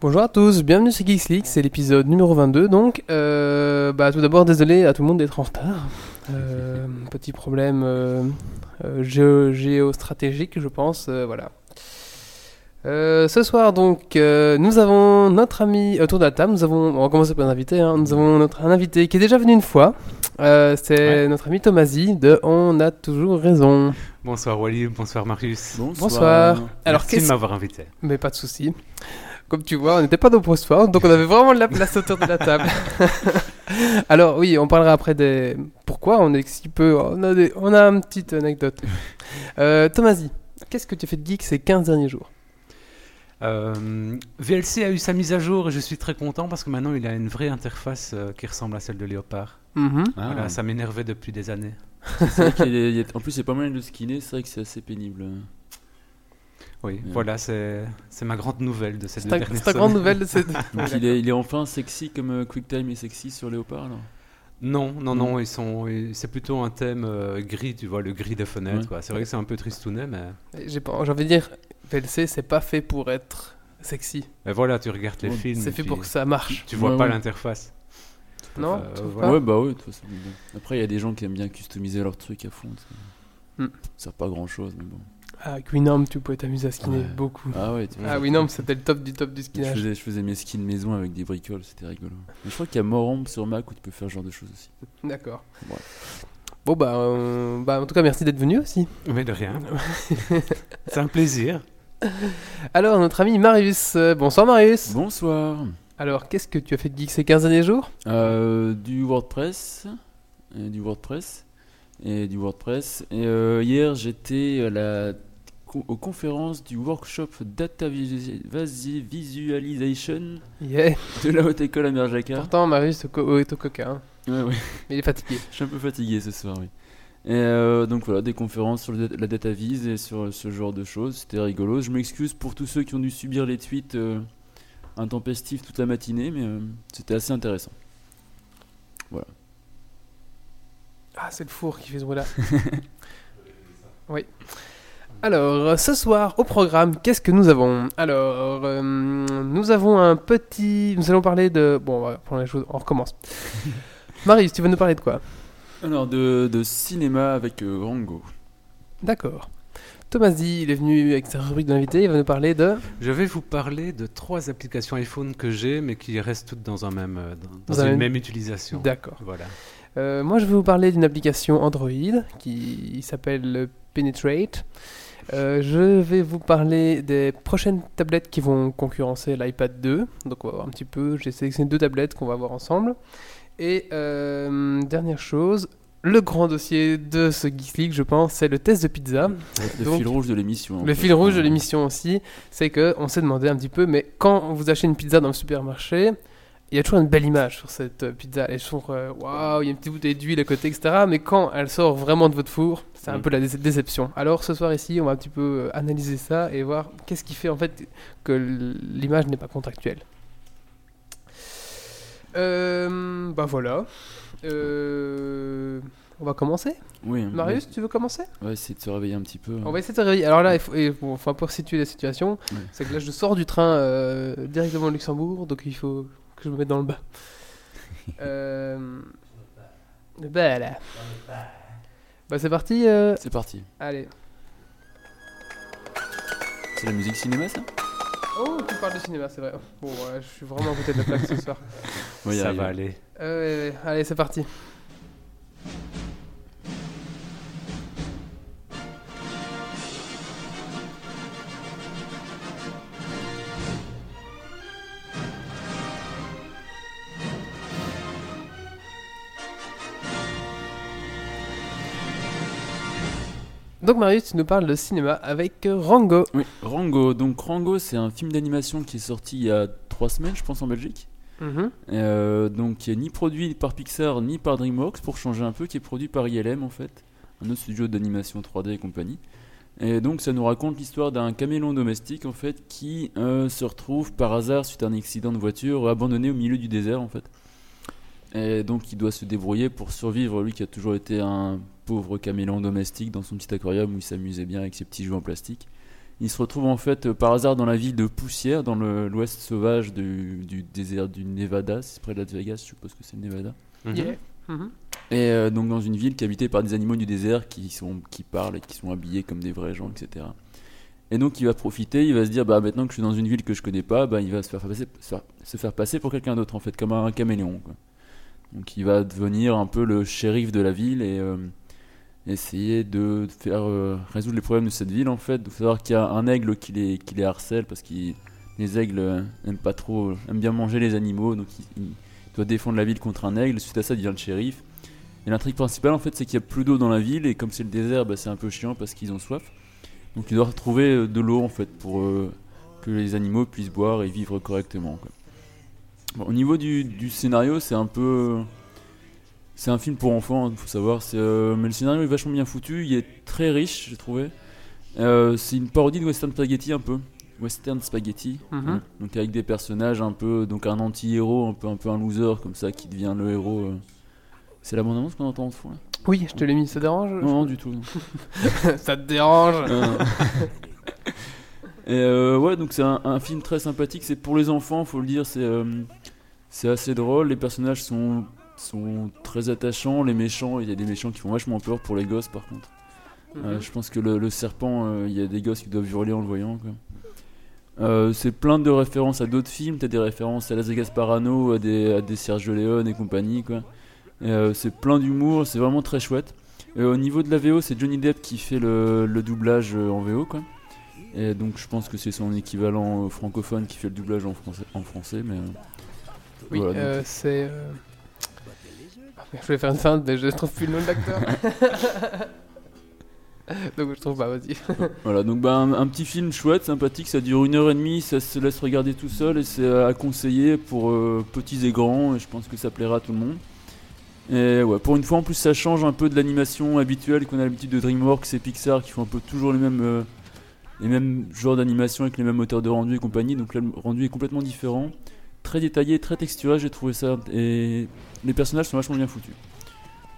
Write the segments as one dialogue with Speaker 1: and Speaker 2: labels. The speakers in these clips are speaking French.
Speaker 1: Bonjour à tous, bienvenue sur Geeks League, c'est l'épisode numéro 22 donc. Euh, bah, tout d'abord, désolé à tout le monde d'être en retard. Euh, petit problème euh, géo- géostratégique, je pense, voilà. Ce soir donc, nous avons notre ami autour de la table, nous avons, on va commencer par l'invité, hein, nous avons notre un invité qui est déjà venu une fois, Euh, c'est
Speaker 2: Ouais.
Speaker 1: notre ami Tomasi de On a toujours raison.
Speaker 2: Bonsoir Wally, bonsoir Marius.
Speaker 1: Bonsoir. Alors
Speaker 2: Merci
Speaker 1: qu'est-ce
Speaker 2: de m'avoir invité.
Speaker 1: Mais pas de souci. Comme tu vois, on n'était pas nombreux ce soir, donc on avait vraiment de la place autour de la table. Alors oui, on parlera après des... Pourquoi on est si peu... On a, des... on a une petite anecdote. Euh, Tomasi, qu'est-ce que tu as fait de geek ces 15 derniers jours?
Speaker 2: Euh, VLC a eu sa mise à jour et je suis très content parce que maintenant il a une vraie interface euh, qui ressemble à celle de Léopard.
Speaker 1: Mhm.
Speaker 3: Ah,
Speaker 2: Voilà, ça m'énervait depuis des années.
Speaker 3: c'est vrai qu'il y a- il y a- en plus, il y a pas mal de skinner, c'est vrai que c'est assez pénible.
Speaker 2: Oui,
Speaker 3: Ouais.
Speaker 2: voilà, c'est c'est ma grande nouvelle de cette
Speaker 1: C'est ta, c'est ta grande nouvelle de cette...
Speaker 3: Donc il est, il est enfin sexy comme euh, QuickTime est sexy sur Léopard alors
Speaker 2: Non, non, non, ils sont, c'est plutôt un thème euh, gris, tu vois, le gris des fenêtres.
Speaker 3: Ouais.
Speaker 2: quoi. C'est vrai que c'est un peu tristounet, mais,
Speaker 1: J'ai pas- j'ai envie de dire, VLC, c'est pas fait pour être sexy.
Speaker 2: mais voilà, tu regardes les
Speaker 3: Ouais,
Speaker 2: films.
Speaker 1: C'est fait
Speaker 2: puis
Speaker 1: pour que ça marche.
Speaker 2: Tu vois
Speaker 3: Ouais,
Speaker 2: pas
Speaker 3: ouais.
Speaker 2: l'interface.
Speaker 1: Non
Speaker 2: Euh, voilà.
Speaker 1: pas
Speaker 3: Ouais, bah ouais, de toute façon. Après, il y a des gens qui aiment bien customiser leur truc à fond.
Speaker 1: Hmm.
Speaker 3: Ça sert pas grand chose, mais bon.
Speaker 1: Ah, Avec Winamp, tu pouvais t'amuser à skinner
Speaker 3: Ouais.
Speaker 1: beaucoup.
Speaker 3: Ah ouais, tu
Speaker 1: Ah, Winamp, c'était le top du top du
Speaker 3: je
Speaker 1: skinage.
Speaker 3: faisais, je faisais mes skins maison avec des bricoles, c'était rigolo. Mais je crois qu'il y a Moramp sur Mac où tu peux faire ce genre de choses aussi.
Speaker 1: D'accord.
Speaker 3: Ouais.
Speaker 1: Bon bah, euh, bah, en tout cas, merci d'être venu aussi.
Speaker 2: Mais de rien. c'est un plaisir.
Speaker 1: Alors, notre ami Marius. Euh, bonsoir Marius.
Speaker 3: Bonsoir.
Speaker 1: Alors, qu'est-ce que tu as fait de geek ces 15 derniers jours?
Speaker 3: Euh, du WordPress, euh, du WordPress et du WordPress. Et euh, hier, j'étais à la aux conférences du workshop Data Visualization
Speaker 1: Yeah.
Speaker 3: de la Haute École à Merjaka.
Speaker 1: Pourtant, Marius est au est au coca. hein.
Speaker 3: Ouais, ouais.
Speaker 1: Mais il est fatigué.
Speaker 3: Je suis un peu fatigué ce soir, oui. Et euh, donc voilà, des conférences sur la data vis et sur ce genre de choses. C'était rigolo. Je m'excuse pour tous ceux qui ont dû subir les tweets euh, intempestifs toute la matinée, mais euh, c'était assez intéressant.
Speaker 1: Ah, c'est le four qui fait ce bruit-là. oui. Alors, ce soir, au programme, qu'est-ce que nous avons? Alors, euh, nous avons un petit... Nous allons parler de... Bon, on va prendre les choses... On recommence. Marius, tu vas nous parler de quoi?
Speaker 3: Alors, de, de cinéma avec euh, Rango.
Speaker 1: D'accord. Thomas dit, il est venu avec sa rubrique d'invité, il va nous parler de...
Speaker 2: Je vais vous parler de trois applications iPhone que j'ai, mais qui restent toutes dans, un même, euh, dans, dans
Speaker 1: Dans un
Speaker 2: une
Speaker 1: même-
Speaker 2: même utilisation.
Speaker 1: D'accord.
Speaker 2: Voilà.
Speaker 1: Euh, moi, je vais vous parler d'une application Android qui s'appelle Penetrate. Euh, je vais vous parler des prochaines tablettes qui vont concurrencer l'iPad 2. Donc, on va voir un petit peu. J'ai sélectionné deux tablettes qu'on va voir ensemble. Et euh, dernière chose, le grand dossier de ce Geeks League, je pense, c'est le test de pizza.
Speaker 3: Le
Speaker 1: Donc,
Speaker 3: fil rouge de l'émission.
Speaker 1: Le
Speaker 3: fait.
Speaker 1: fil rouge de l'émission aussi, c'est que on s'est demandé un petit peu, mais quand vous achetez une pizza dans le supermarché, il y a toujours une belle image sur cette euh, pizza. Elle est toujours, euh, waouh, il y a une petite bouteille d'huile à côté, etc. Mais quand elle sort vraiment de votre four, c'est un
Speaker 3: Mm.
Speaker 1: peu la dé- déception. Alors ce soir ici, on va un petit peu euh, analyser ça et voir qu'est-ce qui fait en fait que l'image n'est pas contractuelle. Euh, bah voilà. Euh, on va commencer.
Speaker 3: Oui,
Speaker 1: Marius, tu veux commencer
Speaker 3: On va essayer de se réveiller un petit peu.
Speaker 1: on va essayer de se réveiller. Alors là, il faut, il faut- enfin, pour situer la situation,
Speaker 3: Ouais.
Speaker 1: c'est que là, je sors du train euh, directement au Luxembourg, donc il faut que je me mette dans le bas. euh... Le bas, là. Bah, c'est parti. euh,
Speaker 3: C'est parti.
Speaker 1: Allez.
Speaker 3: C'est la musique cinéma, ça?
Speaker 1: Oh, tu parles de cinéma, c'est vrai. Bon, ouais, je suis vraiment à côté de la plaque ce soir.
Speaker 3: Y
Speaker 2: Ça va aller.
Speaker 1: Euh, Allez, c'est parti. Donc Marius, tu nous parles de cinéma avec Rango.
Speaker 3: Oui, Rango. Donc Rango, c'est un film d'animation qui est sorti il y a trois semaines, je pense, en Belgique.
Speaker 1: Mhm.
Speaker 3: Euh, donc qui est ni produit par Pixar ni par DreamWorks pour changer un peu, qui est produit par ILM en fait, un autre studio d'animation 3D et compagnie. Et donc ça nous raconte l'histoire d'un camélon domestique en fait qui euh, se retrouve par hasard suite à un accident de voiture abandonné au milieu du désert en fait. Et donc il doit se débrouiller pour survivre, lui qui a toujours été un pauvre caméléon domestique dans son petit aquarium où il s'amusait bien avec ses petits jouets en plastique. Il se retrouve en fait euh, par hasard dans la ville de Poussière, dans l'ouest sauvage du, du désert du Nevada, c'est près de Las Vegas, je suppose que c'est le Nevada.
Speaker 1: Yeah. Mhm.
Speaker 3: Et euh, donc dans une ville qui est habitée par des animaux du désert qui, sont, qui parlent et qui sont habillés comme des vrais gens, etc. Et donc il va profiter, il va se dire bah maintenant que je suis dans une ville que je connais pas, bah, il va se faire passer, se faire- se faire passer pour quelqu'un d'autre en fait, comme un caméléon. quoi. Donc il va devenir un peu le shérif de la ville et euh, essayer de faire euh, résoudre les problèmes de cette ville en fait. Il faut savoir qu'il y a un aigle qui les, qui les harcèle parce que les aigles euh, aiment pas trop, aiment bien manger les animaux, donc il, il doit défendre la ville contre un aigle. Suite à ça, il devient le shérif. Et l'intrigue principale en fait, c'est qu'il y a plus d'eau dans la ville et comme c'est le désert, bah, c'est un peu chiant parce qu'ils ont soif. Donc il doit retrouver euh, de l'eau en fait pour euh, que les animaux puissent boire et vivre correctement. au niveau du, du scénario, c'est un peu. C'est un film pour enfants, il faut savoir. euh, mais le scénario est vachement bien foutu, il est très riche, j'ai trouvé. Euh, c'est une parodie de Western Spaghetti un peu. Western Spaghetti.
Speaker 1: Mhm.
Speaker 3: hein. Donc avec des personnages un peu. Donc un anti-héros, un peu, un peu un loser comme ça qui devient le héros. euh. C'est la bande-annonce qu'on entend en là?
Speaker 1: Oui, je te l'ai mis, ça dérange?
Speaker 3: Non, non, du tout. non.
Speaker 1: Ça te dérange?
Speaker 3: Et ouais, donc c'est un, un film très sympathique. C'est pour les enfants, faut le dire. C'est c'est assez drôle. Les personnages sont sont très attachants. Les méchants, il y a des méchants qui font vachement peur pour les gosses, par contre. Euh,
Speaker 1: Mhm.
Speaker 3: je pense que le, le serpent, euh, il y a des gosses qui doivent hurler en le voyant. Euh, c'est plein de références à d'autres films. T'as des références à Las Vegas Parano, à des, à des Sergio Leone et compagnie. Quoi. C'est plein d'humour. C'est vraiment très chouette. Et au niveau de la VO, c'est Johnny Depp qui fait le, le doublage en VO. Quoi. Et donc je pense que c'est son équivalent francophone qui fait le doublage en français. En français mais, euh,
Speaker 1: Oui,
Speaker 3: voilà,
Speaker 1: euh, c'est. euh, Je voulais faire une feinte, mais je trouve plus le nom de l'acteur. Donc je trouve pas, vas-y.
Speaker 3: Voilà, donc bah, un, un petit film chouette, sympathique, ça dure une heure et demie, ça se laisse regarder tout seul et c'est à conseiller pour euh, petits et grands et je pense que ça plaira à tout le monde. Et ouais, pour une fois en plus ça change un peu de l'animation habituelle qu'on a l'habitude de DreamWorks et Pixar qui font un peu toujours les mêmes, euh, les mêmes genres d'animation avec les mêmes moteurs de rendu et compagnie, donc là le rendu est complètement différent, très détaillé, très texturé, j'ai trouvé ça et les personnages sont vachement bien foutus.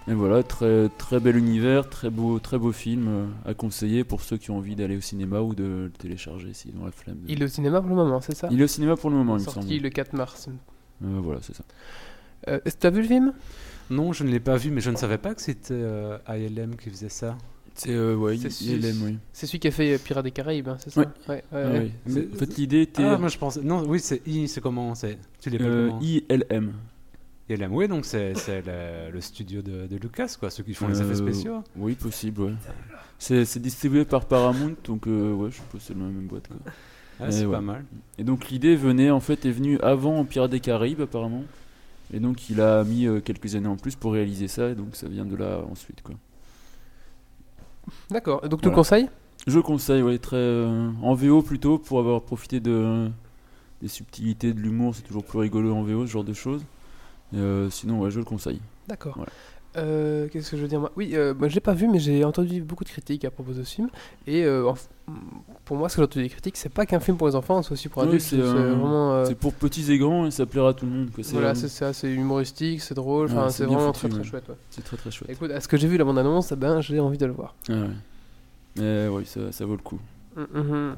Speaker 3: Et voilà, très, très bel univers, très beau, très beau film euh, à conseiller pour ceux qui ont envie d'aller au cinéma ou de le télécharger s'ils ont la flemme. de-
Speaker 1: Il est au cinéma pour le moment, c'est ça?
Speaker 3: Il est au cinéma pour le moment, il me
Speaker 1: Sorti
Speaker 3: semble.
Speaker 1: le 4 mars.
Speaker 3: Euh, voilà, c'est ça.
Speaker 1: Euh, Est-ce que tu as vu le film?
Speaker 2: Non, je ne l'ai pas vu, mais je ne savais pas que c'était euh, ILM qui faisait ça.
Speaker 3: C'est euh, ouais,
Speaker 1: C'est
Speaker 3: oui.
Speaker 1: Celui qui a fait euh, Pirates des Caraïbes, hein, c'est ça
Speaker 3: Ouais.
Speaker 1: Ouais,
Speaker 3: Ah
Speaker 1: ouais.
Speaker 2: Mais-
Speaker 3: En fait, l'idée était
Speaker 2: Ah, moi je pensais. Non, oui, c'est I, c'est comment c'est Tu l'es pas
Speaker 3: euh, ILM.
Speaker 2: ILM, oui, donc c'est c'est le, le studio de, de Lucas, quoi, ceux qui font les effets
Speaker 3: Euh,
Speaker 2: spéciaux.
Speaker 3: Oui, possible, ouais. C'est distribué par Paramount, donc euh, ouais, je suppose que c'est la même boîte. Quoi.
Speaker 2: Ah, c'est
Speaker 3: ouais.
Speaker 2: pas mal.
Speaker 3: Et donc l'idée venait en fait est venue avant Pirates des Caraïbes apparemment. Et donc il a mis euh, quelques années en plus pour réaliser ça, et donc ça vient de là ensuite quoi.
Speaker 1: D'accord, donc tu le
Speaker 3: Voilà.
Speaker 1: conseilles
Speaker 3: Je conseille, ouais, très euh, en VO plutôt pour avoir profité de des subtilités de l'humour, c'est toujours plus rigolo en VO ce genre de choses. Euh, sinon ouais, je le conseille.
Speaker 1: D'accord.
Speaker 3: Voilà.
Speaker 1: Euh, Qu'est-ce que je veux dire moi? Oui, euh, moi je l'ai pas vu, mais j'ai entendu beaucoup de critiques à propos de ce film. Et euh, en- pour moi, ce que j'ai entendu des critiques, c'est pas qu'un film pour les enfants, c'est aussi pour adultes.
Speaker 3: c'est
Speaker 1: vraiment. euh,
Speaker 3: C'est pour petits et grands et ça plaira à tout le monde quoi. C'est
Speaker 1: voilà, c'est ça, c'est humoristique, c'est drôle,
Speaker 3: Ouais,
Speaker 1: c'est vraiment
Speaker 3: foutu,
Speaker 1: très très chouette. ouais.
Speaker 3: c'est très très chouette.
Speaker 1: Écoute, à ce que j'ai vu la bande-annonce, eh ben, j'ai envie de le voir.
Speaker 3: Ah ouais. Mais oui, ça, ça vaut le coup.
Speaker 1: Mm, mhm.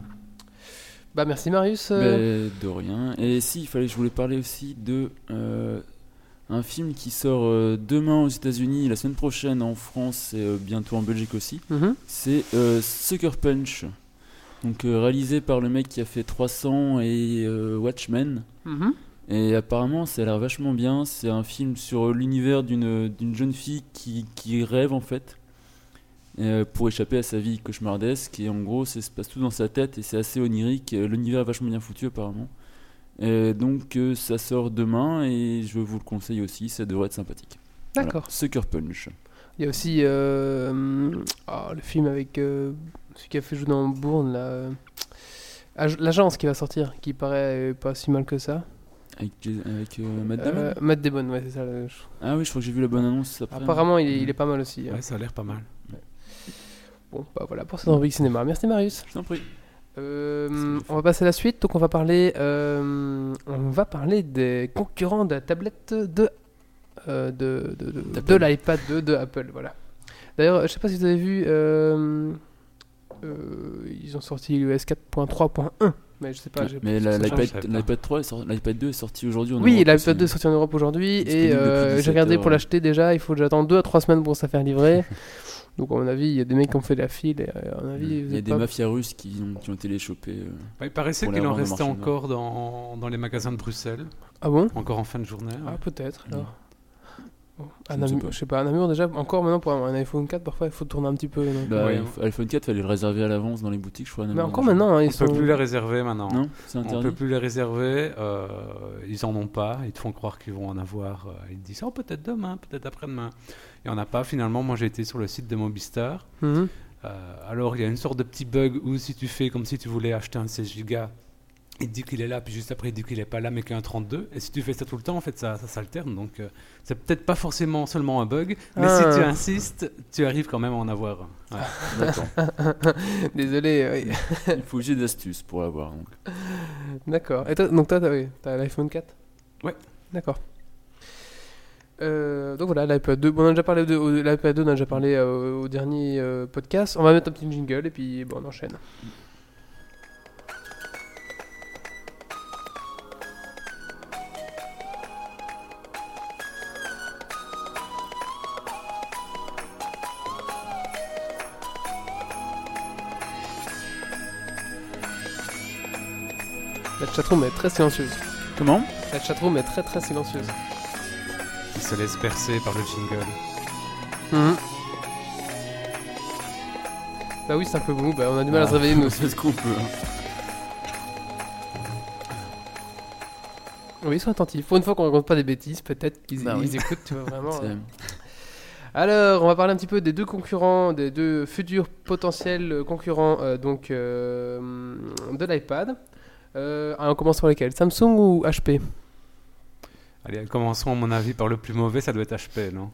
Speaker 1: Bah merci Marius.
Speaker 3: Mais de rien. Et si, il fallait, je voulais parler aussi de un film qui sort euh, demain aux États-Unis, la semaine prochaine en France et euh, bientôt en Belgique aussi.
Speaker 1: mhm.
Speaker 3: C'est euh, Sucker Punch. Donc réalisé par le mec qui a fait 300 et Watchmen.
Speaker 1: Mhm.
Speaker 3: Et apparemment, ça a l'air vachement bien. C'est un film sur l'univers d'une d'une jeune fille qui, qui rêve en fait pour échapper à sa vie cauchemardesque. Et en gros, ça se passe tout dans sa tête et c'est assez onirique. L'univers est vachement bien foutu apparemment. Et donc euh, ça sort demain et je vous le conseille aussi. Ça devrait être sympathique. Voilà.
Speaker 1: D'accord.
Speaker 3: Sucker Punch.
Speaker 1: Il y a aussi euh, ah, le film avec euh, celui qui a fait jouer dans Bourne, là, euh, l'agence qui va sortir, qui paraît euh, pas si mal que ça.
Speaker 3: Avec, avec euh, Matt Damon?
Speaker 1: Euh, Matt Damon, ouais, c'est ça. le-
Speaker 3: Ah oui, je crois que j'ai vu la bonne annonce après.
Speaker 1: Apparemment, il est, il est pas mal aussi. hein.
Speaker 2: Ouais, ça a l'air pas mal.
Speaker 1: Bon, bah voilà pour cette rubrique cinéma. Merci Marius.
Speaker 3: Je t'en prie.
Speaker 1: Euh, on va passer à la suite. Donc on va parler, euh, on va parler des concurrents de la tablette de euh, de, de, de, de l'iPad 2 de Apple. Voilà. D'ailleurs, je sais pas si vous avez vu, euh, euh, ils ont sorti l'US 4.3.1, mais je sais pas.
Speaker 3: Mais
Speaker 1: ça
Speaker 3: l'iPad
Speaker 2: pas.
Speaker 3: l'iPad 3 est sorti- l'iPad 2 est sorti aujourd'hui en
Speaker 1: Oui, l'iPad 2 est sorti en Europe aujourd'hui et euh, j'ai
Speaker 3: 17
Speaker 1: regardé
Speaker 3: heures,
Speaker 1: pour l'acheter déjà. Il faut que j'attende 2 à 3 semaines pour se faire livrer. Donc, à mon avis, il y a des mecs qui ont fait la file. Et, euh, à mon avis, vous
Speaker 3: Il y a des
Speaker 1: pas-
Speaker 3: mafias russes qui ont, qui ont été les choper. euh.
Speaker 2: Bah, il paraissait qu'il en restait encore dans, dans les magasins de Bruxelles,
Speaker 1: Ah bon?
Speaker 2: Encore en fin de journée.
Speaker 1: Ah,
Speaker 2: ouais.
Speaker 1: peut-être alors. Bon,
Speaker 3: Je ne sais pas.
Speaker 1: je sais pas, à Namur déjà, encore maintenant pour un iPhone 4, parfois il faut tourner un petit peu. donc.
Speaker 3: Bah,
Speaker 2: Ouais.
Speaker 3: il- iPhone 4, fallait le réserver à l'avance dans les boutiques, je crois.
Speaker 1: Mais encore maintenant, hein,
Speaker 2: On
Speaker 1: ils
Speaker 2: ne
Speaker 1: sont.
Speaker 2: peut plus les réserver maintenant.
Speaker 3: Non, c'est
Speaker 2: On peut plus les réserver. euh, ils en ont pas. Ils te font croire qu'ils vont en avoir. ils te disent oh, peut-être demain, peut-être après-demain. Il n'y en a pas. Finalement, moi j'ai été sur le site de Mobistar.
Speaker 1: Mhm.
Speaker 2: Euh, alors il y a une sorte de petit bug où si tu fais comme si tu voulais acheter un 16 Go, il te dit qu'il est là, puis juste après il dit qu'il n'est pas là, mais qu'il y a un 32. Et si tu fais ça tout le temps, en fait, ça, ça s'alterne. Donc euh, c'est peut-être pas forcément seulement un bug, mais
Speaker 1: Ah.
Speaker 2: si tu insistes, tu arrives quand même à en avoir. un. Ouais.
Speaker 3: D'accord.
Speaker 1: Désolé, oui.
Speaker 3: Il faut user d'astuces pour l'avoir. donc.
Speaker 1: D'accord. Et toi, donc toi, t'as oui, t'as l'iPhone 4
Speaker 2: Ouais.
Speaker 1: D'accord. Euh, donc voilà, l'iPad 2. Bon, on a déjà parlé de l'iPad 2, on a déjà parlé euh, au dernier euh, podcast. On va mettre un petit jingle et puis bon, on enchaîne. La chatroom est très silencieuse.
Speaker 3: Comment?
Speaker 1: La chatroom est très très silencieuse.
Speaker 2: Se laisse percer par le jingle.
Speaker 1: Mhm. Bah oui, c'est un peu mou, bah on a du mal à se
Speaker 3: Ah,
Speaker 1: réveiller nous
Speaker 3: fait ce qu'on peut. hein.
Speaker 1: Oui, ils sont attentifs. Pour une fois qu'on raconte pas des bêtises, peut-être qu'ils
Speaker 3: Bah oui.
Speaker 1: écoutent, tu vois vraiment.
Speaker 3: C'est-
Speaker 1: euh. Alors, on va parler un petit peu des deux concurrents, des deux futurs potentiels concurrents euh, donc euh, de l'iPad. Euh, ah, on commence par lesquels? Samsung ou HP
Speaker 2: Allez, commençons à mon avis par le plus mauvais, ça doit être HP, non?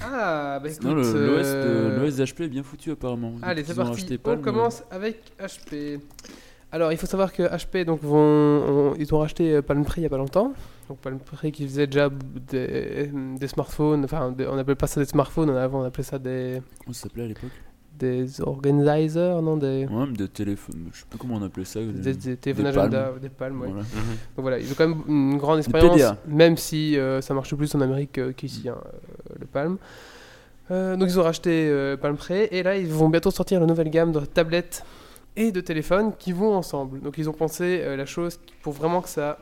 Speaker 1: Ah, bah écoute.
Speaker 3: L'OS
Speaker 1: euh,
Speaker 3: d'HP est bien foutu apparemment.
Speaker 1: Allez, c'est parti. On commence avec HP. Alors, il faut savoir que HP, donc, vont, ils ont racheté euh, Palm Pre il y a pas longtemps. Donc, Palm Pre qui faisait déjà des, des smartphones. Enfin, des- on appelait pas ça des smartphones, avant on appelait ça des,
Speaker 3: Comment ça s'appelait à l'époque?
Speaker 1: Des organizers, non Des,
Speaker 3: Ouais, même des téléphones. Je sais pas comment on appelait ça.
Speaker 1: des, des téléphones
Speaker 3: des palmes.
Speaker 1: agenda, des palmes, ouais.
Speaker 3: Voilà.
Speaker 2: Mhm.
Speaker 1: Donc voilà, ils ont quand même une grande expérience, même si euh, ça marche plus en Amérique euh, qu'ici, hein, euh, le Palm. Euh, donc ils ont racheté euh, Palm Pre et là ils vont bientôt sortir la nouvelle gamme de tablettes et de téléphones qui vont ensemble. Donc ils ont pensé euh, la chose pour vraiment que ça,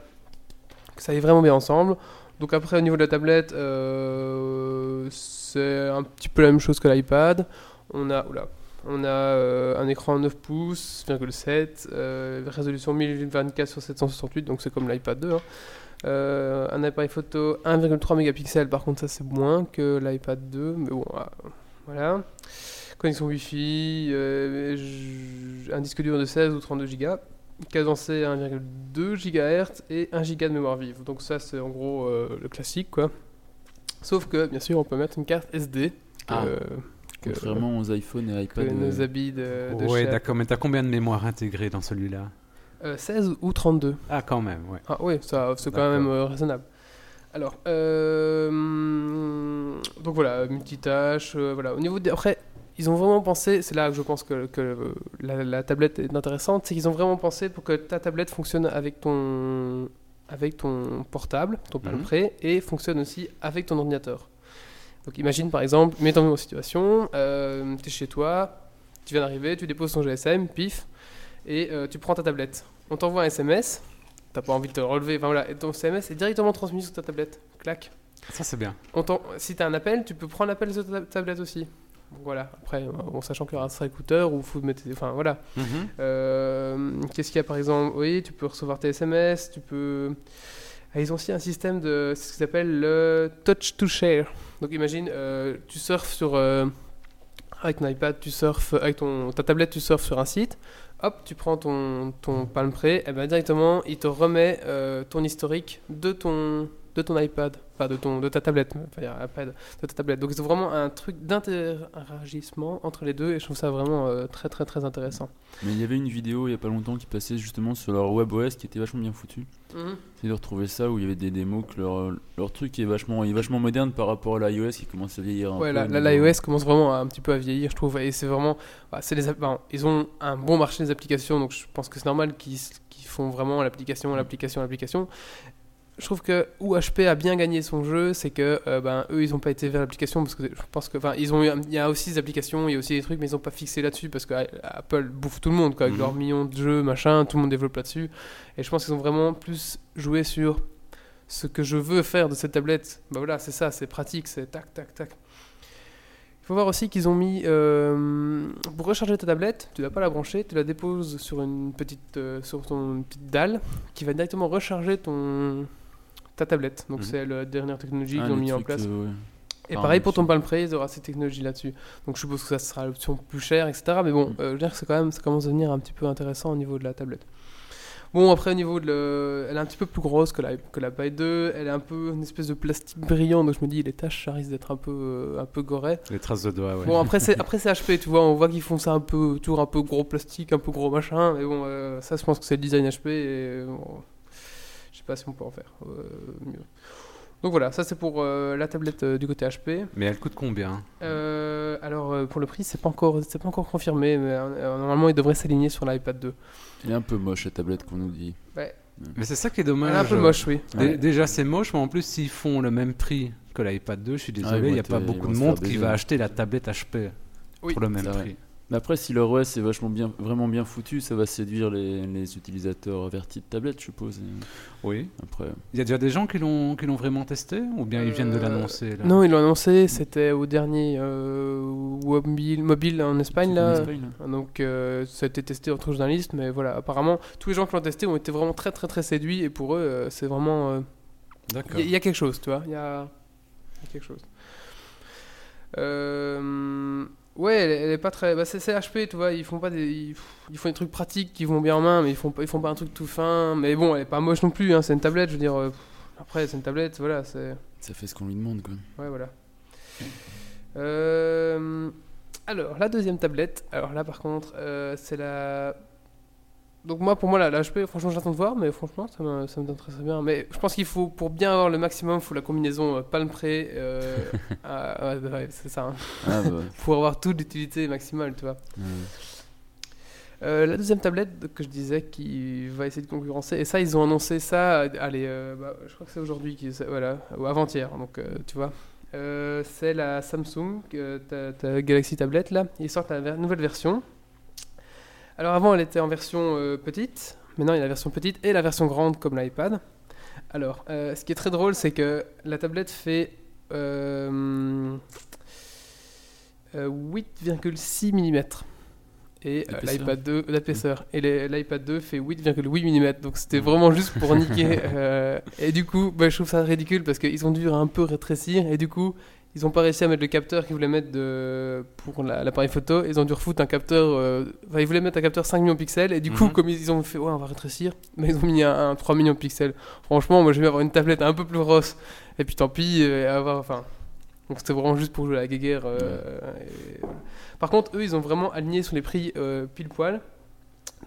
Speaker 1: que ça aille vraiment bien ensemble. Donc après au niveau de la tablette, euh, c'est un petit peu la même chose que l'iPad. On a, oula, on a euh, un écran 9 pouces, 1,7, euh, résolution 1024 sur 768, donc c'est comme l'iPad 2. hein. Euh, un appareil photo 1,3 mégapixels, par contre ça c'est moins que l'iPad 2, mais bon, ah, voilà. Connexion Wi-Fi, un disque dur de 16 ou 32 Go, cadencé à 1,2 GHz et 1 Go de mémoire vive. Donc ça c'est en gros le classique quoi. Sauf que bien sûr on peut mettre une carte SD.
Speaker 3: Ah.
Speaker 1: Que-
Speaker 3: Contrairement aux iPhone et
Speaker 1: que
Speaker 3: iPad.
Speaker 1: nos
Speaker 3: euh,
Speaker 1: habits de, de
Speaker 2: Ouais, d'accord, mais t'as combien de mémoire intégrée dans celui-là
Speaker 1: Euh, 16 ou 32
Speaker 2: Ah, quand même, ouais.
Speaker 1: Ah oui, ça, c'est quand même euh, raisonnable. Alors, euh, donc voilà, multitâche, euh, voilà. Au niveau des... Après, ils ont vraiment pensé, c'est là que je pense que, que, euh, la, la tablette est intéressante, c'est qu'ils ont vraiment pensé pour que ta tablette fonctionne avec ton, avec ton portable, ton Palm
Speaker 2: Mhm.
Speaker 1: Pre, et fonctionne aussi avec ton ordinateur. Donc imagine par exemple, mettons-nous en situation, tu es chez toi, tu viens d'arriver, tu déposes ton GSM, pif, et euh, tu prends ta tablette. On t'envoie un SMS, t'as pas envie de te relever, enfin voilà, et ton SMS est directement transmis sur ta tablette. Clac.
Speaker 2: Ça, c'est bien.
Speaker 1: On si t'as un appel, tu peux prendre l'appel sur ta tablette aussi. Donc voilà, après, euh, bon, sachant qu'il y aura un écouteur ou faut mettre. Enfin voilà.
Speaker 2: Mhm.
Speaker 1: Euh, Qu'est-ce qu'il y a par exemple? Oui, tu peux recevoir tes SMS, tu peux. Ah, ils ont aussi un système de ce qu'ils appellent le touch to share. Donc imagine, euh, tu surfes sur. euh, avec ton iPad, tu surfes. Avec ta tablette, tu surfes sur un site. Hop, tu prends ton, ton Palm Pre, et ben directement, il te remet euh, ton historique de ton, de ton iPad, enfin de, ton, de ta tablette, enfin, iPad, de ta tablette. Donc c'est vraiment un truc d'interagissement entre les deux et je trouve ça vraiment euh, très très très intéressant.
Speaker 3: Mais il y avait une vidéo il y a pas longtemps qui passait justement sur leur WebOS qui était vachement bien foutu. C'est de retrouver ça où il y avait des démos que leur, leur truc est vachement, est vachement moderne par rapport à l'iOS qui commence à vieillir un
Speaker 1: Ouais,
Speaker 3: peu.
Speaker 1: la- l'iOS commence vraiment à, un petit peu à vieillir, je trouve. Et c'est vraiment. bah, c'est les, ils ont un bon marché des applications, donc je pense que c'est normal qu'ils qu'ils font vraiment l'application, l'application, l'application. Je trouve que où HP a bien gagné son jeu, c'est que euh, ben, eux, ils n'ont pas été vers l'application parce que je pense que. Enfin, ils ont il y a aussi des applications, il y a aussi des trucs, mais ils n'ont pas fixé là-dessus parce que euh, Apple bouffe tout le monde, quoi, avec
Speaker 2: Mhm.
Speaker 1: leurs millions de jeux, machin, tout le monde développe là-dessus. Et je pense qu'ils ont vraiment plus joué sur ce que je veux faire de cette tablette. Bah voilà, c'est ça, c'est pratique, c'est tac, tac, tac. Il faut voir aussi qu'ils ont mis euh, pour recharger ta tablette, tu ne dois pas la brancher, tu la déposes sur une petite euh, sur ton une petite dalle qui va directement recharger ton ta tablette. Donc
Speaker 2: Mhm.
Speaker 1: c'est la dernière technologie
Speaker 3: Ah,
Speaker 1: qu'ils ont mis en place.
Speaker 3: euh, ouais.
Speaker 1: Et pareil pour ton. Palm Pre, il y aura ces technologies là-dessus. Donc je suppose que ça sera l'option plus chère, etc. Mais bon,
Speaker 3: Mm.
Speaker 1: euh, je veux dire que c'est quand même, ça commence à devenir un petit peu intéressant au niveau de la tablette. Bon, après, au niveau de le... Elle est un petit peu plus grosse que la, que la Pi 2. Elle est un peu une espèce de plastique brillant. Donc je me dis, les tâches, ça risque d'être un peu, euh, un peu goré.
Speaker 2: Les traces de doigts, ouais.
Speaker 1: Bon, après, c'est, après, c'est HP, tu vois. On voit qu'ils font ça un peu, toujours un peu gros plastique, un peu gros machin. Mais bon, euh, ça, je pense que c'est le design HP. Et bon, pas si on peut en faire euh, mieux. Donc voilà, ça c'est pour euh, la tablette euh, du côté HP.
Speaker 2: Mais elle coûte combien?
Speaker 1: Euh, alors euh, pour le prix, c'est pas encore, c'est pas encore confirmé, mais euh, normalement il devrait s'aligner sur l'iPad 2.
Speaker 3: Elle est un peu moche la tablette qu'on nous dit.
Speaker 2: Mais c'est ça qui est
Speaker 1: Elle
Speaker 2: dommage.
Speaker 1: est un peu moche, oui.
Speaker 2: Dé-
Speaker 3: Ouais.
Speaker 2: Déjà, c'est moche, mais en plus, s'ils font le même prix que l'iPad 2, je suis
Speaker 3: Ah,
Speaker 2: désolé, il n'y a pas beaucoup de monde qui va acheter la tablette HP
Speaker 1: Oui,
Speaker 2: pour le même
Speaker 3: c'est vrai. Mais après, si leur OS est vachement bien, vraiment bien foutu, ça va séduire les, les utilisateurs avertis de tablette, je suppose.
Speaker 2: Oui.
Speaker 3: après,
Speaker 2: Il y a déjà des gens qui l'ont qui l'ont vraiment testé ou bien ils viennent de
Speaker 1: Euh,
Speaker 2: l'annoncer là
Speaker 1: Non, ils l'ont annoncé, c'était au dernier euh, mobile, mobile en Espagne là.
Speaker 3: en Espagne, là.
Speaker 1: Donc euh, ça a été testé entre journalistes, mais voilà, apparemment tous les gens qui l'ont testé ont été vraiment très très très séduits et pour eux euh, c'est vraiment euh,
Speaker 2: D'accord.
Speaker 1: Il y, a- il y a quelque chose, tu vois. Il y a, il y a quelque chose. Euh, ouais, elle, elle est pas très. Bah, c'est HP, tu vois. Ils font pas des. Ils, ils font des trucs pratiques qui vont bien en main, mais ils font pas, ils font pas un truc tout fin. Mais bon, elle est pas moche non plus. Hein, c'est une tablette, je veux dire. euh, après, c'est une tablette, voilà. C'est.
Speaker 3: Ça fait ce qu'on lui demande, quoi.
Speaker 1: Ouais, voilà. Euh, alors, la deuxième tablette. Alors là, par contre, euh, c'est la. Donc moi, pour moi, la, la HP, franchement, j'attends de voir, mais franchement, ça me, ça me donne très très bien. Mais je pense qu'il faut, pour bien avoir le maximum, il faut la combinaison euh, Palm Pre. euh, ah, ouais, ouais, c'est ça. hein.
Speaker 3: Ah, bah,
Speaker 1: Pour avoir toute l'utilité maximale, tu vois. Euh, la deuxième tablette que je disais qui va essayer de concurrencer, et ça ils ont annoncé ça, allez, euh, bah, je crois que c'est aujourd'hui, voilà, ou avant-hier, donc tu vois. C'est la Samsung, ta, ta Galaxy Tablette là, ils sortent la ver- nouvelle version. Alors avant elle était en version euh, petite, maintenant il y a la version petite et la version grande comme l'iPad. Alors euh, ce qui est très drôle c'est que la tablette fait euh, euh, 8,6 mm et
Speaker 3: D'épaisseur.
Speaker 1: l'iPad 2 d'épaisseur et l'iPad 2 fait 8,8 mm donc c'était vraiment juste pour niquer et du coup bah, je trouve ça ridicule parce qu'ils ont dû un peu rétrécir. Et du coup ils ont pas réussi à mettre le capteur qu'ils voulaient mettre de, pour la- l'appareil photo ils ont dû refoutre un capteur euh, ils voulaient mettre un capteur 5 millions de pixels et du coup
Speaker 2: Mhm.
Speaker 1: comme ils, ils ont fait ouais on va rétrécir mais ils ont mis un, un 3 millions de pixels franchement moi je vais avoir une tablette un peu plus grosse et puis tant pis euh, avoir enfin donc c'était vraiment juste pour jouer à la guéguerre euh, et. Par contre, eux, ils ont vraiment aligné sur les prix pile poil.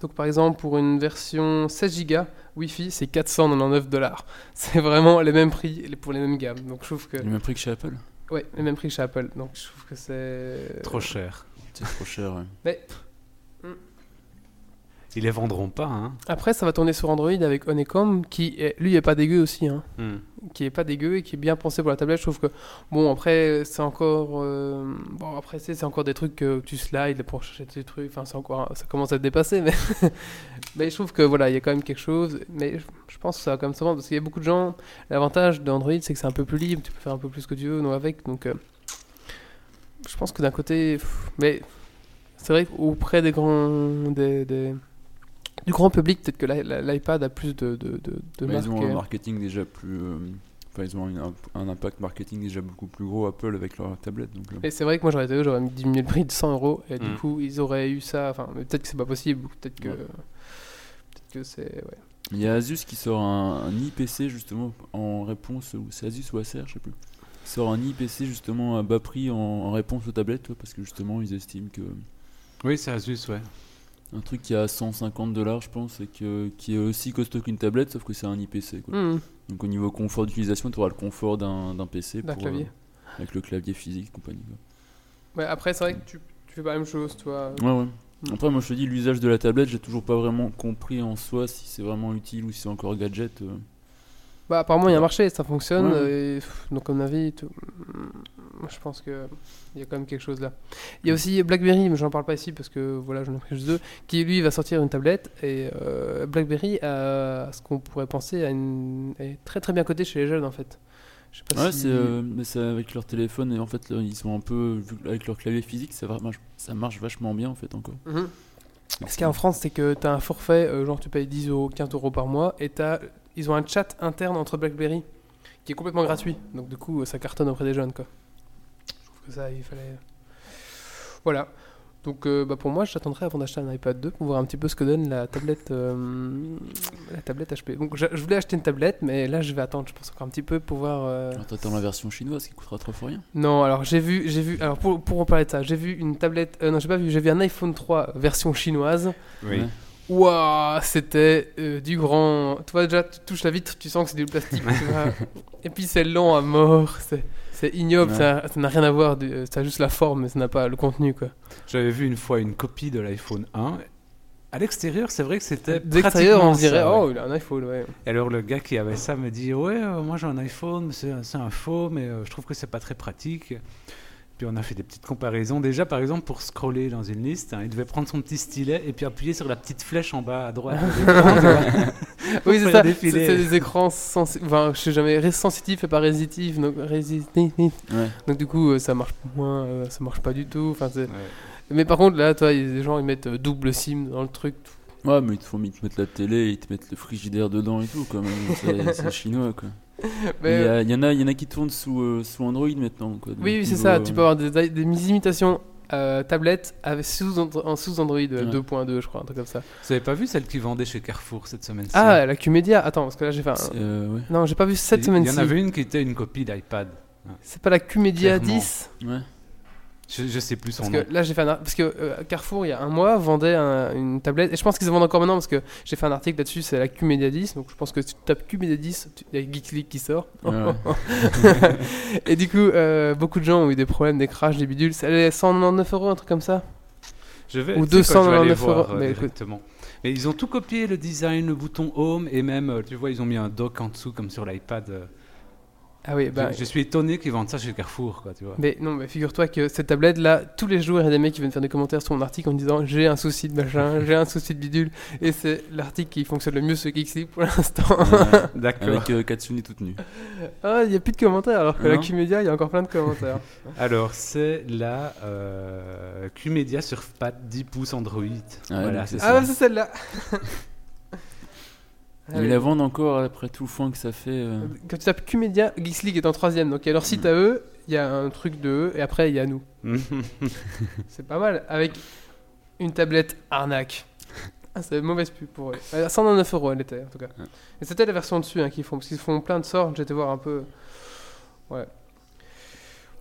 Speaker 1: Donc, par exemple, pour une version 16 Go Wi-Fi, c'est 499 dollars. C'est vraiment les mêmes prix pour les mêmes gammes. Donc, je trouve que.
Speaker 3: Le même prix que chez Apple?
Speaker 1: Ouais, les mêmes prix que chez Apple. Donc, je trouve que c'est.
Speaker 2: Trop cher.
Speaker 3: C'est trop cher, ouais.
Speaker 1: Mais
Speaker 2: Ils les vendront pas, hein.
Speaker 1: après, ça va tourner sur Android avec Honeycomb, qui, est, lui, est pas dégueu aussi. Hein.
Speaker 2: Hmm.
Speaker 1: qui est pas dégueu et qui est bien pensé pour la tablette. Je trouve que bon après c'est encore euh, bon après c'est c'est encore des trucs que tu slides pour chercher tes trucs. Enfin c'est encore ça commence à te dépasser mais mais je trouve que voilà il y a quand même quelque chose. Mais je, pense que ça va quand même vendre parce qu'il y a beaucoup de gens. L'avantage d'Android c'est que c'est un peu plus libre. Tu peux faire un peu plus ce que tu veux non avec donc. euh, je pense que d'un côté, pff, mais c'est vrai qu'auprès des grands, des, des- du grand public, peut-être que l'i- l'i- l'iPad a plus de, de, de, de
Speaker 3: Mais ils ont un
Speaker 1: euh,
Speaker 3: marketing déjà plus. euh, Enfin, ils ont un, un impact marketing déjà beaucoup plus gros Apple avec leur tablette. Donc,
Speaker 1: Mais c'est vrai que moi j'aurais été eux, j'aurais diminué le prix de 100 euros et du
Speaker 2: Mm.
Speaker 1: coup ils auraient eu ça. Enfin, peut-être que c'est pas possible, peut-être que
Speaker 3: Ouais.
Speaker 1: Peut-être que c'est ouais.
Speaker 3: Il y a Asus qui sort un, un IPC justement en réponse, ou c'est Asus ou Acer, je sais plus. Qui sort un IPC justement à bas prix en, en réponse aux tablettes, ouais, parce que justement ils estiment que
Speaker 2: Oui, c'est Asus, ouais.
Speaker 3: un truc qui a 150 dollars, je pense, et que, qui est aussi costaud qu'une tablette, sauf que c'est un IPC. Quoi.
Speaker 1: Hmm,
Speaker 3: Donc au niveau confort d'utilisation, tu auras le confort d'un d'un PC
Speaker 1: D'un
Speaker 3: pour,
Speaker 1: clavier.
Speaker 3: euh, avec le clavier physique, compagnie. quoi.
Speaker 1: Ouais, après, c'est vrai que tu, tu fais pas la même chose, toi.
Speaker 3: Ouais, ouais.
Speaker 1: Mm.
Speaker 3: Après, moi je te dis, l'usage de la tablette, j'ai toujours pas vraiment compris en soi si c'est vraiment utile ou si c'est encore gadget. euh.
Speaker 1: Bah, apparemment, il y a un marché, ça fonctionne.
Speaker 3: Ouais.
Speaker 1: euh, Et, pff, donc, à mon avis, tout- mm, je pense qu'il y a quand même quelque chose là. Il y a aussi BlackBerry, mais j'en parle pas ici parce que voilà, j'en ai pris juste deux, qui lui va sortir une tablette. Et euh, BlackBerry a ce qu'on pourrait penser à une... est très très bien coté chez les jeunes en fait. Je sais pas
Speaker 3: Ouais,
Speaker 1: si-
Speaker 3: c'est euh, mais c'est avec leur téléphone et en fait là, ils sont un peu avec leur clavier physique, ça, va- ça marche vachement bien en fait encore.
Speaker 1: Mhm. Ce qu'il y a en France, c'est que tu as un forfait, euh, genre tu payes 10 euros, 15 euros par mois, et t'as- ils ont un chat interne entre BlackBerry qui est complètement gratuit. Donc du coup, ça cartonne auprès des jeunes. Quoi. Je trouve que ça, il fallait. Voilà. Donc euh, bah, pour moi, j'attendrai avant d'acheter un iPad 2 pour voir un petit peu ce que donne la tablette, euh, la tablette HP. Donc je, je voulais acheter une tablette, mais là je vais attendre, je pense encore un petit peu pour voir. euh,
Speaker 3: Alors t'attends la version chinoise qui coûtera trois fois rien.
Speaker 1: non, alors j'ai vu, j'ai vu, alors pour, pour en parler de ça, j'ai vu une tablette, euh, non j'ai pas vu, j'ai vu un iPhone 3 version chinoise.
Speaker 2: Oui.
Speaker 3: Ouais.
Speaker 1: Waouh, c'était euh, du grand. Tu vois, déjà, tu touches la vitre, tu sens que c'est du plastique. tu vois. Et puis c'est lent à mort, c'est, c'est ignoble,
Speaker 3: Ouais.
Speaker 1: ça, n'a rien à voir, du- ça a juste la forme, mais ça n'a pas le contenu. quoi.
Speaker 2: J'avais vu une fois une copie de l'iPhone 1. À l'extérieur, c'est vrai que c'était
Speaker 1: D'extérieur, on dirait,
Speaker 2: ça, ouais.
Speaker 1: oh, il a un iPhone, ouais.
Speaker 2: Et alors le gars qui avait ça me dit ouais euh, moi j'ai un iPhone c'est un faux mais euh, je trouve que c'est pas très pratique. Puis on a fait des petites comparaisons. Déjà par exemple pour scroller dans une liste, hein, il devait prendre son petit stylet et puis appuyer sur la petite flèche en bas à droite.
Speaker 1: Oui, c'est ça, c'est, des écrans sensitifs, enfin, je sais jamais, sensitifs et pas résitifs, donc.
Speaker 3: Ouais.
Speaker 1: donc du coup, euh, ça marche moins, euh, ça marche pas du tout. Enfin, c'est...
Speaker 2: Ouais.
Speaker 1: Mais par contre, là, toi, il y a des gens, ils mettent euh, double SIM dans le truc.
Speaker 3: Ouais, mais ils te font ils te mettent la télé, ils te mettent le frigidaire dedans et tout quand même. C'est chinois quoi.
Speaker 1: Mais,
Speaker 3: Il y, a- il y en a, il y en a qui tournent sous, euh, sous Android maintenant quoi.
Speaker 1: Oui, oui, c'est ça.
Speaker 3: euh,
Speaker 1: Tu peux avoir des, des imitations euh, tablettes avec sous, en sous Android euh,
Speaker 3: Ouais.
Speaker 1: 2.2, je crois, un truc comme ça.
Speaker 2: Vous avez pas vu celle qui vendait chez Carrefour cette semaine-ci?
Speaker 1: Ah, la Qmedia. Attends, parce que là, j'ai fait un...
Speaker 3: euh, ouais.
Speaker 1: Non, j'ai pas vu cette semaine-ci.
Speaker 2: Il y en avait une qui était une copie d'iPad.
Speaker 1: C'est pas la Qmedia
Speaker 2: Clairement.
Speaker 1: 10
Speaker 3: Ouais.
Speaker 2: Je, je sais plus son
Speaker 1: Parce
Speaker 2: nom.
Speaker 1: que là, j'ai fait un ar- Parce que euh, Carrefour, il y a un mois, vendait un- une tablette. Et je pense qu'ils en vendent encore maintenant parce que j'ai fait un article là-dessus. C'est la Qmedia 10. Donc je pense que si tu tapes Qmedia 10, tu- il y a League qui sort.
Speaker 3: Ouais.
Speaker 1: et du coup, euh, beaucoup de gens ont eu des problèmes, des crashs, des bidules. Ça allait 199 euros, un truc comme ça.
Speaker 2: Je vais,
Speaker 1: Ou
Speaker 2: tu sais quoi, je vais aller
Speaker 1: 299
Speaker 2: voir,
Speaker 1: euros.
Speaker 2: euh,
Speaker 1: Mais
Speaker 2: directement. Mais ils ont tout copié, le design, le bouton Home, et même, tu vois, ils ont mis un dock en dessous, comme sur l'iPad.
Speaker 1: Ah oui, bah.
Speaker 2: je, je suis étonné qu'ils vendent ça chez Carrefour, quoi, tu vois.
Speaker 1: Mais non, mais figure-toi que cette tablette là, tous les jours, il y a des mecs qui viennent faire des commentaires sur mon article en disant j'ai un souci de machin, j'ai un souci de bidule. Et c'est l'article qui fonctionne le mieux sur Geeksleague pour l'instant.
Speaker 3: Ouais.
Speaker 2: D'accord.
Speaker 3: Avec euh, Katsuni toute nue.
Speaker 1: ah, il n'y a plus de commentaires, alors que la
Speaker 3: Non.
Speaker 1: Qmedia, il y a encore plein de commentaires.
Speaker 2: Alors, c'est la euh, QMedia Surfpad 10 pouces Android.
Speaker 3: Ah,
Speaker 2: voilà, c'est
Speaker 1: ah,
Speaker 2: ça.
Speaker 1: ouais, c'est celle-là. Ah
Speaker 3: Ils
Speaker 1: oui.
Speaker 3: la vendent encore après tout le foin que ça fait. euh.
Speaker 1: Quand tu tapes Qmedia, Geeks League est en troisième. Donc il y a leur site à eux, il y a un truc de eux, et après il y a nous. C'est pas mal. Avec une tablette arnaque. Ah, c'est mauvaise pub pour eux. Euh, 109 euros elle était en tout cas.
Speaker 3: Ouais.
Speaker 1: Et c'était la version dessus hein, qu'ils font, parce qu'ils font plein de sorts. J'étais voir un peu. Ouais.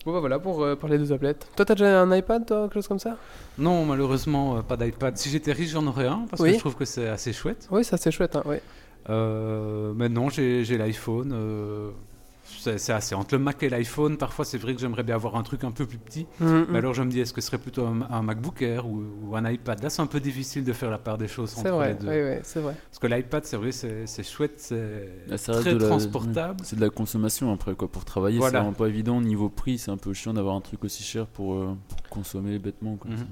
Speaker 1: Bon bah voilà pour euh, parler de tablettes. Toi t'as déjà un iPad, toi, quelque chose comme ça?
Speaker 2: Non, malheureusement, euh, pas d'iPad. Si j'étais riche, j'en aurais un, parce
Speaker 1: Oui.
Speaker 2: que je trouve que c'est assez chouette.
Speaker 1: Oui, ça c'est chouette. Hein, ouais.
Speaker 2: Euh, mais non, j'ai l'iPhone. euh, c'est assez entre le Mac et l'iPhone. Parfois, c'est vrai que j'aimerais bien avoir un truc un peu plus petit.
Speaker 1: Mhm,
Speaker 2: Mais alors, je me dis, est-ce que ce serait plutôt un, un MacBook Air ou, ou un iPad? Là, c'est un peu difficile de faire la part des choses
Speaker 1: c'est
Speaker 2: entre
Speaker 1: vrai.
Speaker 2: les deux.
Speaker 1: C'est vrai.
Speaker 2: Parce que l'iPad, c'est vrai, c'est chouette, c'est très transportable.
Speaker 3: C'est de la consommation après quoi. Pour travailler,
Speaker 2: Voilà.
Speaker 3: c'est vraiment pas évident. Niveau prix, c'est un peu chiant d'avoir un truc aussi cher pour, euh, pour consommer bêtement. Quoi.
Speaker 2: Mhm.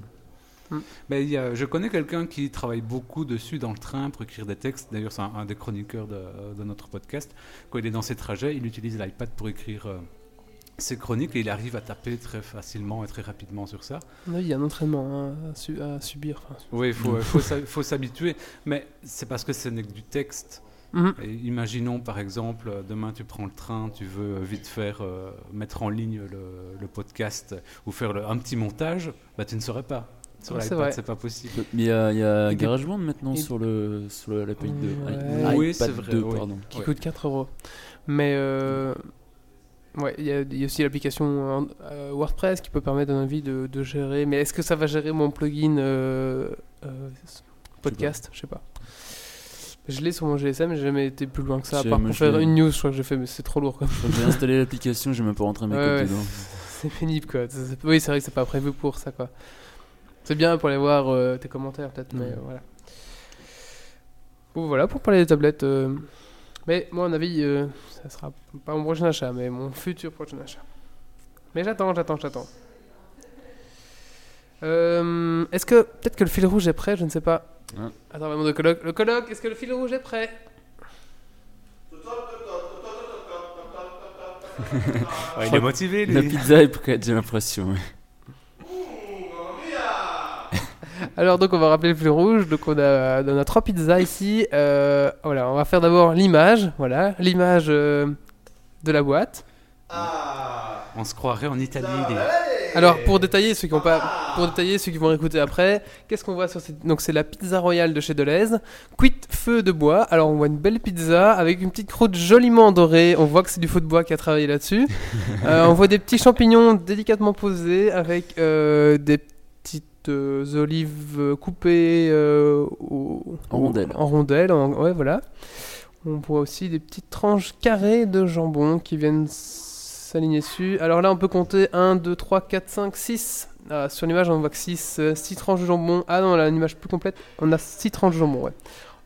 Speaker 1: Mm.
Speaker 2: Mais il y a- je connais quelqu'un qui travaille beaucoup dessus dans le train pour écrire des textes. D'ailleurs, c'est un, un des chroniqueurs de, de notre podcast. Quand il est dans ses trajets, il utilise l'iPad pour écrire euh, ses chroniques et il arrive à taper très facilement et très rapidement sur ça.
Speaker 1: Oui, il y a un entraînement hein, à, su- à subir. enfin.
Speaker 2: Oui, il faut, faut s'a- faut s'habituer. Mais c'est parce que ce n'est que du texte. Et imaginons par exemple, demain tu prends le train, tu veux vite faire euh, mettre en ligne le, le podcast ou faire le- un petit montage, bah, tu ne saurais pas. Sur
Speaker 1: Ouais, c'est
Speaker 2: l'iPad,
Speaker 1: vrai.
Speaker 2: c'est pas possible.
Speaker 3: Mais il y a, il y a GarageBand maintenant
Speaker 1: et-
Speaker 3: sur, le, sur le- la page de
Speaker 1: Ouais.
Speaker 3: i-
Speaker 2: Oui,
Speaker 3: iPad
Speaker 2: c'est vrai,
Speaker 3: 2,
Speaker 2: oui.
Speaker 3: pardon.
Speaker 1: qui
Speaker 2: Ouais.
Speaker 1: coûte 4 euros. Mais euh, ouais, il y, a- il y a aussi l'application euh, WordPress qui peut permettre à un avis de, de gérer. Mais est-ce que ça va gérer mon plugin euh, euh, podcast? Je sais pas. Je l'ai sur mon GSM, j'ai jamais été plus loin que ça. À part pour
Speaker 3: je
Speaker 1: faire une news, je crois que j'ai fait, mais c'est trop lourd.
Speaker 3: J'ai installé l'application, j'ai même pas rentré mes
Speaker 1: Ouais,
Speaker 3: codes
Speaker 1: ouais.
Speaker 3: dedans.
Speaker 1: C'est pénible quoi. Oui, c'est vrai que c'est pas prévu pour ça quoi. C'est bien pour aller voir euh, tes commentaires peut-être, mais euh, voilà. Bon, voilà pour parler des tablettes. euh, Mais moi, à mon avis, euh, ça sera pas mon prochain achat, mais mon futur prochain achat. Mais j'attends, j'attends, j'attends. Euh, est-ce que peut-être que le fil rouge est prêt Je ne sais pas.
Speaker 3: Hein.
Speaker 1: Attends, vraiment de colloque. Le colloque, est-ce que le fil rouge est prêt?
Speaker 2: Ouais, il est motivé,
Speaker 3: La
Speaker 2: lui.
Speaker 3: pizza est prête, j'ai l'impression. ouais.
Speaker 1: Alors donc on va rappeler le fil rouge. Donc on a, on a trois pizzas ici. Euh, voilà, on va faire d'abord l'image. Voilà, l'image euh, de la boîte.
Speaker 2: On se croirait en Italie. lui.
Speaker 1: Alors pour détailler ceux qui ont pas, pour détailler ceux qui vont écouter après, qu'est-ce qu'on voit sur cette donc c'est la pizza royale de chez Deleuze, cuite feu de bois. Alors on voit une belle pizza avec une petite croûte joliment dorée. On voit que c'est du feu de bois qui a travaillé là-dessus. Euh, on voit des petits champignons délicatement posés avec euh, des petites euh, olives coupées euh, au-
Speaker 3: En rondelles.
Speaker 1: En rondelles, en- ouais voilà. On voit aussi des petites tranches carrées de jambon qui viennent s'aligner dessus. Alors là, on peut compter 1, 2, 3, 4, 5, 6. Ah, sur l'image, on voit que 6, tranches de jambon. Ah non, là, une image plus complète, on a 6 tranches de jambon, ouais.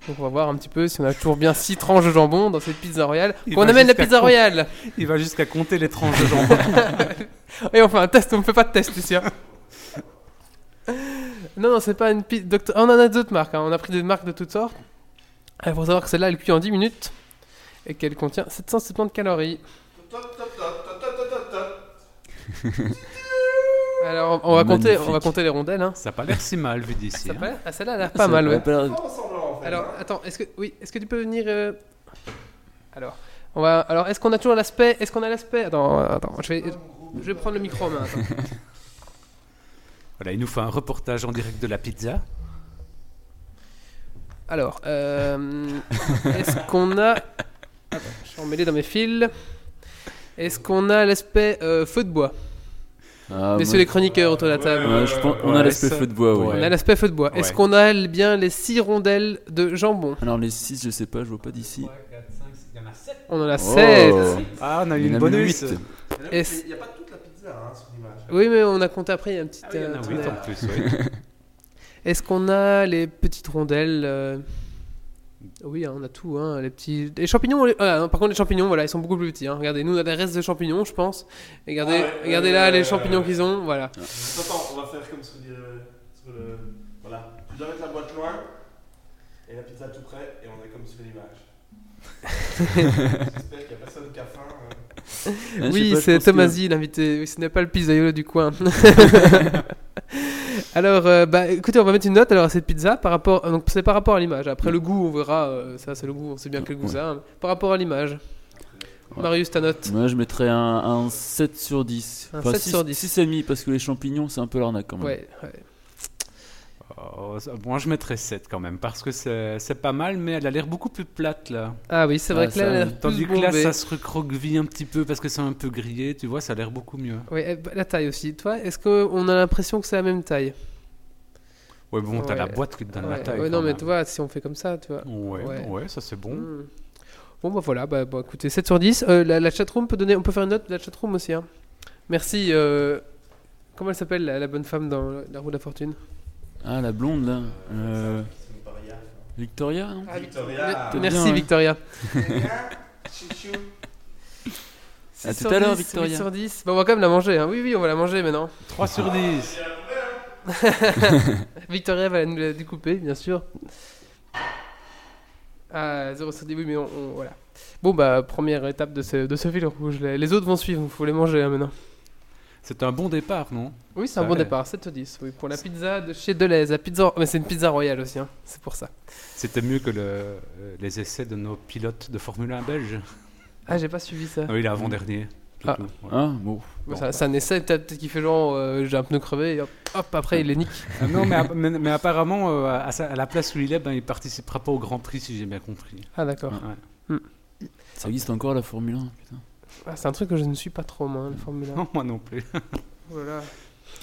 Speaker 1: Donc on va voir un petit peu si on a toujours bien 6 tranches de jambon dans cette pizza royale. Qu'on amène la pizza royale
Speaker 2: Il va jusqu'à compter les tranches de jambon.
Speaker 1: Et on fait un test, on ne fait pas de test ici. hein. Non, non, c'est pas une pizza. On en a d'autres marques, hein. on a pris des marques de toutes sortes. Il faut savoir que celle-là, elle cuit en 10 minutes et qu'elle contient 770 calories. Alors, on va, compter, on va compter les rondelles. Hein.
Speaker 2: Ça a pas l'air si mal vu d'ici.
Speaker 1: Ça
Speaker 2: hein.
Speaker 1: ah, celle-là a l'air pas mal, ouais.
Speaker 3: pas
Speaker 1: Alors, attends, est-ce que oui, est-ce que tu peux venir euh, Alors, on va. Alors, est-ce qu'on a toujours l'aspect Est-ce qu'on a l'aspect Attends, attends, je vais, je vais prendre le micro en main. attends.
Speaker 2: Voilà, il nous fait un reportage en direct de la pizza.
Speaker 1: Alors, euh, est-ce qu'on a. Attends, je suis emmêlé dans mes fils. Est-ce qu'on a l'aspect euh, feu de bois
Speaker 3: Ah,
Speaker 1: Messieurs
Speaker 3: moi-
Speaker 1: les chroniqueurs autour de la table.
Speaker 3: Ouais, je pense- on a
Speaker 2: Ouais,
Speaker 3: l'aspect feu de bois, oui.
Speaker 1: On a l'aspect feu de bois. Est-ce
Speaker 2: Ouais.
Speaker 1: qu'on a bien les six rondelles de jambon
Speaker 3: Alors les 6, je sais pas, je vois pas d'ici.
Speaker 1: On en a
Speaker 3: Oh.
Speaker 1: 7.
Speaker 2: Ah, on a eu une
Speaker 3: huit.
Speaker 1: Est-ce-
Speaker 4: Il n'y a pas toute la pizza hein.
Speaker 1: Oui, mais on a compté après, il y a un petit.
Speaker 2: Ah oui,
Speaker 1: euh,
Speaker 2: en plus, oui.
Speaker 1: Est-ce qu'on a les petites rondelles euh, Oui, hein, on a tout. Hein, les petits. Les champignons, on les- ah, non, par contre, les champignons, voilà, ils sont beaucoup plus petits. hein. Regardez, nous, on a des restes de champignons, je pense. Et regardez,
Speaker 4: Ah ouais,
Speaker 1: regardez là les champignons qu'ils ont. Voilà.
Speaker 4: Attends, on va faire comme sur, le- sur le. Voilà. Tu dois mettre la boîte loin et la pizza tout près et on est comme sur l'image. J'espère qu'il n'y a personne qui a faim.
Speaker 3: Sais
Speaker 1: oui, c'est
Speaker 3: pense que-
Speaker 1: Tomasi, l'invité. Oui, ce n'est pas le pizzaiolo du coin. alors, euh, bah, écoutez, on va mettre une note alors à cette pizza par rapport. Donc, c'est par rapport à l'image. Après, le goût, on verra. euh, ça, c'est le goût. On sait bien quel goût
Speaker 3: Ouais.
Speaker 1: ça. a. Par rapport à l'image.
Speaker 3: Ouais.
Speaker 1: Marius, ta note.
Speaker 3: Moi je mettrais un, un 7 sur 10.
Speaker 1: Un 7 sur 10.
Speaker 3: 6,5 parce que les champignons c'est un peu l'arnaque quand même.
Speaker 1: Ouais, ouais.
Speaker 2: Oh, ça- moi, je mettrais 7 quand même, parce que c'est pas mal, mais elle a l'air beaucoup plus plate là.
Speaker 1: Ah oui, c'est vrai
Speaker 3: Ah,
Speaker 1: que là,
Speaker 3: ça,
Speaker 1: elle a l'air
Speaker 2: Tandis
Speaker 1: plus
Speaker 2: que là, ça se recroqueville un petit peu parce que c'est un peu grillé, tu vois, ça a l'air beaucoup mieux.
Speaker 1: Oui, eh, bah, la taille aussi. Toi, est-ce qu'on a l'impression que c'est la même taille?
Speaker 2: Ouais, bon, t'as
Speaker 1: Ouais.
Speaker 2: la boîte qui te donne
Speaker 1: Ouais,
Speaker 2: la taille.
Speaker 1: ouais, non, mais tu vois, si on fait comme ça, tu vois.
Speaker 2: Ouais,
Speaker 1: Ouais.
Speaker 2: ouais, ça c'est bon.
Speaker 1: Hmm. Bon, bah voilà, bah, bah, écoutez, 7 sur 10. Euh, la, la chatroom peut donner, on peut faire une note de la chatroom aussi. Hein. Merci. euh, comment elle s'appelle, la, la bonne femme dans la roue de la fortune?
Speaker 3: Ah la blonde là. Euh. Victoria non
Speaker 1: Ah,
Speaker 4: Victoria.
Speaker 1: Merci
Speaker 3: bien, ouais.
Speaker 1: Victoria.
Speaker 3: À
Speaker 1: 6
Speaker 3: tout à l'heure,
Speaker 1: 10,
Speaker 3: Victoria.
Speaker 1: 8 sur 10. Bah, on va quand même la manger. Hein. Oui, oui, on va la manger maintenant.
Speaker 2: 3 sur 10.
Speaker 1: Victoria va nous la découper, bien sûr. Ah, 0 sur 10, oui, mais on, on- voilà. Bon, bah, première étape de ce, de ce fil rouge. Les, les autres vont suivre, il faut les manger hein, maintenant.
Speaker 2: C'est un bon départ, non?
Speaker 1: Oui, c'est un
Speaker 2: Ça
Speaker 1: bon départ, 7 sur 10. Oui, pour la pizza de chez Deleuze. La pizza... Mais c'est une pizza royale aussi, hein. c'est pour ça.
Speaker 2: C'était mieux que le- euh, les essais de nos pilotes de Formule 1 belges.
Speaker 1: Ah, j'ai pas suivi ça.
Speaker 2: Ah oui, l'avant-dernier.
Speaker 1: Ah.
Speaker 2: ouais.
Speaker 3: Hein Bon.
Speaker 1: Bah, ça- C'est un essai, peut-être qu'il fait genre euh, j'ai un pneu crevé et hop, hop, après il les nique.
Speaker 2: Ah non, mais, app- mais, mais apparemment, euh, à, sa- à la place où il est, ben, il participera pas au Grand Prix, si j'ai bien compris.
Speaker 1: Ah d'accord.
Speaker 2: Ouais.
Speaker 3: Ça existe encore la Formule 1, putain?
Speaker 1: Ah, c'est un truc que je ne suis pas trop moi, la Formule 1.
Speaker 2: Non, moi non plus.
Speaker 1: Voilà.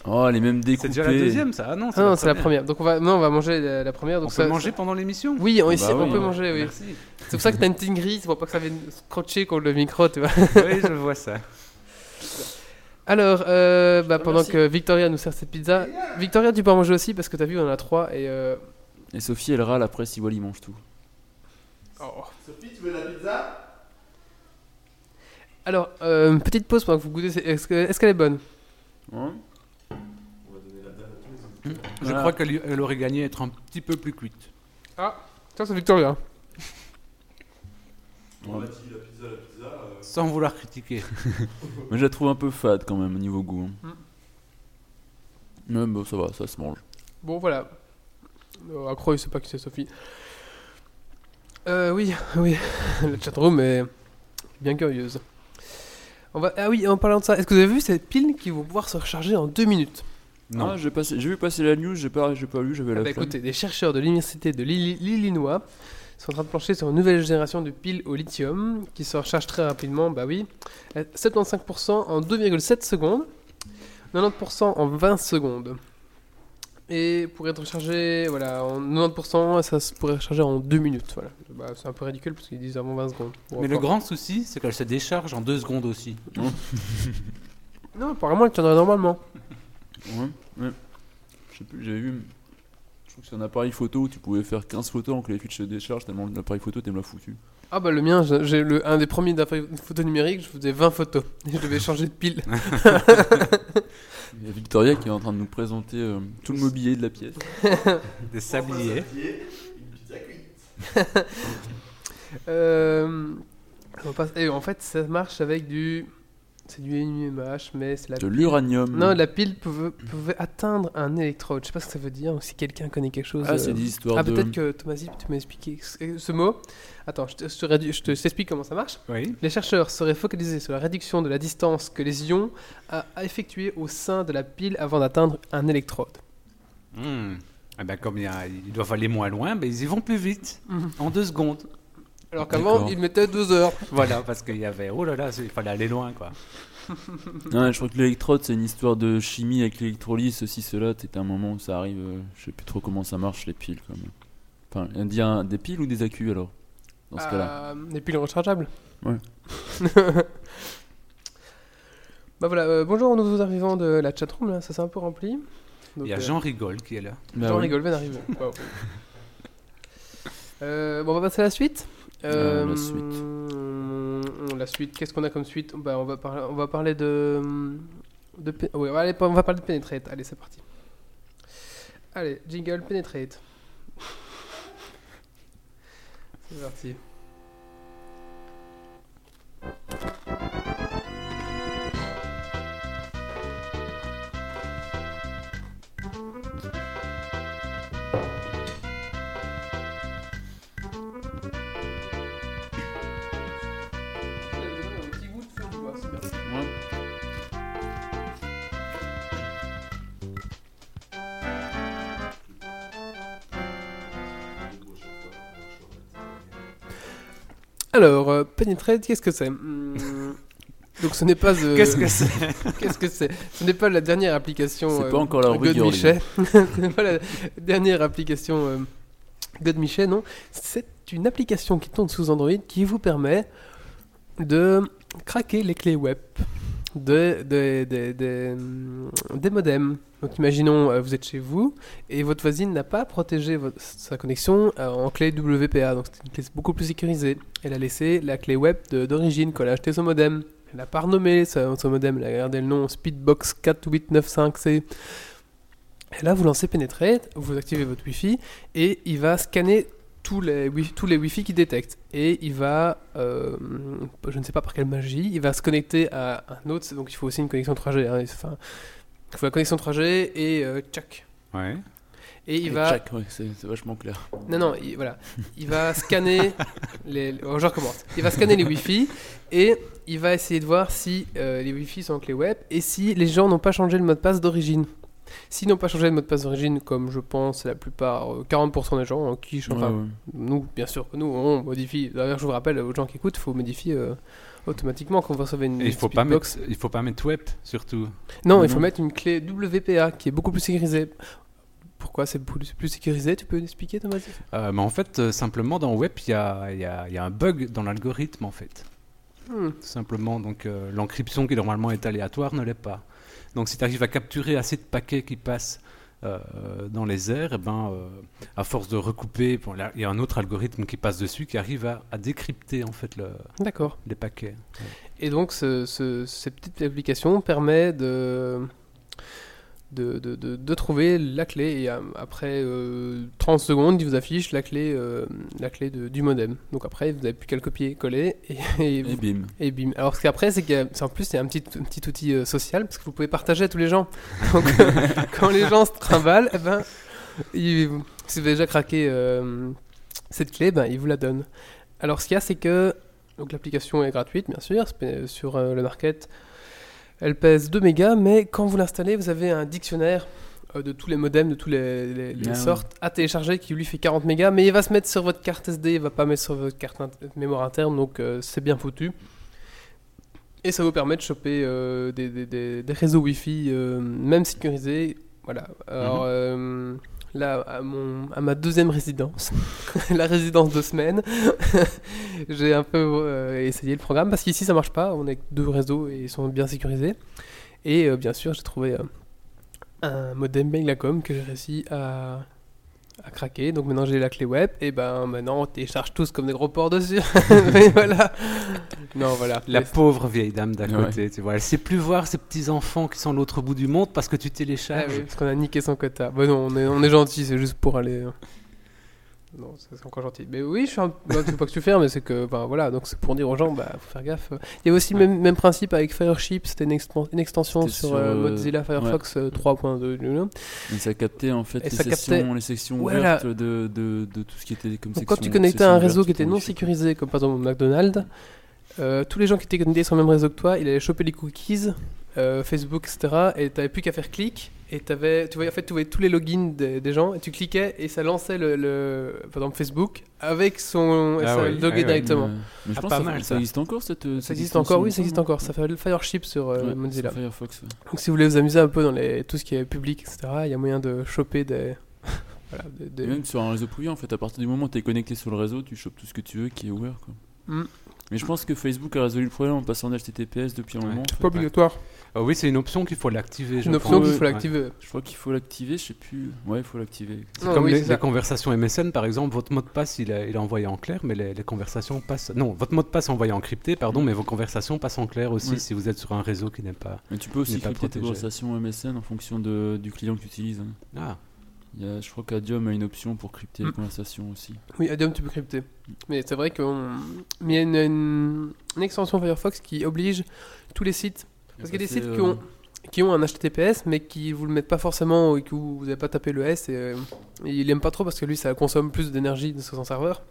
Speaker 3: Oh, les mêmes
Speaker 2: C'est
Speaker 3: découpés.
Speaker 2: déjà la deuxième, ça Ah non,
Speaker 1: Ah non, c'est la première. Donc on va, non, on va manger la, la première.
Speaker 2: On
Speaker 1: Donc
Speaker 2: peut
Speaker 1: ça-
Speaker 2: manger pendant l'émission
Speaker 1: Oui, on,
Speaker 3: Bah
Speaker 1: ici, on
Speaker 3: oui.
Speaker 1: peut manger, oui.
Speaker 2: Merci.
Speaker 1: C'est pour ça que t'as une petite grille, pour pas que ça vienne scotcher contre le micro, tu vois.
Speaker 2: oui, je vois ça.
Speaker 1: Alors, euh, bah, pendant
Speaker 3: Merci.
Speaker 1: que Victoria nous sert cette pizza, Victoria, tu peux en manger aussi parce que t'as vu, on en a trois et. euh,
Speaker 3: Et Sophie, elle râle après si Wally mange tout.
Speaker 1: oh.
Speaker 4: Sophie, tu veux de la pizza?
Speaker 1: Alors, euh, petite pause pendant que vous goûtez. Est-ce que- est-ce qu'elle est bonne?
Speaker 3: Hein
Speaker 2: Je
Speaker 3: Voilà.
Speaker 2: crois qu'elle elle aurait gagné à être un petit peu plus cuite.
Speaker 1: Ça, c'est Victoria.
Speaker 4: On a dit la pizza, la pizza. euh,
Speaker 2: Sans vouloir critiquer.
Speaker 3: Mais je la trouve un peu fade quand même au niveau goût. hein.
Speaker 1: Mm.
Speaker 3: Mais bon, ça va, ça se mange.
Speaker 1: Bon, voilà. Euh, accro, il sait pas qui c'est Sophie. Euh, oui, oui. La chatroom est bien curieuse. On va... Ah oui, en parlant de ça, est-ce que vous avez vu cette pile qui vont pouvoir se recharger en deux minutes
Speaker 2: Non.
Speaker 3: Ah, j'ai passé- j'ai vu passer la news, j'ai pas, j'ai pas lu, j'avais
Speaker 1: Ah
Speaker 3: la
Speaker 1: bah écoutez, des chercheurs de l'université de l'Illi- l'Illinois sont en train de plancher sur une nouvelle génération de piles au lithium qui se recharge très rapidement, bah oui, à 75% en 2,7 secondes, 90% en 20 secondes. Et pour être rechargé, voilà, en 90%, ça se pourrait recharger en 2 minutes. Voilà. Bah, c'est un peu ridicule parce qu'ils disent avant 20 secondes.
Speaker 2: Mais le grand souci, c'est qu'elle se décharge en deux secondes aussi.
Speaker 1: Non, apparemment, il tiendrait normalement.
Speaker 3: Ouais, ouais. Je sais plus, j'avais vu. Je trouve que c'est un appareil photo où tu pouvais faire 15 photos avant que les fiches se déchargent, tellement l'appareil photo t'aimes la foutu.
Speaker 1: Ah bah le mien, j'ai- le, un des premiers d'appareil photo numérique, je faisais 20 photos. Et je devais changer de pile.
Speaker 3: Il y a Victoria qui est en train de nous présenter euh, tout le mobilier de la pièce.
Speaker 2: Des sabliers.
Speaker 4: Une pizza cuite.
Speaker 1: Euh, on passe- et en fait, ça marche avec du. C'est du NUMH, mais c'est la.
Speaker 3: De l'uranium.
Speaker 1: Non, la pile pouvait, pouvait atteindre un électrode. Je sais pas ce que ça veut dire. Si quelqu'un connaît quelque chose.
Speaker 3: Ah,
Speaker 1: euh,
Speaker 3: c'est des histoires
Speaker 1: Ah,
Speaker 3: de.
Speaker 1: peut-être que Thomasy, tu m'as expliqué ce ce mot. Attends, je te, je te je te- t'explique comment ça marche.
Speaker 2: Oui.
Speaker 1: Les chercheurs seraient focalisés sur la réduction de la distance que les ions a à effectuer au sein de la pile avant d'atteindre un électrode.
Speaker 2: Hmm. Eh ben, comme il y a- ils doivent aller moins loin, ben, ils y vont plus vite,
Speaker 1: Mhm.
Speaker 2: en deux secondes.
Speaker 1: Alors qu'avant, ils mettaient deux heures.
Speaker 2: Voilà, parce qu'il y avait. Oh là là, il fallait aller loin, quoi.
Speaker 3: Non, je crois que l'électrode, c'est une histoire de chimie avec l'électrolyse, ceci, cela. T'es un moment où ça arrive. euh, je sais plus trop comment ça marche, les piles, quand même. Enfin, on dit un- des piles ou des accus alors Dans ce cas-là?
Speaker 1: Euh, Des piles rechargeables
Speaker 3: Ouais.
Speaker 1: bah voilà, euh, bonjour aux nouveaux arrivants de la chatroom, là, ça s'est un peu rempli. Donc,
Speaker 2: Il y a
Speaker 1: euh,
Speaker 2: Jean Rigole qui est là.
Speaker 3: Bah
Speaker 1: Jean
Speaker 3: oui.
Speaker 1: rigole, vient d'arriver. Wow. Euh, bon, on va passer à la suite.
Speaker 3: Euh, la suite.
Speaker 1: hum, La suite, qu'est-ce qu'on a comme suite bah, on, va parler, on va parler de. de Pe- ouais, on va aller- on va parler de Penetrate. Allez, c'est parti. Allez, jingle Penetrate. c'est parti. Alors, euh, Penetrate, qu'est-ce que c'est Hum, Donc, ce n'est pas. euh,
Speaker 2: Qu'est-ce que c'est
Speaker 1: Qu'est-ce que c'est Ce n'est pas la dernière application.
Speaker 3: C'est
Speaker 1: euh,
Speaker 3: pas encore la rubrique
Speaker 1: God
Speaker 3: du
Speaker 1: Michet. Ce n'est pas la dernière application euh, God Michet, non. C'est une application qui tourne sous Android qui vous permet de craquer les clés web hum, des modems. Donc imaginons, euh, vous êtes chez vous et votre voisine n'a pas protégé sa connexion euh, en clé WPA, donc c'est une clé beaucoup plus sécurisée. Elle a laissé la clé web d'origine quand elle a acheté son modem. Elle n'a pas renommé son, son modem, elle a gardé le nom Speedbox 4895C. Et là, vous lancez Penetrate, vous activez votre Wi-Fi et il va scanner tous les, tous les Wi-Fi qu'il détecte. Et il va, euh, je ne sais pas par quelle magie, il va se connecter à un autre. Donc il faut aussi une connexion 3G. hein, enfin, il faut la connexion 3G et euh, tchac.
Speaker 2: Ouais.
Speaker 1: Et il
Speaker 3: Et
Speaker 1: va.
Speaker 3: tchac, ouais, c'est c'est vachement clair.
Speaker 1: Non, non, il, voilà. Il va scanner les. oh, je recommence. Il va scanner les Wi-Fi et il va essayer de voir si euh, les Wi-Fi sont en clé web et si les gens n'ont pas changé le mot de passe d'origine. S'ils n'ont pas changé le mot de passe d'origine, comme je pense la plupart, euh, 40% des gens hein, qui
Speaker 3: Ouais, ouais.
Speaker 1: nous, bien sûr que nous, on modifie. D'ailleurs, je vous rappelle aux gens qui écoutent, il faut modifier euh, automatiquement quand vous recevez une
Speaker 2: Et il faut pas mettre, il faut pas mettre web surtout.
Speaker 1: Non, il
Speaker 3: Non.
Speaker 1: faut mettre une clé WPA qui est beaucoup plus sécurisée. Pourquoi c'est plus, sécurisé Tu peux l'expliquer, Thomas?
Speaker 2: Euh, mais en fait, euh, simplement dans web, il y a, il y a- il y a un bug dans l'algorithme en fait.
Speaker 1: Hmm.
Speaker 2: Tout simplement, donc euh, l'encryption qui normalement est aléatoire ne l'est pas. Donc si tu arrives à capturer assez de paquets qui passent euh, dans les airs, eh ben, euh, à force de recouper, bon, là, il y a un autre algorithme qui passe dessus qui arrive à, à décrypter en fait le- les paquets.
Speaker 1: Et donc, ce- ce- cette petite application permet de, de, de, de- de trouver la clé. Et euh, après euh, 30 secondes, il vous affiche la clé, euh, la clé du modem. Donc après, vous n'avez plus qu'à le copier-coller et, et,
Speaker 3: Et bim.
Speaker 1: et bim. Alors, ce qu'après, c'est qu'en plus, il y a un petit, un petit outil euh, social parce que vous pouvez partager à tous les gens. Donc, quand les gens se trimballent, eh ben, ils- si vous avez déjà craqué cette clé, ben, ils vous la donnent. Alors, ce qu'il y a, c'est que donc l'application est gratuite, bien sûr, sur le market. Elle pèse 2 mégas, mais quand vous l'installez, vous avez un dictionnaire euh, de tous les modems, de toutes les, les- les
Speaker 3: Ah
Speaker 1: sortes à télécharger qui lui fait 40 mégas, mais il va se mettre sur votre carte SD, il va pas mettre sur votre carte mémoire interne, donc euh, c'est bien foutu. Et ça vous permet de choper euh, des, des- des- des réseaux Wi-Fi, euh, même sécurisés. Voilà. Alors euh, là, à, mon, à ma deuxième résidence, la résidence de semaine, j'ai un peu euh, essayé le programme parce qu'ici ça marche pas. On est deux réseaux et ils sont bien sécurisés. Et euh, bien sûr, j'ai trouvé euh, un modem Benglacom que j'ai réussi à, à craquer. Donc maintenant j'ai la clé web et ben maintenant on télécharge tous comme des gros porcs dessus. Mais voilà. Non voilà.
Speaker 2: La
Speaker 1: Mais-
Speaker 2: pauvre vieille dame d'à
Speaker 3: Ouais.
Speaker 2: côté, tu vois, elle sait plus voir ses petits enfants qui sont à l'autre bout du monde parce que tu
Speaker 1: Ah
Speaker 2: télécharges.
Speaker 1: oui, parce qu'on a niqué son quota. Bon non, on est, on est gentil, c'est juste pour aller. Euh, Non, c'est encore gentil. Mais oui, je suis un... bah, c'est pas que tu fais, mais c'est que, ben voilà, donc c'est pour dire aux gens, bah, faut faire gaffe. Il y a aussi le même, même principe avec Fireship, c'était une, expan- une extension sur,
Speaker 3: sur,
Speaker 1: euh,
Speaker 3: euh,
Speaker 1: Mozilla Firefox euh, 3.2.
Speaker 3: Et ça captait en fait les
Speaker 1: ça
Speaker 3: sections,
Speaker 1: captait-
Speaker 3: les sections
Speaker 1: Voilà.
Speaker 3: ouvertes de, de, de tout ce qui était comme
Speaker 1: Donc quand tu connectais à un réseau qui était non sécurisé, comme par exemple McDonald's, euh, tous les gens qui étaient connectés sur le même réseau que toi, il allait choper les cookies, euh, Facebook, etc. Et t'avais plus qu'à faire clic. Et t'avais, tu voyais, en fait, tu voyais tous les logins des, des gens et tu cliquais et ça lançait le, le par exemple Facebook avec son
Speaker 2: Ah
Speaker 1: ça
Speaker 2: ouais,
Speaker 1: loguait
Speaker 2: ah ouais.
Speaker 1: directement.
Speaker 3: Mais, mais je
Speaker 2: Ah,
Speaker 3: pense
Speaker 2: pas
Speaker 3: que ça,
Speaker 2: mal,
Speaker 3: ça
Speaker 2: ça.
Speaker 3: existe encore cette.
Speaker 1: Ça existe encore, oui, ça existe encore. Ça fait le Fireship sur euh,
Speaker 3: Ouais,
Speaker 1: Mozilla.
Speaker 3: Firefox. ouais.
Speaker 1: Donc si vous voulez vous amuser un peu dans les, tout ce qui est public, etc., il y a moyen de choper des. voilà, des- des-
Speaker 3: Et Même sur un réseau privé, en fait, à partir du moment où tu es connecté sur le réseau, tu chopes tout ce que tu veux qui est ouvert. Quoi.
Speaker 1: Mm.
Speaker 3: Mais je pense que Facebook a résolu le problème en passant en HTTPS depuis un
Speaker 2: Ouais.
Speaker 3: moment. en
Speaker 1: C'est pas obligatoire.
Speaker 2: Ah oui, c'est une option qu'il faut l'activer. je
Speaker 1: Une
Speaker 2: pense.
Speaker 1: option qu'il faut
Speaker 2: Ouais.
Speaker 1: l'activer.
Speaker 3: Je crois qu'il faut l'activer, je sais plus. Ouais, il faut l'activer.
Speaker 2: C'est
Speaker 1: Ah
Speaker 2: comme
Speaker 1: oui,
Speaker 2: les,
Speaker 1: c'est ça.
Speaker 2: les conversations MSN, par exemple, votre mot de passe, il est, il est envoyé en clair, mais les, les conversations passent... Non, votre mot de passe est envoyé en crypté, pardon, mais vos conversations passent en clair aussi
Speaker 3: Oui.
Speaker 2: si vous êtes sur un réseau qui n'est pas...
Speaker 3: Mais tu peux aussi crypter tes conversations MSN en fonction de, du client que tu utilises. hein.
Speaker 2: Ah,
Speaker 3: Il y a, je crois qu'Adium a une option pour crypter les
Speaker 1: Mm.
Speaker 3: conversations aussi.
Speaker 1: Oui, Adium, tu peux crypter. Mais c'est vrai qu'on. Mais il y a une, une- une extension Firefox qui oblige tous les sites. Parce qu'il y a des sites qui
Speaker 3: euh,
Speaker 1: ont, qui ont un HTTPS, mais qui vous le mettent pas forcément et que vous n'avez pas tapé le S. Et, euh, et il aime pas trop parce que lui, ça consomme plus d'énergie sur son serveur.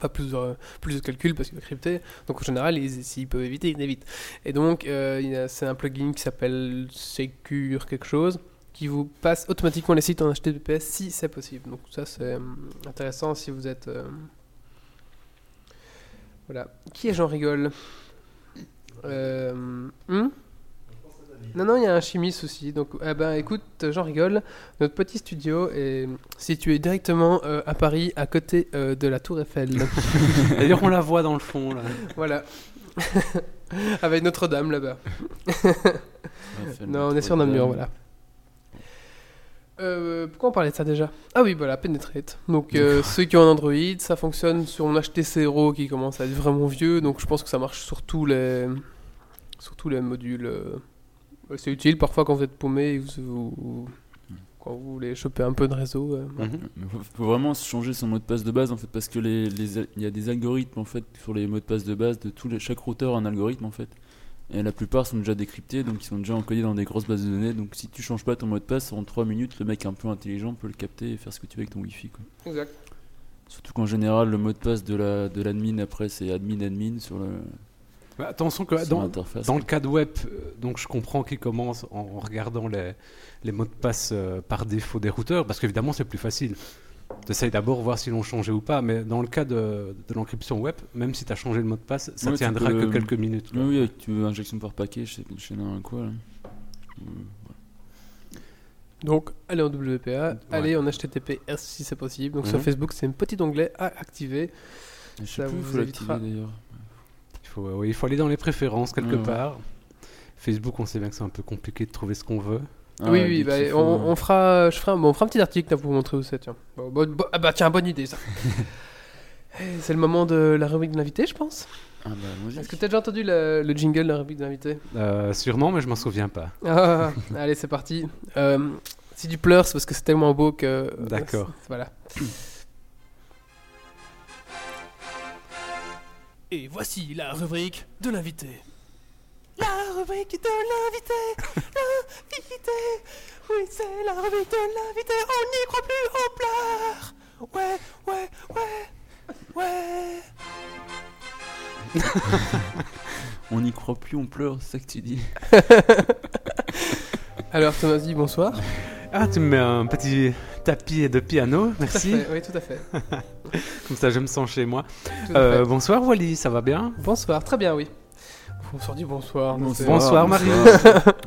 Speaker 1: Pas plus, de- plus de calcul parce qu'il va crypter. Donc en général, ils- s'ils peuvent éviter, ils évitent. Et donc, euh, c'est un plugin qui s'appelle Secure quelque chose qui vous passe automatiquement les sites en HTTPS si c'est possible. Donc ça, c'est euh, intéressant si vous êtes. euh, Voilà. Qui est Jean Rigole Euh, hmm? Non, non, il y a un chimiste aussi. Donc, eh ben, écoute, Jean Rigole, notre petit studio est situé directement euh, à Paris, à côté euh, de la Tour Eiffel.
Speaker 2: D'ailleurs, on la voit dans le fond, là.
Speaker 1: voilà. Avec Notre-Dame là-bas. Non, on est sur. Namur, voilà. Euh, pourquoi on parlait de ça déjà? Ah oui, voilà, Penetrate. Donc, euh, ceux qui ont un Android, ça fonctionne sur mon HTC Hero qui commence à être vraiment vieux. Donc, je pense que ça marche sur tous les, sur tous les modules. euh. C'est utile parfois quand vous êtes paumé et vous, vous- quand vous voulez choper un peu de réseau. euh.
Speaker 2: Mhm.
Speaker 3: Faut, faut vraiment changer son mot de passe de base en fait parce que les, les al- il y a des algorithmes en fait sur les mots de passe de base de tous les chaque routeur a un algorithme en fait Et la plupart sont déjà décryptés, donc ils sont déjà encodés dans des grosses bases de données. Donc si tu changes pas ton mot de passe, en 3 minutes, le mec un peu intelligent peut le capter et faire ce que tu veux avec ton Wi-Fi. Quoi.
Speaker 1: Exact.
Speaker 3: Surtout qu'en général, le mot de passe de la de l'admin après, c'est admin admin sur, le,
Speaker 2: Bah, attention que
Speaker 3: sur
Speaker 2: dans,
Speaker 3: l'interface.
Speaker 2: dans le cas de web, euh, donc je comprends qu'il commence en, en regardant les, les mots de passe euh, par défaut des routeurs, parce qu'évidemment c'est plus facile. Tu essayes d'abord voir si l'on changé ou pas, mais dans le cas de, de l'encryption web, même si tu as changé le mot de passe, ça
Speaker 3: Ouais,
Speaker 2: tiendra
Speaker 3: peux-
Speaker 2: que quelques minutes. quoi.
Speaker 3: Oui, oui, avec tu veux injection par paquet, je sais, je sais pas quoi. Là.
Speaker 1: Donc, allez en WPA, allez en HTTPS si c'est possible. Donc, sur
Speaker 3: Mhm.
Speaker 1: Facebook, c'est un petit onglet à activer.
Speaker 3: Je sais
Speaker 1: Ça
Speaker 3: plus, il
Speaker 1: vous
Speaker 3: faut l'activer d'ailleurs.
Speaker 2: Il faut, oui, il faut aller dans les préférences quelque
Speaker 3: Ouais, ouais.
Speaker 2: part. Facebook, on sait bien que c'est un peu compliqué de trouver ce qu'on veut.
Speaker 3: Ah
Speaker 1: oui, oui, bah,
Speaker 3: faut-
Speaker 1: on, on fera, je ferai un, bon, on fera un petit article là, pour vous montrer où c'est. Tiens. Bon, bon, bon- ah bah tiens, bonne idée ça. Eh, c'est le moment de la rubrique de l'invité, je pense.
Speaker 3: Ah bah.
Speaker 1: Est-ce que tu as déjà entendu le, le jingle de la rubrique de l'invité?
Speaker 2: Euh, sûrement, mais je m'en souviens pas.
Speaker 1: Ah, Allez, c'est parti. Euh, si tu pleures, c'est parce que c'est tellement beau que.
Speaker 2: D'accord.
Speaker 1: Voilà. Et voici la rubrique de l'invité. La rubrique de l'invité, l'invité. Oui, c'est la rubrique de l'invité. On n'y croit plus, on pleure. Ouais, ouais, ouais, ouais.
Speaker 3: On n'y croit plus, on pleure, c'est ça que tu dis.
Speaker 1: Alors, Thomas dit bonsoir.
Speaker 2: Ah, tu me mets un petit tapis de piano,
Speaker 1: Tout à
Speaker 2: merci.
Speaker 1: fait, Oui, tout à fait.
Speaker 2: Comme ça, je me sens chez moi.
Speaker 1: Tout
Speaker 2: Euh, bonsoir Wally, ça va bien?
Speaker 1: Bonsoir, très bien, oui. Bonsoir, dit bonsoir.
Speaker 2: Bonsoir, Marie.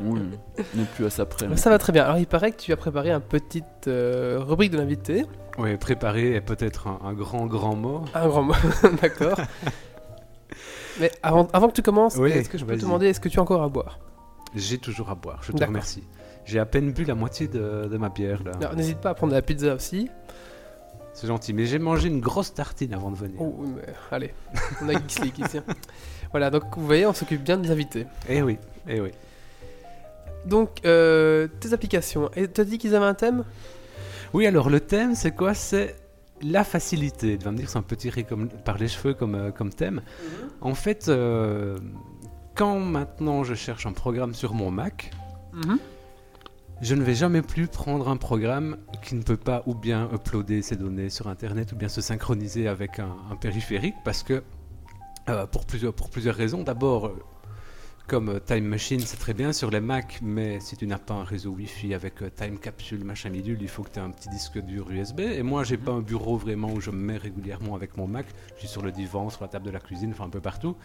Speaker 3: oui, on n'est plus à ça près.
Speaker 1: Ça va très bien. Alors, il paraît que tu as préparé un petite euh, rubrique de l'invité.
Speaker 2: Oui, préparer est peut-être un, un grand, grand mot.
Speaker 1: Un grand mot, d'accord. Mais avant, avant que tu commences,
Speaker 2: Oui,
Speaker 1: est-ce que je peux te demander, est-ce que tu as encore à boire?
Speaker 2: J'ai toujours à boire, je te remercie. J'ai à peine bu la moitié de, de ma bière là.
Speaker 1: Alors, N'hésite pas à prendre de la pizza aussi.
Speaker 2: C'est gentil, mais j'ai mangé une grosse tartine avant de venir.
Speaker 1: Oh, mais allez, on a Geeks League ici. Voilà, donc vous voyez, on s'occupe bien des invités.
Speaker 2: Eh oui, eh oui.
Speaker 1: Donc, euh, tes applications. Et tu as dit qu'ils avaient un thème?
Speaker 2: Oui, alors le thème, c'est quoi? C'est la facilité. Tu vas me dire, c'est un peu tiré comme, par les cheveux comme, euh, comme thème. En fait, euh, quand maintenant je cherche un programme sur mon Mac,
Speaker 1: Mhm.
Speaker 2: je ne vais jamais plus prendre un programme qui ne peut pas ou bien uploader ses données sur Internet ou bien se synchroniser avec un, un périphérique parce que, euh, pour, plusieurs, pour plusieurs raisons. D'abord, euh, comme euh, Time Machine, c'est très bien sur les Mac, mais si tu n'as pas un réseau Wi-Fi avec Time Capsule, machin bidule, il faut que tu aies un petit disque dur USB. Et moi, j'ai pas un bureau vraiment où je me mets régulièrement avec mon Mac. Je suis sur le divan, sur la table de la cuisine, enfin un peu partout.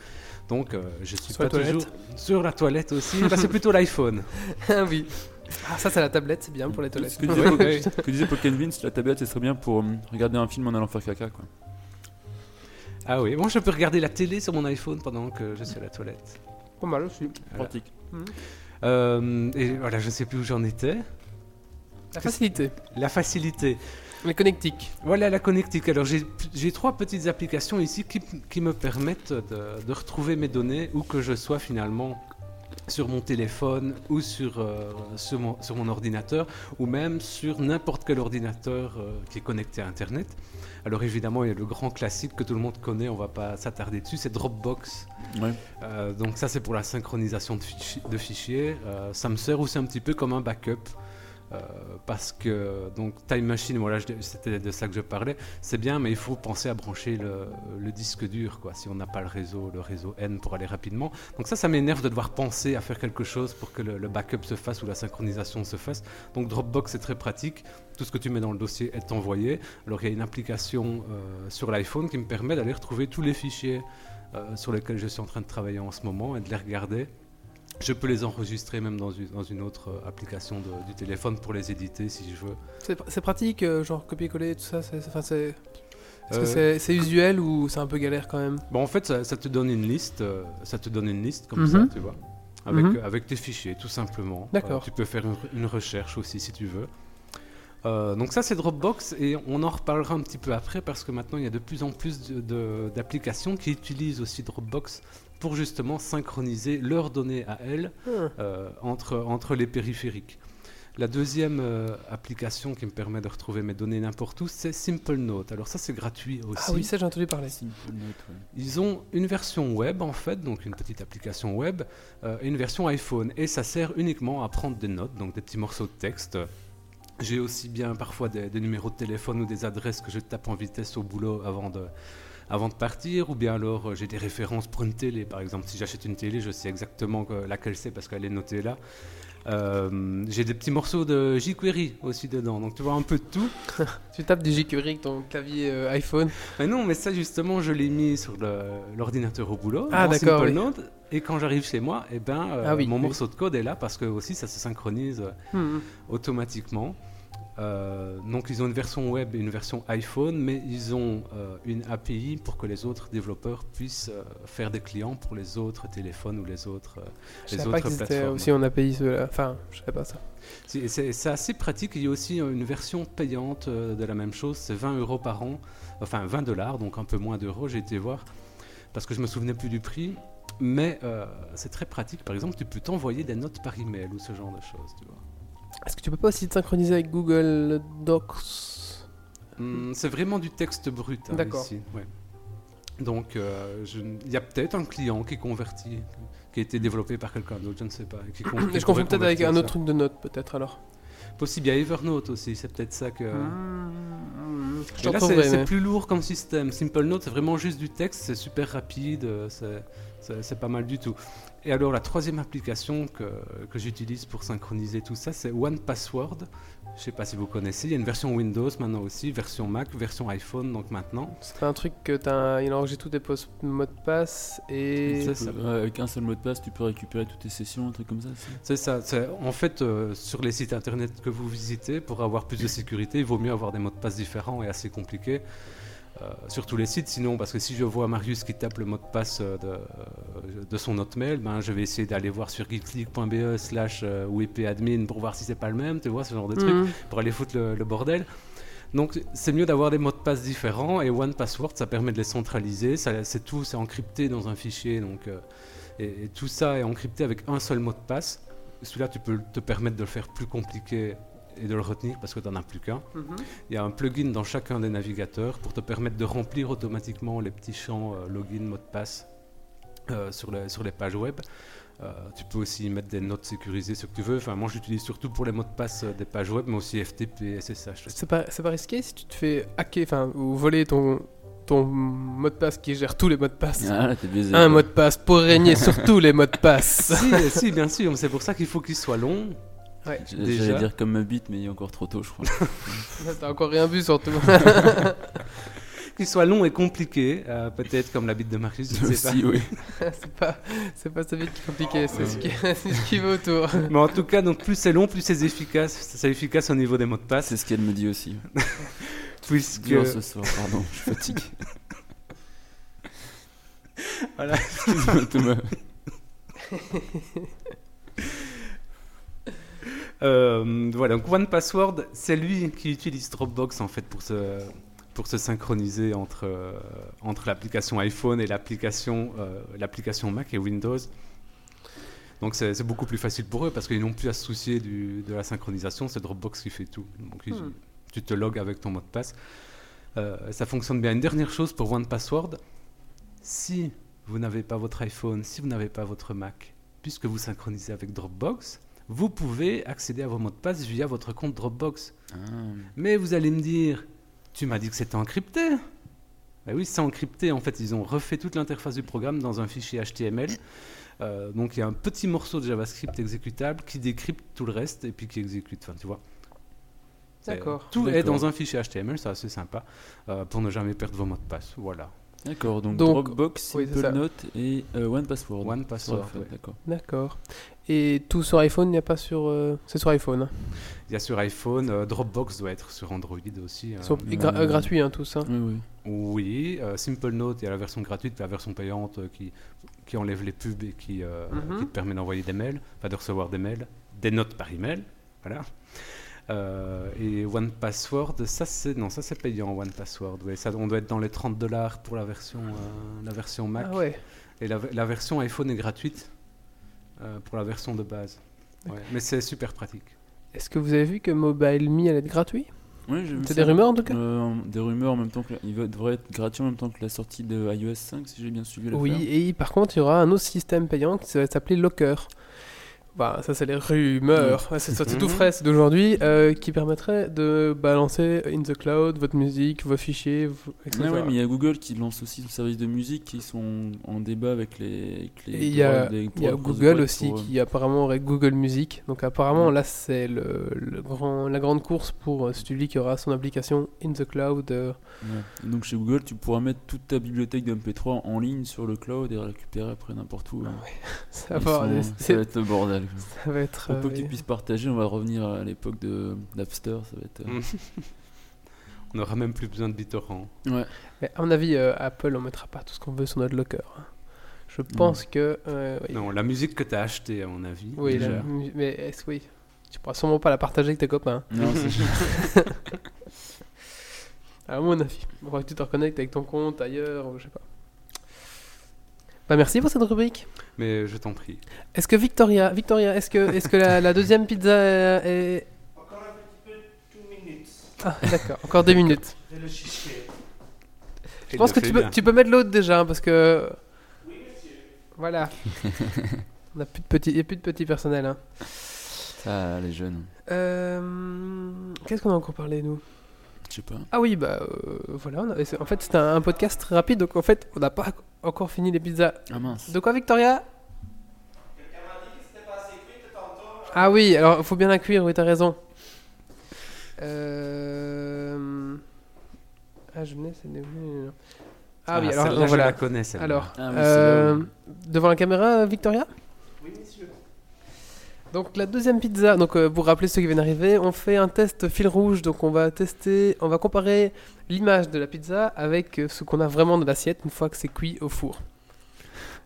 Speaker 2: Donc, euh, je suis
Speaker 1: Sur la
Speaker 2: pas
Speaker 1: toilette.
Speaker 2: toujours sur la toilette aussi. Là, c'est plutôt l'iPhone.
Speaker 1: Ah oui. Ah, ça, c'est la tablette, c'est bien pour les toilettes.
Speaker 3: Ce que disait, Paul Vince, la tablette, ce serait bien pour euh, regarder un film en allant faire caca. Quoi.
Speaker 2: Ah oui, moi je peux regarder la télé sur mon iPhone pendant que je suis à la toilette.
Speaker 1: Pas mal aussi.
Speaker 2: Voilà.
Speaker 3: Pratique.
Speaker 2: Euh, et voilà, je sais plus où j'en étais.
Speaker 1: La facilité.
Speaker 2: La facilité.
Speaker 1: Les connectiques.
Speaker 2: Voilà la connectique. Alors j'ai j'ai trois petites applications ici qui, qui me permettent de, de retrouver mes données où que je sois finalement sur mon téléphone ou sur, euh, sur, mon, sur mon ordinateur ou même sur n'importe quel ordinateur euh, qui est connecté à Internet. Alors évidemment, il y a le grand classique que tout le monde connaît, on va pas s'attarder dessus, c'est Dropbox.
Speaker 3: Ouais.
Speaker 2: Euh, donc ça c'est pour la synchronisation de, fichi- de fichiers. Ça me sert aussi un petit peu comme un backup. Euh, parce que donc Time Machine, voilà, c'était de ça que je parlais. C'est bien, mais il faut penser à brancher le, disque dur, quoi. Si on n'a pas le réseau, le réseau N pour aller rapidement. Donc ça, ça m'énerve de devoir penser à faire quelque chose pour que le, le backup se fasse ou la synchronisation se fasse. Donc Dropbox c'est très pratique. Tout ce que tu mets dans le dossier est envoyé. Alors il y a une application euh, sur l'iPhone qui me permet d'aller retrouver tous les fichiers euh, sur lesquels je suis en train de travailler en ce moment et de les regarder. Je peux les enregistrer même dans une, dans une autre euh, application de- du téléphone pour les éditer si je veux.
Speaker 1: C'est pratique, euh, genre copier-coller, tout ça. c'est- Est-ce que
Speaker 2: Euh,
Speaker 1: c'est c'est usuel ou c'est un peu galère quand même?
Speaker 2: Bon, en fait, ça, ça te donne une liste, ça te donne une liste comme
Speaker 1: Mhm.
Speaker 2: ça, tu vois, avec,
Speaker 1: Mhm.
Speaker 2: avec tes fichiers, tout simplement.
Speaker 1: D'accord.
Speaker 2: Euh, tu peux faire une, une recherche aussi si tu veux. Donc ça, c'est Dropbox et on en reparlera un petit peu après parce que maintenant, il y a de plus en plus de- de- d'applications qui utilisent aussi Dropbox pour justement synchroniser leurs données à elles
Speaker 1: Ah.
Speaker 2: euh, entre, entre les périphériques. La deuxième euh, application qui me permet de retrouver mes données n'importe où, c'est Simple Note. Alors ça, c'est gratuit aussi.
Speaker 1: Ah oui, ça j'ai entendu parler.
Speaker 3: Simple Note, ouais.
Speaker 2: Ils ont une version web en fait, donc une petite application web, euh, et une version iPhone. Et ça sert uniquement à prendre des notes, donc des petits morceaux de texte. J'ai aussi bien parfois des, des numéros de téléphone ou des adresses que je tape en vitesse au boulot avant de, avant de partir, ou bien alors euh, j'ai des références pour une télé. Par exemple, si j'achète une télé, je sais exactement que- laquelle c'est parce qu'elle est notée là. Euh, j'ai des petits morceaux de jQuery aussi dedans, donc tu vois un peu de tout.
Speaker 1: Tu tapes du jQuery avec ton clavier euh, iPhone.
Speaker 2: Mais non, mais ça justement, je l'ai mis sur l'ordinateur au boulot,
Speaker 1: Ah, d'accord, oui.
Speaker 2: Et quand j'arrive chez moi, eh ben, euh,
Speaker 1: Ah oui,
Speaker 2: mon
Speaker 1: oui.
Speaker 2: morceau de code est là parce que aussi ça se synchronise
Speaker 1: Hmm.
Speaker 2: automatiquement. Euh, donc ils ont une version web et une version iPhone, mais ils ont euh, une API pour que les autres développeurs puissent euh, faire des clients pour les autres téléphones ou les autres.
Speaker 1: Je
Speaker 2: les
Speaker 1: pas
Speaker 2: autres
Speaker 1: qu'ils étaient
Speaker 2: plateformes.
Speaker 1: aussi en API ceux-là. Enfin, je savais pas ça.
Speaker 2: C'est- assez pratique. Il y a aussi une version payante de la même chose. C'est 20 euros par an, enfin 20 dollars, donc un peu moins d'euros. J'ai été voir parce que je me souvenais plus du prix. Mais c'est très pratique. Par exemple, tu peux t'envoyer des notes par email ou ce genre de choses. Tu vois.
Speaker 1: Est-ce que tu peux pas aussi te synchroniser avec Google Docs
Speaker 2: Hum, c'est vraiment du texte brut hein,
Speaker 1: D'accord.
Speaker 2: ici. ouais. Donc, euh, je- il y a peut-être un client qui convertit, qui a été développé par quelqu'un d'autre, je ne sais pas. Qui con- qui
Speaker 1: je confonds peut-être avec un
Speaker 2: ça.
Speaker 1: autre truc de notes, peut-être alors.
Speaker 2: Possible, il y a Evernote aussi, c'est peut-être ça que.
Speaker 1: T'en
Speaker 2: là, c'est
Speaker 1: mais-
Speaker 2: plus lourd comme système. Simple Note, c'est vraiment juste du texte, c'est super rapide, euh, c'est- c'est pas mal du tout. Et alors, la troisième application que, que j'utilise pour synchroniser tout ça, c'est One Password. Je sais pas si vous connaissez. Il y a une version Windows maintenant aussi, version Mac, version iPhone, donc maintenant.
Speaker 1: C'est un truc que t'as. Il enregistre tous tes mots de passe et.
Speaker 2: Ça.
Speaker 3: avec un seul mot de passe, tu peux récupérer toutes tes sessions, un truc comme ça. c'est-
Speaker 2: ça? En fait, euh, sur les sites internet que vous visitez, pour avoir plus de sécurité, il vaut mieux avoir des mots de passe différents et assez compliqués. Euh, sur tous les sites, sinon, parce que si je vois Marius qui tape le mot de passe euh, de, euh, de son hotmail, ben, je vais essayer d'aller voir sur geekleague.be slash wp-admin pour voir si c'est pas le même, tu vois, ce genre de truc,
Speaker 1: Mhm.
Speaker 2: pour aller foutre le, le bordel. Donc c'est mieux d'avoir des mots de passe différents et One Password ça permet de les centraliser, c'est tout, c'est encrypté dans un fichier donc euh, et, et tout ça est encrypté avec un seul mot de passe. Celui-là tu peux te permettre de le faire plus compliqué et de le retenir parce que tu n'en as plus qu'un.
Speaker 1: Mhm.
Speaker 2: Il y a un plugin dans chacun des navigateurs pour te permettre de remplir automatiquement les petits champs euh, login, mot de passe euh, sur, les, sur les pages web. Euh, tu peux aussi y mettre des notes sécurisées, ce que tu veux. Enfin, moi, j'utilise surtout pour les mots de passe euh, des pages web, mais aussi FTP, SSH.
Speaker 1: C'est pas, c'est pas risqué si tu te fais hacker, enfin, ou voler ton, ton mot de passe qui gère tous les mots de passe.
Speaker 3: Ah là, t'es baisé.
Speaker 1: Un
Speaker 3: quoi.
Speaker 1: mot de passe pour régner sur tous les mots de passe.
Speaker 2: si, si, bien sûr, c'est pour ça qu'il faut qu'il soit long.
Speaker 1: Ouais.
Speaker 3: J'allais dire comme ma bite, mais il est encore trop tôt, je crois.
Speaker 1: T'as encore rien vu surtout.
Speaker 2: Qu'il soit long et compliqué, euh, peut-être comme la bite de Marius, je ne sais
Speaker 3: Aussi, oui.
Speaker 1: c'est pas, c'est pas ça vite qui est compliqué, c'est ce qui, c'est ce qui va autour.
Speaker 2: pas. Mais en tout cas, donc, plus c'est long, plus c'est efficace. C'est efficace au niveau des mots de passe.
Speaker 3: C'est ce qu'elle me dit aussi.
Speaker 2: Puisque,
Speaker 3: Dur ce soir, pardon, je suis fatigué.
Speaker 2: Voilà.
Speaker 3: Excuse-moi, Thomas.
Speaker 2: Euh, voilà, donc One Password, c'est lui qui utilise Dropbox en fait pour se, pour se synchroniser entre, euh, entre l'application iPhone et l'application euh, l'application Mac et Windows. Donc c'est beaucoup plus facile pour eux parce qu'ils n'ont plus à se soucier du- de la synchronisation, c'est Dropbox qui fait tout. Donc
Speaker 1: Hmm.
Speaker 2: tu te logs avec ton mot de passe. Ça fonctionne bien. Une dernière chose pour One Password, si vous n'avez pas votre iPhone, si vous n'avez pas votre Mac, puisque vous synchronisez avec Dropbox, vous pouvez accéder à vos mots de passe via votre compte Dropbox.
Speaker 3: Ah,
Speaker 2: Mais vous allez me dire, tu m'as dit que c'était encrypté. Ben oui, c'est encrypté. En fait, ils ont refait toute l'interface du programme dans un fichier HTML. Euh, donc il y a un petit morceau de JavaScript exécutable qui décrypte tout le reste et puis qui exécute. Enfin, tu vois.
Speaker 1: D'accord.
Speaker 2: Tout est dans un fichier HTML, c'est assez sympa euh, pour ne jamais perdre vos mots de passe. Voilà.
Speaker 3: D'accord, donc,
Speaker 1: Donc-
Speaker 3: Dropbox,
Speaker 1: oui, c'est ça.
Speaker 3: Simple Note et euh, One Password.
Speaker 2: One
Speaker 3: Sur
Speaker 2: Password.
Speaker 3: iPhone,
Speaker 2: ouais.
Speaker 3: D'accord.
Speaker 1: D'accord. Et tout sur iPhone, il n'y a pas sur. euh, C'est sur iPhone. hein.
Speaker 2: Il y a sur iPhone, euh, Dropbox doit être sur Android aussi. euh,
Speaker 1: Sur- et gra-
Speaker 3: euh,
Speaker 1: gratuit, hein, tout ça.
Speaker 3: Oui, oui.
Speaker 2: Oui, euh, Simple Note, il y a la version gratuite et la version payante euh, qui, qui enlève les pubs et qui, euh,
Speaker 1: Mhm.
Speaker 2: qui te permet d'envoyer des mails, enfin de recevoir des mails, des notes par email. Voilà. Euh, et One Password, ça c'est non, ça c'est payant One Password. Ouais, ça on doit être dans les 30 dollars pour la version euh, la version Mac
Speaker 1: Ah ouais.
Speaker 2: et la, la version iPhone est gratuite euh, pour la version de base. Ouais, Mais c'est super pratique.
Speaker 1: Est-ce que vous avez vu que Mobile Me allait être gratuit
Speaker 3: Ouais, j'ai vu
Speaker 1: C'est des rumeurs en tout cas
Speaker 3: Euh, Des rumeurs en même temps que. la- Il devrait être gratuit en même temps que la sortie de iOS 5, si j'ai bien suivi l'affaire.
Speaker 1: Oui, et par contre, il y aura un autre système payant qui va s'appeler Locker. Bah, ça, c'est les rumeurs. Ouais, c'est sorti tout
Speaker 2: Mhm.
Speaker 1: frais, c'est d'aujourd'hui, euh, qui permettrait de balancer in the cloud votre musique, vos fichiers, etc.
Speaker 3: Ouais, ouais, mais il y a Google qui lance aussi son service de musique qui sont en débat avec les.
Speaker 1: il y a,
Speaker 3: des-
Speaker 1: y Google aussi
Speaker 3: pour, euh,
Speaker 1: qui apparemment aurait Google Music. Donc apparemment
Speaker 3: Mm.
Speaker 1: là c'est le, le grand, la grande course pour euh, celui qui aura son application in the cloud. euh,
Speaker 3: ouais. Donc chez Google, tu pourras mettre toute ta bibliothèque de MP3 en ligne sur le cloud et récupérer après n'importe où. hein.
Speaker 1: ça,
Speaker 3: Ils
Speaker 1: va,
Speaker 3: sont-
Speaker 1: avoir des-
Speaker 3: ça va être le bordel.
Speaker 1: Ça va être.
Speaker 3: Pour peu
Speaker 1: euh,
Speaker 3: que tu puisses partager, on va revenir à l'époque de Napster. Ça va être. euh.
Speaker 2: On n'aura même plus besoin de BitTorrent.
Speaker 3: Ouais.
Speaker 1: mais à mon avis, euh, Apple on mettra pas tout ce qu'on veut sur notre locker. hein. Je pense que. euh, oui.
Speaker 2: Non, la musique que tu as achetée, à mon avis.
Speaker 1: Oui,
Speaker 2: déjà.
Speaker 1: la mu- mais est-ce oui Tu pourras sûrement pas la partager avec tes copains.
Speaker 3: Non, c'est
Speaker 1: À mon avis. Il faudra que tu te reconnectes avec ton compte ailleurs, ou je sais pas. Bah merci pour cette rubrique.
Speaker 2: Mais je t'en prie.
Speaker 1: Est-ce que Victoria, Victoria, est-ce que, est-ce que la, la deuxième pizza est...
Speaker 4: Encore un petit peu, deux minutes.
Speaker 1: Ah, d'accord, encore deux minutes.
Speaker 4: Je
Speaker 1: pense que tu peux, tu peux mettre l'autre déjà, hein, parce que...
Speaker 4: Oui, monsieur.
Speaker 1: Voilà. On a plus de petits, il y a plus de petits personnels. Hein.
Speaker 3: ça, les jeunes.
Speaker 1: Euh, Qu'est-ce qu'on a encore parlé, nous?
Speaker 3: Je sais pas.
Speaker 1: Ah oui, bah euh, voilà. on a- c'est- en fait, c'était un, un podcast très rapide, donc en fait, on n'a pas encore fini les pizzas.
Speaker 3: Ah mince.
Speaker 1: De quoi, Victoria?
Speaker 4: Quelqu'un m'a dit que c'était pas assez cuit tantôt.
Speaker 1: Ah oui, alors il faut bien la cuire, oui, t'as raison. Euh... Ah, je venais, c'est des... Ah, oui, alors
Speaker 2: celle-là,
Speaker 1: donc
Speaker 2: je
Speaker 1: voilà.
Speaker 2: la connais, celle-là.
Speaker 1: Alors,
Speaker 3: Ah oui, c'est
Speaker 1: euh, devant la caméra, Victoria? Donc la deuxième pizza, donc euh, pour rappeler ceux qui viennent d'arriver, on fait un test fil rouge, donc on va tester, on va comparer l'image de la pizza avec euh, ce qu'on a vraiment dans l'assiette une fois que c'est cuit au four.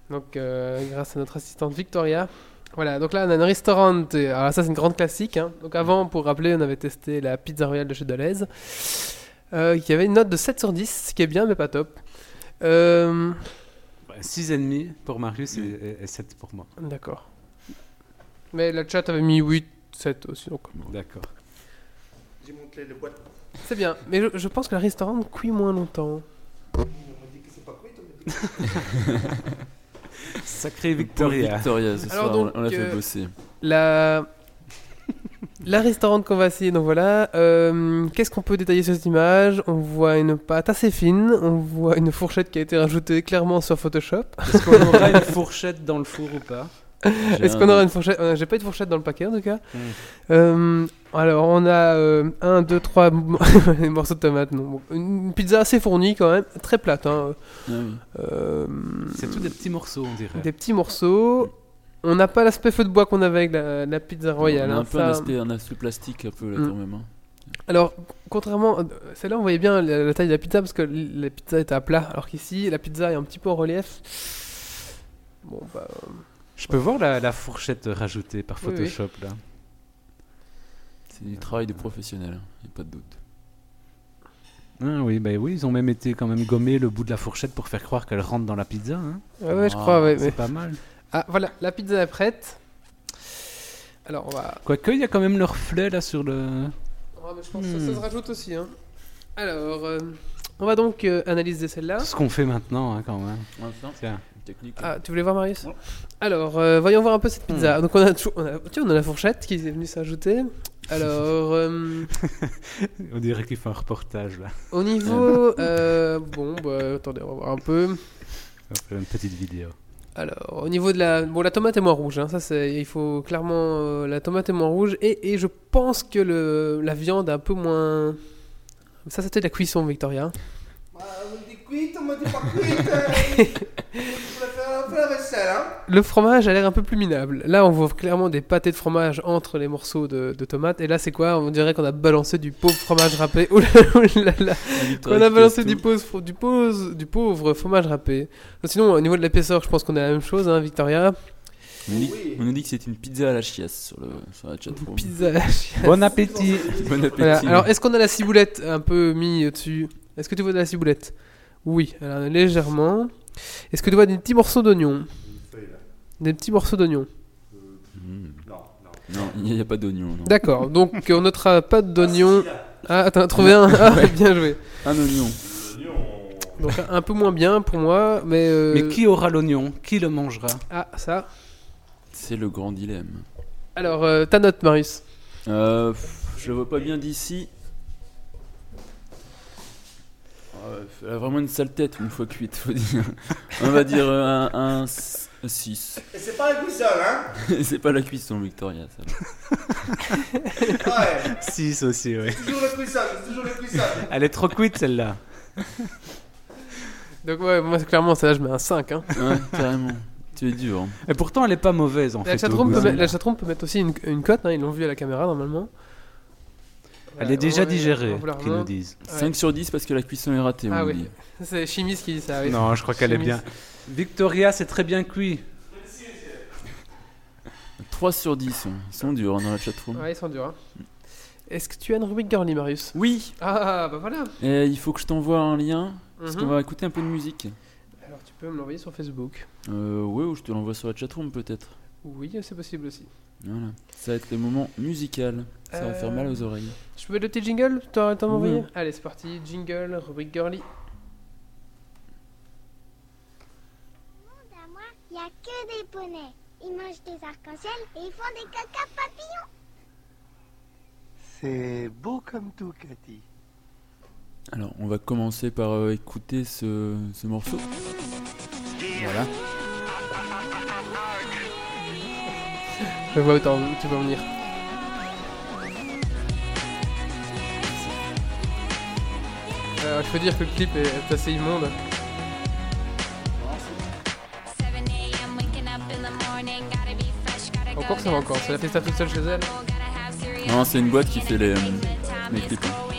Speaker 1: Donc euh, grâce à notre assistante Victoria. Voilà, donc là on a un restaurant, alors ça c'est une grande classique. hein. Donc avant, pour rappeler, on avait testé la pizza royale de chez Deleuze, euh, qui avait une note de 7 sur 10, ce qui est bien mais pas top. Euh,
Speaker 2: 6,5 pour Marius et, et 7 pour moi.
Speaker 1: D'accord. Mais la chat avait mis 8, 7 aussi, donc
Speaker 2: D'accord.
Speaker 4: J'ai monté le boîte.
Speaker 1: C'est bien, mais je, je pense que le restaurant cuit moins longtemps.
Speaker 4: On m'a dit que c'est pas cuit.
Speaker 2: Sacré
Speaker 3: Victoria.
Speaker 2: Victoria.
Speaker 3: Ce
Speaker 1: Alors
Speaker 3: soir,
Speaker 1: donc,
Speaker 3: on l'a fait
Speaker 1: euh,
Speaker 3: bosser.
Speaker 1: La... la restaurant qu'on va essayer, donc voilà. euh, Qu'est-ce qu'on peut détailler sur cette image? On voit une pâte assez fine, on voit une fourchette qui a été rajoutée clairement sur Photoshop.
Speaker 2: Est-ce qu'on aura une fourchette dans le four ou pas?
Speaker 1: Est-ce qu'on aura une fourchette euh, J'ai pas eu de fourchette dans le paquet en tout cas.
Speaker 2: Hmm.
Speaker 1: Euh, alors on a 1, 2, 3 morceaux de tomates. Non. Bon, une pizza assez fournie quand même, très plate. hein.
Speaker 3: Ah.
Speaker 1: Euh,
Speaker 2: C'est tout des petits morceaux, on dirait.
Speaker 1: Des petits morceaux. On n'a pas l'aspect feu de bois qu'on avait avec la, la pizza royale.
Speaker 3: On a
Speaker 1: hein,
Speaker 3: un peu
Speaker 1: ça-
Speaker 3: un aspect, un aspect plastique un peu là
Speaker 1: Mm.
Speaker 3: quand même. hein.
Speaker 1: Alors, contrairement, celle-là, on voyait bien la, la taille de la pizza parce que la pizza était à plat, alors qu'ici, la pizza est un petit peu en relief. Bon, bah.
Speaker 2: Je peux voir la, la fourchette rajoutée par
Speaker 1: Oui, oui.
Speaker 2: Photoshop là.
Speaker 3: C'est du travail de professionnel, il n'y a pas de doute.
Speaker 2: Ah oui, bah oui, ils ont même été quand même gommer le bout de la fourchette pour faire croire qu'elle rentre dans la pizza. Hein.
Speaker 1: Ouais, ouais, je
Speaker 3: Ah,
Speaker 1: crois, ouais.
Speaker 2: C'est pas mal.
Speaker 1: Ah, voilà, la pizza est prête. Alors, on va.
Speaker 2: Quoique, il y a quand même le reflet là sur le.
Speaker 1: Ah, mais je pense que
Speaker 2: Hmm.
Speaker 1: ça, ça se rajoute aussi. Hein. Alors, euh, on va donc euh, analyser celle-là.
Speaker 2: Ce qu'on fait maintenant hein, quand même. Tiens.
Speaker 3: Technique.
Speaker 1: Ah, tu voulais voir Marius
Speaker 3: Ouais.
Speaker 1: Alors, euh, voyons voir un peu cette pizza. Donc, on a, on a, tiens, on a la fourchette qui est venue s'ajouter. Alors, euh,
Speaker 2: On dirait qu'il fait un reportage là.
Speaker 1: au niveau. euh, bon, bah, attendez, on va voir un peu.
Speaker 2: On va faire une petite vidéo.
Speaker 1: Alors, au niveau de la. Bon, la tomate est moins rouge, hein, ça c'est. Il faut clairement. euh, la tomate est moins rouge. Et, et je pense que le, la viande est un peu moins. Ça, c'était de la cuisson, Victoria.
Speaker 4: Bah, on me dit cuite, on me dit pas cuite. Il faut faire un peu la vaisselle, hein.
Speaker 1: Le fromage a l'air un peu plus minable. Là, on voit clairement des pâtés de fromage entre les morceaux de, de tomates. Et là, c'est quoi? On dirait qu'on a balancé du pauvre fromage râpé. Ouh là là là. On a balancé du pauvre, du, pauvre, du pauvre fromage râpé. Sinon, au niveau de l'épaisseur, je pense qu'on a la même chose, hein, Victoria.
Speaker 3: On nous dit,
Speaker 4: Oui.
Speaker 3: on nous dit que c'est une pizza à la chiasse sur, le, sur la chatroom.
Speaker 1: Pizza à la chiasse.
Speaker 2: Bon appétit
Speaker 3: Bon appétit.
Speaker 1: Voilà. Alors, est-ce qu'on a la ciboulette un peu mis dessus Est-ce que tu vois de la ciboulette? Oui, alors légèrement. Est-ce que tu vois des petits morceaux d'oignon. Des petits morceaux d'oignon.
Speaker 4: Non,
Speaker 3: il n'y a pas d'oignon. non.
Speaker 1: D'accord, donc on notera pas d'oignon.
Speaker 4: Ah.
Speaker 1: Ah, t'en as trouvé un Ah, bien joué.
Speaker 3: Un oignon.
Speaker 1: Donc un peu moins bien pour moi, mais. euh,
Speaker 2: Mais qui aura l'oignon? Qui le mangera?
Speaker 1: Ah, ça.
Speaker 3: C'est le grand dilemme.
Speaker 1: Alors, euh, ta note, Marius
Speaker 3: Euh, je le vois pas bien d'ici. Euh, elle a vraiment une sale tête une fois cuite, faut dire. On va dire euh, un, 6.
Speaker 4: Et c'est pas un cuisson, hein
Speaker 3: C'est pas la cuisson, Victoria. Ça.
Speaker 4: Ouais.
Speaker 2: 6 aussi, oui.
Speaker 4: Toujours le cuisson, c'est toujours le cuisson.
Speaker 2: Elle est trop cuite celle-là.
Speaker 1: Donc, ouais, moi, clairement, celle-là, je mets un 5. Hein.
Speaker 3: Ouais, carrément. Tu es dur. hein.
Speaker 2: Et pourtant, elle est pas mauvaise en
Speaker 1: La
Speaker 2: fait.
Speaker 1: peut, la chatroom peut mettre aussi une, une cote, hein, ils l'ont vu à la caméra normalement.
Speaker 2: Elle est déjà digérée, qu'ils nous disent.
Speaker 1: Ouais.
Speaker 3: 5 sur 10 parce que la cuisson est ratée, on
Speaker 1: Ah oui.
Speaker 3: dit.
Speaker 1: C'est Chimiste qui dit ça, oui.
Speaker 2: Non, je crois qu'elle est bien. Victoria, c'est très bien cuit.
Speaker 3: 3 sur 10, hein. ils sont durs hein, dans la chatroom.
Speaker 1: Ouais, ils sont durs. hein. Est-ce que tu as une rubrique girly, Marius?
Speaker 3: Oui,
Speaker 1: Ah, bah voilà.
Speaker 3: et il faut que je t'envoie un lien parce
Speaker 1: Mhm.
Speaker 3: qu'on va écouter un peu de musique.
Speaker 1: Alors, tu peux me l'envoyer sur Facebook.
Speaker 3: Euh, ouais, ou je te l'envoie sur la chatroom peut-être.
Speaker 1: Oui, c'est possible aussi.
Speaker 3: Voilà, ça va être le moment musical. Ça va faire mal aux
Speaker 1: Euh,
Speaker 3: oreilles.
Speaker 1: Je peux petit jingle T'as t'as m'envoyé
Speaker 3: Oui.
Speaker 1: Allez, c'est parti. Jingle, rubrique girly.
Speaker 5: à moi, il n'y a que des poneys. Ils mangent des arcs-en-ciel et ils font des caca papillons.
Speaker 6: C'est beau comme tout, Cathy.
Speaker 3: Alors, on va commencer par euh, écouter ce, ce morceau. Voilà.
Speaker 1: Je vois où t'en- tu vas venir. Euh, je peux dire que le clip est assez immonde. Encore ça va encore, c'est la festa toute seule chez elle.
Speaker 3: Non, c'est une boîte qui fait les, euh, les clips. hein.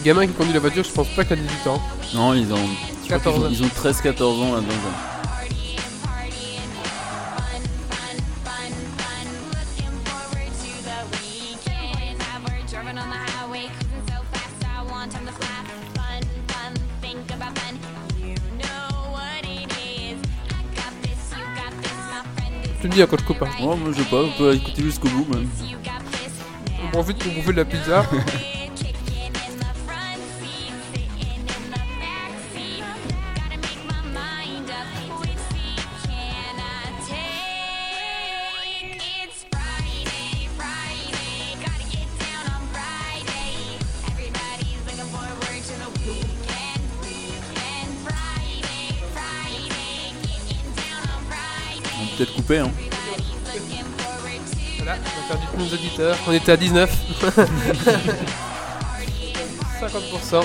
Speaker 5: Everybody's
Speaker 1: Le gamin qui conduit la voiture, je pense pas a 18 ans.
Speaker 3: Non, ils ont, je crois qu'ils
Speaker 1: 14
Speaker 3: ont, ils ont 13-14 ans là-dedans. quoi.
Speaker 5: is
Speaker 1: Tu me dis hein, quand je coupe. Hein.
Speaker 3: Oh, moi je sais pas, on peut écouter jusqu'au bout même.
Speaker 1: On profite pour bouffer de la pizza.
Speaker 3: Hein.
Speaker 1: Voilà, on a perdu tous nos auditeurs. On était à 19. 50%.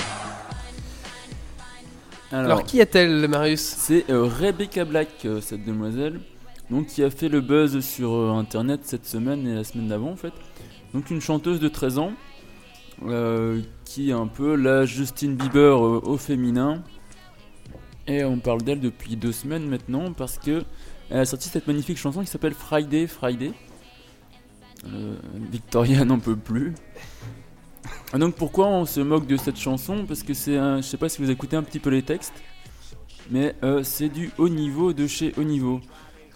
Speaker 3: Alors,
Speaker 1: Alors, qui est-elle, Marius?
Speaker 3: C'est euh, Rebecca Black, euh, cette demoiselle, donc qui a fait le buzz sur euh, internet cette semaine et la semaine d'avant en fait. Donc une chanteuse de 13 ans, euh, qui est un peu la Justin Bieber euh, au féminin. Et on parle d'elle depuis deux semaines maintenant parce que elle a sorti cette magnifique chanson qui s'appelle Friday Friday. Euh, Victoria n'en peut plus. Ah, Donc pourquoi on se moque de cette chanson? Parce que c'est un, je sais pas si vous écoutez un petit peu les textes, mais euh, c'est du haut niveau de chez haut niveau.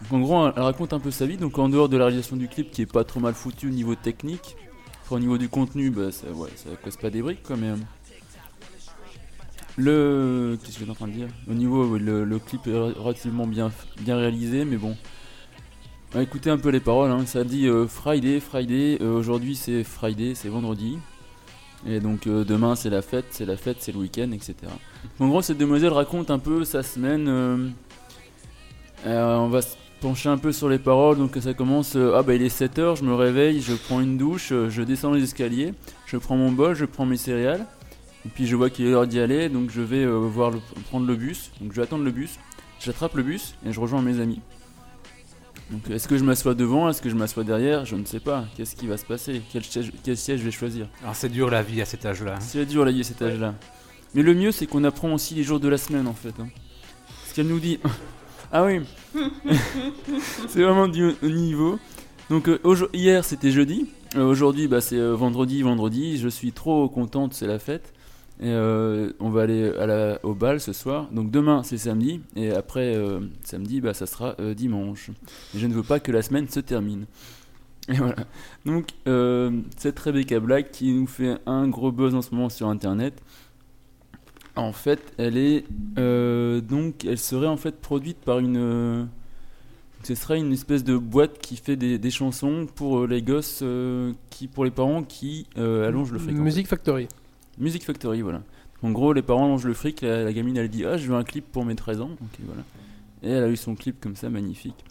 Speaker 3: Donc, en gros, elle raconte un peu sa vie. Donc en dehors de la réalisation du clip qui est pas trop mal foutu au niveau technique, enfin, au niveau du contenu, bah, ça, ouais, casse pas des briques quand même. Le, qu'est-ce que j'étais en train de dire Au niveau, le, clip est relativement bien, bien réalisé, mais bon. Ouais, écoutez un peu les paroles. hein. Ça dit euh, Friday, Friday. euh, Aujourd'hui c'est Friday, c'est vendredi. Et donc euh, demain c'est la fête, c'est la fête, c'est le week-end, etc. En gros, cette demoiselle raconte un peu sa semaine. on va se pencher un peu sur les paroles. Donc ça commence Ah bah il est 7h, je me réveille, je prends une douche, je descends les escaliers, je prends mon bol, je prends mes céréales. Et puis je vois qu'il est l'heure d'y aller, donc je vais euh, voir le- prendre le bus. Donc je vais attendre le bus, j'attrape le bus et je rejoins mes amis. Donc est-ce que je m'assois devant, est-ce que je m'assois derrière? Je ne sais pas. Qu'est-ce qui va se passer? Quel siège, quel siège je vais choisir?
Speaker 2: Alors c'est dur la vie à cet âge-là. hein.
Speaker 3: C'est dur là, à cet âge-là. Mais le mieux, c'est qu'on apprend aussi les jours de la semaine en fait. hein. Parce qu'elle nous dit. ah oui C'est vraiment du niveau. Donc euh, hier, c'était jeudi. Euh, Aujourd'hui, bah, c'est euh, vendredi, vendredi. Je suis trop contente, c'est la fête. Et euh, on va aller au bal ce soir. Donc demain, c'est samedi. Et après euh, samedi, bah, ça sera euh, dimanche. Je ne veux pas que la semaine se termine. Et voilà. Donc, cette Rebecca Black qui nous fait un gros buzz en ce moment sur internet. En fait, elle est donc, elle serait en fait produite par une. ce serait une espèce de boîte qui fait des, chansons pour les gosses, qui pour les parents qui allongent le fric.
Speaker 1: Music Factory.
Speaker 3: Music Factory, voilà. En gros, les parents allongent le fric, la, gamine elle dit Ah, je veux un clip pour mes 13 ans. Et elle a eu son clip comme ça, magnifique.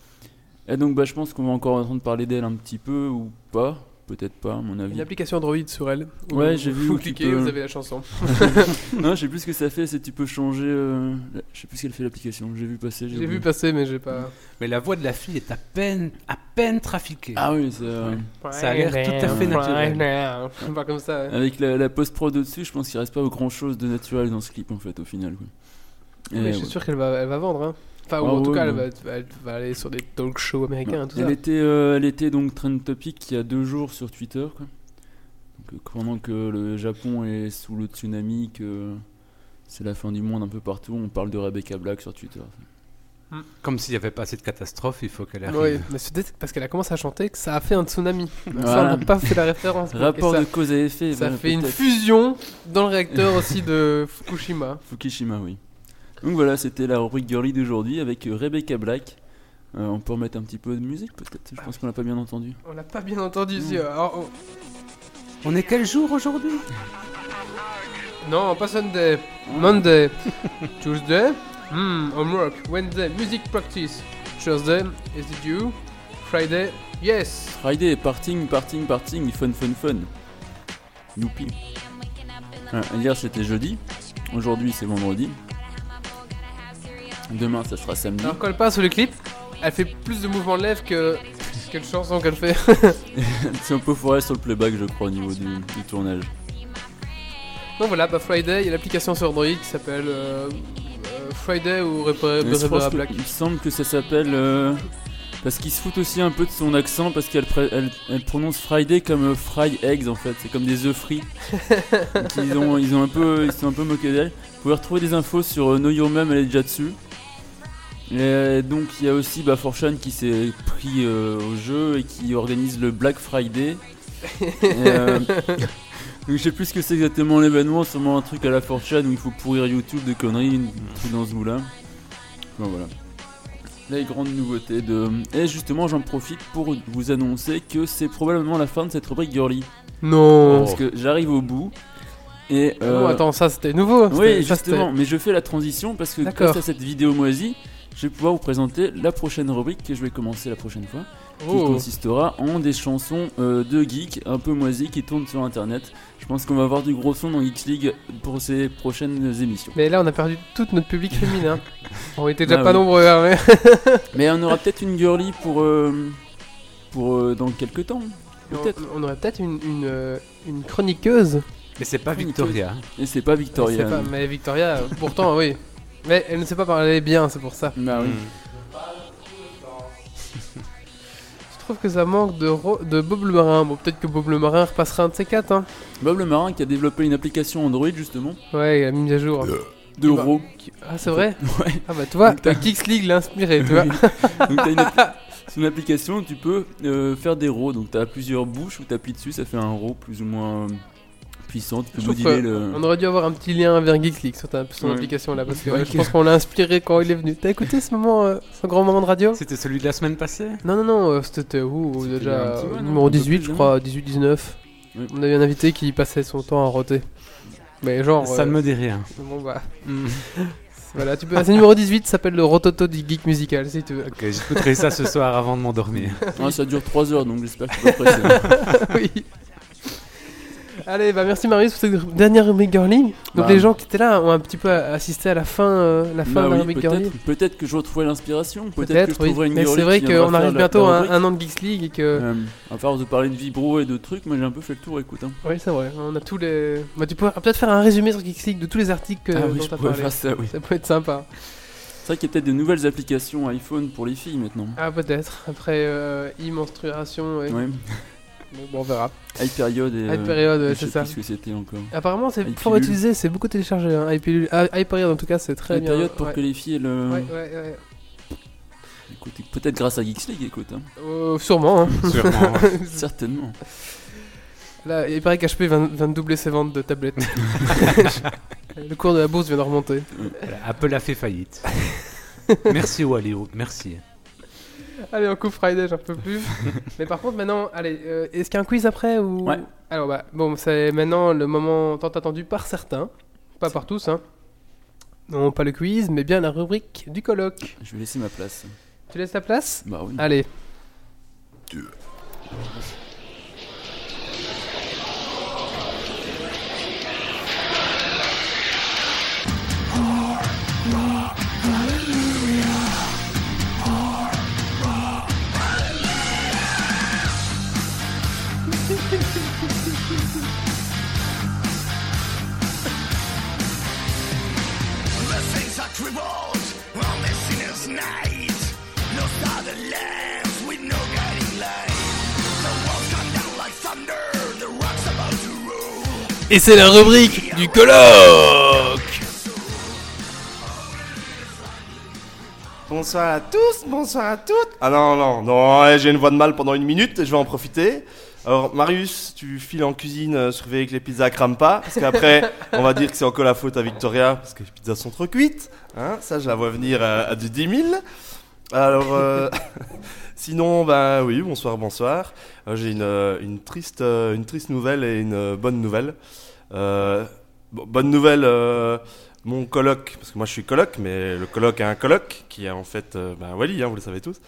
Speaker 3: Et donc, bah, je pense qu'on va encore entendre parler d'elle un petit peu ou pas. Peut-être pas, à mon avis.
Speaker 1: Une application Android sur elle. où
Speaker 3: Ouais, j'ai vu
Speaker 1: Vous cliquez,
Speaker 3: peux-
Speaker 1: vous avez la chanson.
Speaker 3: non, je sais plus ce que ça fait, c'est tu peux changer. euh, Je sais plus ce qu'elle fait l'application, j'ai vu passer.
Speaker 1: J'ai vu passer, mais j'ai pas.
Speaker 2: Mais la voix de la fille est à peine, à peine trafiquée.
Speaker 3: Ah oui, c'est. euh,
Speaker 2: Ça a l'air tout à fait naturel.
Speaker 1: Pas comme ça. ouais.
Speaker 3: Avec la, la post-prod au-dessus, je pense qu'il reste pas grand chose de naturel dans ce clip en fait, au final. quoi. Et
Speaker 1: Mais je suis
Speaker 3: ouais.
Speaker 1: sûr qu'elle va, elle va vendre. Hein. Enfin, ou
Speaker 3: Ah
Speaker 1: en tout
Speaker 3: ouais,
Speaker 1: cas, elle
Speaker 3: ouais.
Speaker 1: va, elle va aller sur des talk shows américains, tout
Speaker 3: elle,
Speaker 1: ça.
Speaker 3: était, euh, elle était donc trend topic il y a deux jours sur Twitter. Quoi. Donc, euh, pendant que le Japon est sous le tsunami, que c'est la fin du monde un peu partout, on parle de Rebecca Black sur Twitter.
Speaker 2: Comme s'il n'y avait pas assez de catastrophes, il faut qu'elle arrive.
Speaker 1: Oui, mais c'est peut-être parce qu'elle a commencé à chanter que ça a fait un tsunami. Ça, on n'a pas fait la référence.
Speaker 3: Rapport
Speaker 1: Et ça,
Speaker 3: de cause à effet.
Speaker 1: ça
Speaker 3: bah,
Speaker 1: fait une fusion dans le réacteur aussi de Fukushima.
Speaker 3: Fukushima, oui. Donc voilà, c'était la rubrique girly d'aujourd'hui avec euh, Rebecca Black. Euh, on peut remettre un petit peu de musique peut-être? Je pense qu'on l'a pas bien entendu.
Speaker 1: On l'a pas bien entendu ici. Alors,
Speaker 2: On est quel jour aujourd'hui?
Speaker 1: On- Non, pas Sunday. Monday. Tuesday. Hmm, homework. Wednesday, music practice. Thursday, is it you? Friday, yes.
Speaker 3: Friday, parting, parting, parting, fun, fun, fun. Youpi. Voilà, hier c'était jeudi, aujourd'hui c'est vendredi. Demain ça sera samedi.
Speaker 1: Alors elle passe sur le clip, elle fait plus de mouvements de lèvres que quelle chanson qu'elle fait.
Speaker 3: c'est un peu forêt sur le playback je crois au niveau du, du tournage.
Speaker 1: Donc voilà, bah Friday, il y a l'application sur Android qui s'appelle euh, euh, Friday ou
Speaker 3: que-
Speaker 1: Black.
Speaker 3: il me semble que ça s'appelle... euh, parce qu'ils se foutent aussi un peu de son accent parce qu'elle pré- elle, elle prononce Friday comme fry eggs en fait, c'est comme des œufs frits. Ils, ont, ils, ont un peu, ils sont un peu moqués d'elle. Vous pouvez retrouver des infos sur Know Your Mum, elle est déjà dessus. Et euh, donc il y a aussi bah, Forchan qui s'est pris euh, au jeu et qui organise le Black Friday. Et, euh, donc je sais plus ce que c'est exactement l'événement, sûrement un truc à la Forchan où il faut pourrir YouTube de conneries, un truc dans ce goût-là. Enfin, voilà. Les grandes nouveautés de... Et justement j'en profite pour vous annoncer que c'est probablement la fin de cette rubrique girly.
Speaker 1: Non.
Speaker 3: Parce que j'arrive au bout. Et... Euh,
Speaker 1: attends, ça c'était nouveau.
Speaker 3: oui, justement, mais je fais la transition parce que grâce à cette vidéo moisie, je vais pouvoir vous présenter la prochaine rubrique que je vais commencer la prochaine fois, qui
Speaker 1: Oh.
Speaker 3: consistera en des chansons euh, de geeks un peu moisies qui tournent sur internet. Je pense qu'on va avoir du gros son dans Geeks League pour ces prochaines émissions.
Speaker 1: Mais là, on a perdu tout notre public féminin. on était déjà
Speaker 3: Ah
Speaker 1: pas
Speaker 3: oui.
Speaker 1: nombreux. hein, mais-
Speaker 3: Mais on aura peut-être une girly pour, euh, pour euh, dans quelques temps. Peut-être.
Speaker 1: on, on aurait peut-être une, une, euh, une chroniqueuse.
Speaker 2: Mais c'est pas. Victoria.
Speaker 3: Et c'est pas
Speaker 1: Je
Speaker 3: Victoria.
Speaker 1: sais pas, mais Victoria, pourtant, oui. Mais elle ne sait pas parler bien, c'est pour ça.
Speaker 3: Bah oui.
Speaker 1: Je trouve que ça manque de, ro- de Bob le Marin. Bon, peut-être que Bob le Marin repassera un de ces quatre. Hein.
Speaker 3: Bob le Marin qui a développé une application Android justement
Speaker 1: Ouais, il a mis à jour.
Speaker 3: de
Speaker 1: Bah, qui- Ah, c'est vrai
Speaker 3: Ouais.
Speaker 1: Ah, bah, tu vois,
Speaker 3: Donc, t'as-
Speaker 1: Geeks League l'a inspiré, tu vois.
Speaker 3: Donc t'as une, appli- c'est une application où tu peux euh, faire des rows. Donc t'as plusieurs bouches où t'appuies dessus, ça fait un row plus ou moins euh, puissant. Tu peux
Speaker 1: Je trouve
Speaker 3: moduler
Speaker 1: que
Speaker 3: le.
Speaker 1: On aurait dû avoir un petit lien vers League sur ta son
Speaker 3: Ouais.
Speaker 1: application là, parce que
Speaker 3: Ouais.
Speaker 1: je pense qu'on l'a inspiré quand il est venu. T'as écouté ce moment, euh, ce grand moment de radio?
Speaker 2: C'était celui de la semaine passée?
Speaker 1: Non, non, non, euh, c'était où
Speaker 3: y a
Speaker 1: déjà
Speaker 3: mois,
Speaker 1: euh, Numéro
Speaker 3: Un peu
Speaker 1: 18,
Speaker 3: plus,
Speaker 1: je crois, 18-19.
Speaker 3: Oui.
Speaker 1: On avait un invité qui passait son temps à roter. Mais genre.
Speaker 2: Ça
Speaker 1: euh,
Speaker 2: ne me dit rien.
Speaker 1: Bon bah.
Speaker 2: Hmm.
Speaker 1: Voilà, tu peux. C'est numéro 18, ça s'appelle le Rototo du Geek Musical si tu veux.
Speaker 2: Ok, j'écouterai ça ce soir avant de m'endormir.
Speaker 3: Ah, ça dure 3 heures donc j'espère que tu vas presser.
Speaker 1: oui. Allez, bah merci Marius pour cette dernière girly. Donc
Speaker 3: Bah.
Speaker 1: les gens qui étaient là ont un petit peu assisté à la fin, euh, la fin
Speaker 3: Bah
Speaker 1: de la
Speaker 3: oui,
Speaker 1: rubrique girly.
Speaker 3: peut-être, que je retrouverai l'inspiration, peut-être, que je
Speaker 1: oui.
Speaker 3: une
Speaker 1: Mais c'est vrai qu'on arrive bientôt à un, an de Geeks League et que.
Speaker 3: Euh, à force de parler de vibro et de trucs, moi j'ai un peu fait le tour, écoute. Hein.
Speaker 1: Oui, c'est vrai. On a tous les. Bah, tu pourrais peut-être faire un résumé sur Geeks League de tous les articles que,
Speaker 3: ah oui,
Speaker 1: dont
Speaker 3: je
Speaker 1: t'as
Speaker 3: pourrais
Speaker 1: parlé.
Speaker 3: faire ça, oui.
Speaker 1: Ça peut être sympa.
Speaker 3: C'est vrai qu'il y a peut-être des nouvelles applications iPhone pour les filles maintenant.
Speaker 1: Ah, peut-être. Après euh, e-menstruation, ouais. Mais bon, on verra.
Speaker 3: iPeriod et.
Speaker 1: High ouais,
Speaker 3: je
Speaker 1: c'est
Speaker 3: sais
Speaker 1: ça.
Speaker 3: plus ce que c'était encore.
Speaker 1: Apparemment, c'est fort utilisé, c'est beaucoup téléchargé. Hein. ah, en tout cas, c'est très bien.
Speaker 3: iPeriod pour
Speaker 1: ouais.
Speaker 3: que les filles, elles, euh,
Speaker 1: Ouais, ouais, ouais.
Speaker 3: écoute, peut-être grâce à Geeks League, écoute. Hein.
Speaker 1: Euh, sûrement. Hein.
Speaker 2: Sûrement.
Speaker 3: Certainement.
Speaker 1: Là, il paraît qu'HP vient, vient de doubler ses ventes de tablettes. Le cours de la bourse vient de remonter.
Speaker 2: Voilà, Apple a fait faillite. merci Walio, merci.
Speaker 1: Allez, on coupe Friday, j'en peux plus. Mais par contre, maintenant, allez, euh, est-ce qu'il y a un quiz après ou...
Speaker 3: Ouais.
Speaker 1: Alors, bah, bon, c'est maintenant le moment tant attendu par certains, pas par tous, hein. Non, pas le quiz, mais bien la rubrique du colloque.
Speaker 3: Je vais laisser ma place.
Speaker 1: Tu laisses ta place?
Speaker 3: Bah oui.
Speaker 1: Allez. Et c'est la rubrique du colloque
Speaker 4: Bonsoir à tous, bonsoir à toutes. Ah non, non, non, j'ai une voix de mal pendant une minute et je vais en profiter. Alors, Marius, tu files en cuisine, euh, surveiller que les pizzas crament pas, parce qu'après, on va dire que c'est encore la faute à Victoria, parce que les pizzas sont trop cuites. Hein, ça, je la vois venir à, du 10 000. Alors, euh, sinon, ben oui, bonsoir, bonsoir. Euh, j'ai une, euh, triste, une triste nouvelle et une bonne nouvelle. Bon, bonne nouvelle, mon coloc, parce que moi je suis coloc, mais le coloc a un coloc, qui est en fait ben, Wally, hein, vous le savez tous,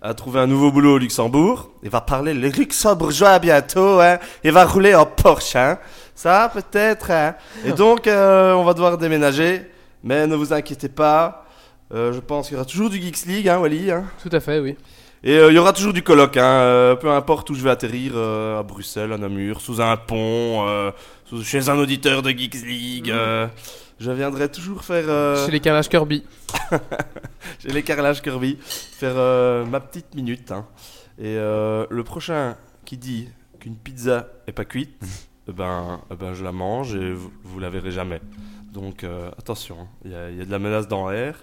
Speaker 4: a trouvé un nouveau boulot au Luxembourg. Il va parler le luxembourgeois bientôt, hein. Il va rouler en Porsche, hein. Ça, peut-être, hein. Et donc, on va devoir déménager, mais ne vous inquiétez pas. Euh, je pense qu'il y aura toujours du Geeks League, hein, Wally, hein.
Speaker 1: Tout à fait, oui.
Speaker 4: Et euh, il y aura toujours du colloque, hein, euh, peu importe où je vais atterrir, à Bruxelles, à Namur, sous un pont, sous- chez un auditeur de Geeks League. euh, je viendrai toujours faire,
Speaker 1: Chez les carrelages Kirby.
Speaker 4: chez les carrelages Kirby, faire ma petite minute. hein. Et le prochain qui dit qu'une pizza est pas cuite, eh ben, eh ben, je la mange et vous, vous la verrez jamais. Donc euh, attention, hein, il y, a- il y a de la menace dans l'air.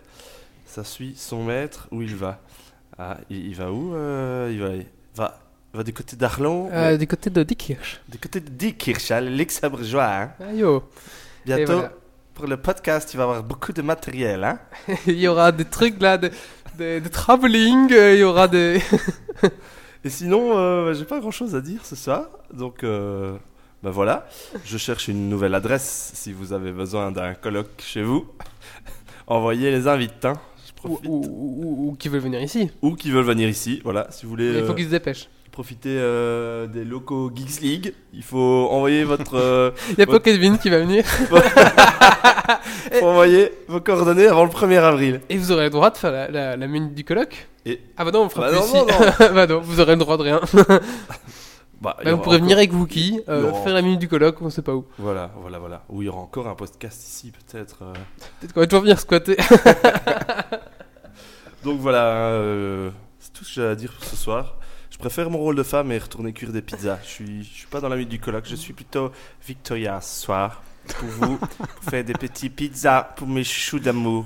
Speaker 4: Ça suit son maître où il va? Ah, il, il va où euh, il, va, du côté d'Arlon,
Speaker 1: Euh,
Speaker 4: mais
Speaker 1: du côté de Dickkirch.
Speaker 4: du côté de Diekirch, hein, le luxembourgeois. Hein.
Speaker 1: Ah, yo.
Speaker 4: Bientôt,
Speaker 1: voilà.
Speaker 4: pour le podcast, il va y avoir beaucoup de matériel. Hein.
Speaker 1: il y aura des trucs là, de, de, euh, il y aura des.
Speaker 4: Et sinon, j'ai pas grand chose à dire ce soir. Donc, bah voilà. Je cherche une nouvelle adresse. Si vous avez besoin d'un colloque chez vous, envoyez les invites. Hein. Je
Speaker 1: ou,
Speaker 4: profite.
Speaker 1: ou, ou- ou qui veulent venir ici.
Speaker 4: Ou qui veulent venir ici. Voilà. Si vous voulez
Speaker 1: il faut
Speaker 4: euh,
Speaker 1: qu'ils se dépêchent.
Speaker 4: profiter euh, des locaux Geeks League, il faut envoyer votre. euh,
Speaker 1: Il y a pas Kevin qui va venir.
Speaker 4: faut envoyer vos coordonnées avant le 1er avril.
Speaker 1: Et vous aurez le droit de faire la, la, la minute du colloque.
Speaker 4: Et-
Speaker 1: Ah bah non, on fera
Speaker 4: Bah
Speaker 1: plus
Speaker 4: non,
Speaker 1: ici.
Speaker 4: non,
Speaker 1: bah non, vous aurez le droit de rien.
Speaker 4: Bah,
Speaker 1: Bah, vous pourrez
Speaker 4: encore-
Speaker 1: venir avec Wookie, euh,
Speaker 4: aura-
Speaker 1: faire la minute du colloque, on sait pas où.
Speaker 4: Voilà, voilà, voilà. Ou il y aura encore un podcast ici, peut-être. euh.
Speaker 1: Peut-être qu'on va toujours venir squatter.
Speaker 4: Donc voilà, euh, c'est tout ce que j'ai à dire pour ce soir. Je préfère mon rôle de femme et retourner cuire des pizzas. Je suis, je suis pas dans la minute du colloque, je suis plutôt Victoria ce soir. Pour vous, pour faire des petits pizzas pour mes choux d'amour.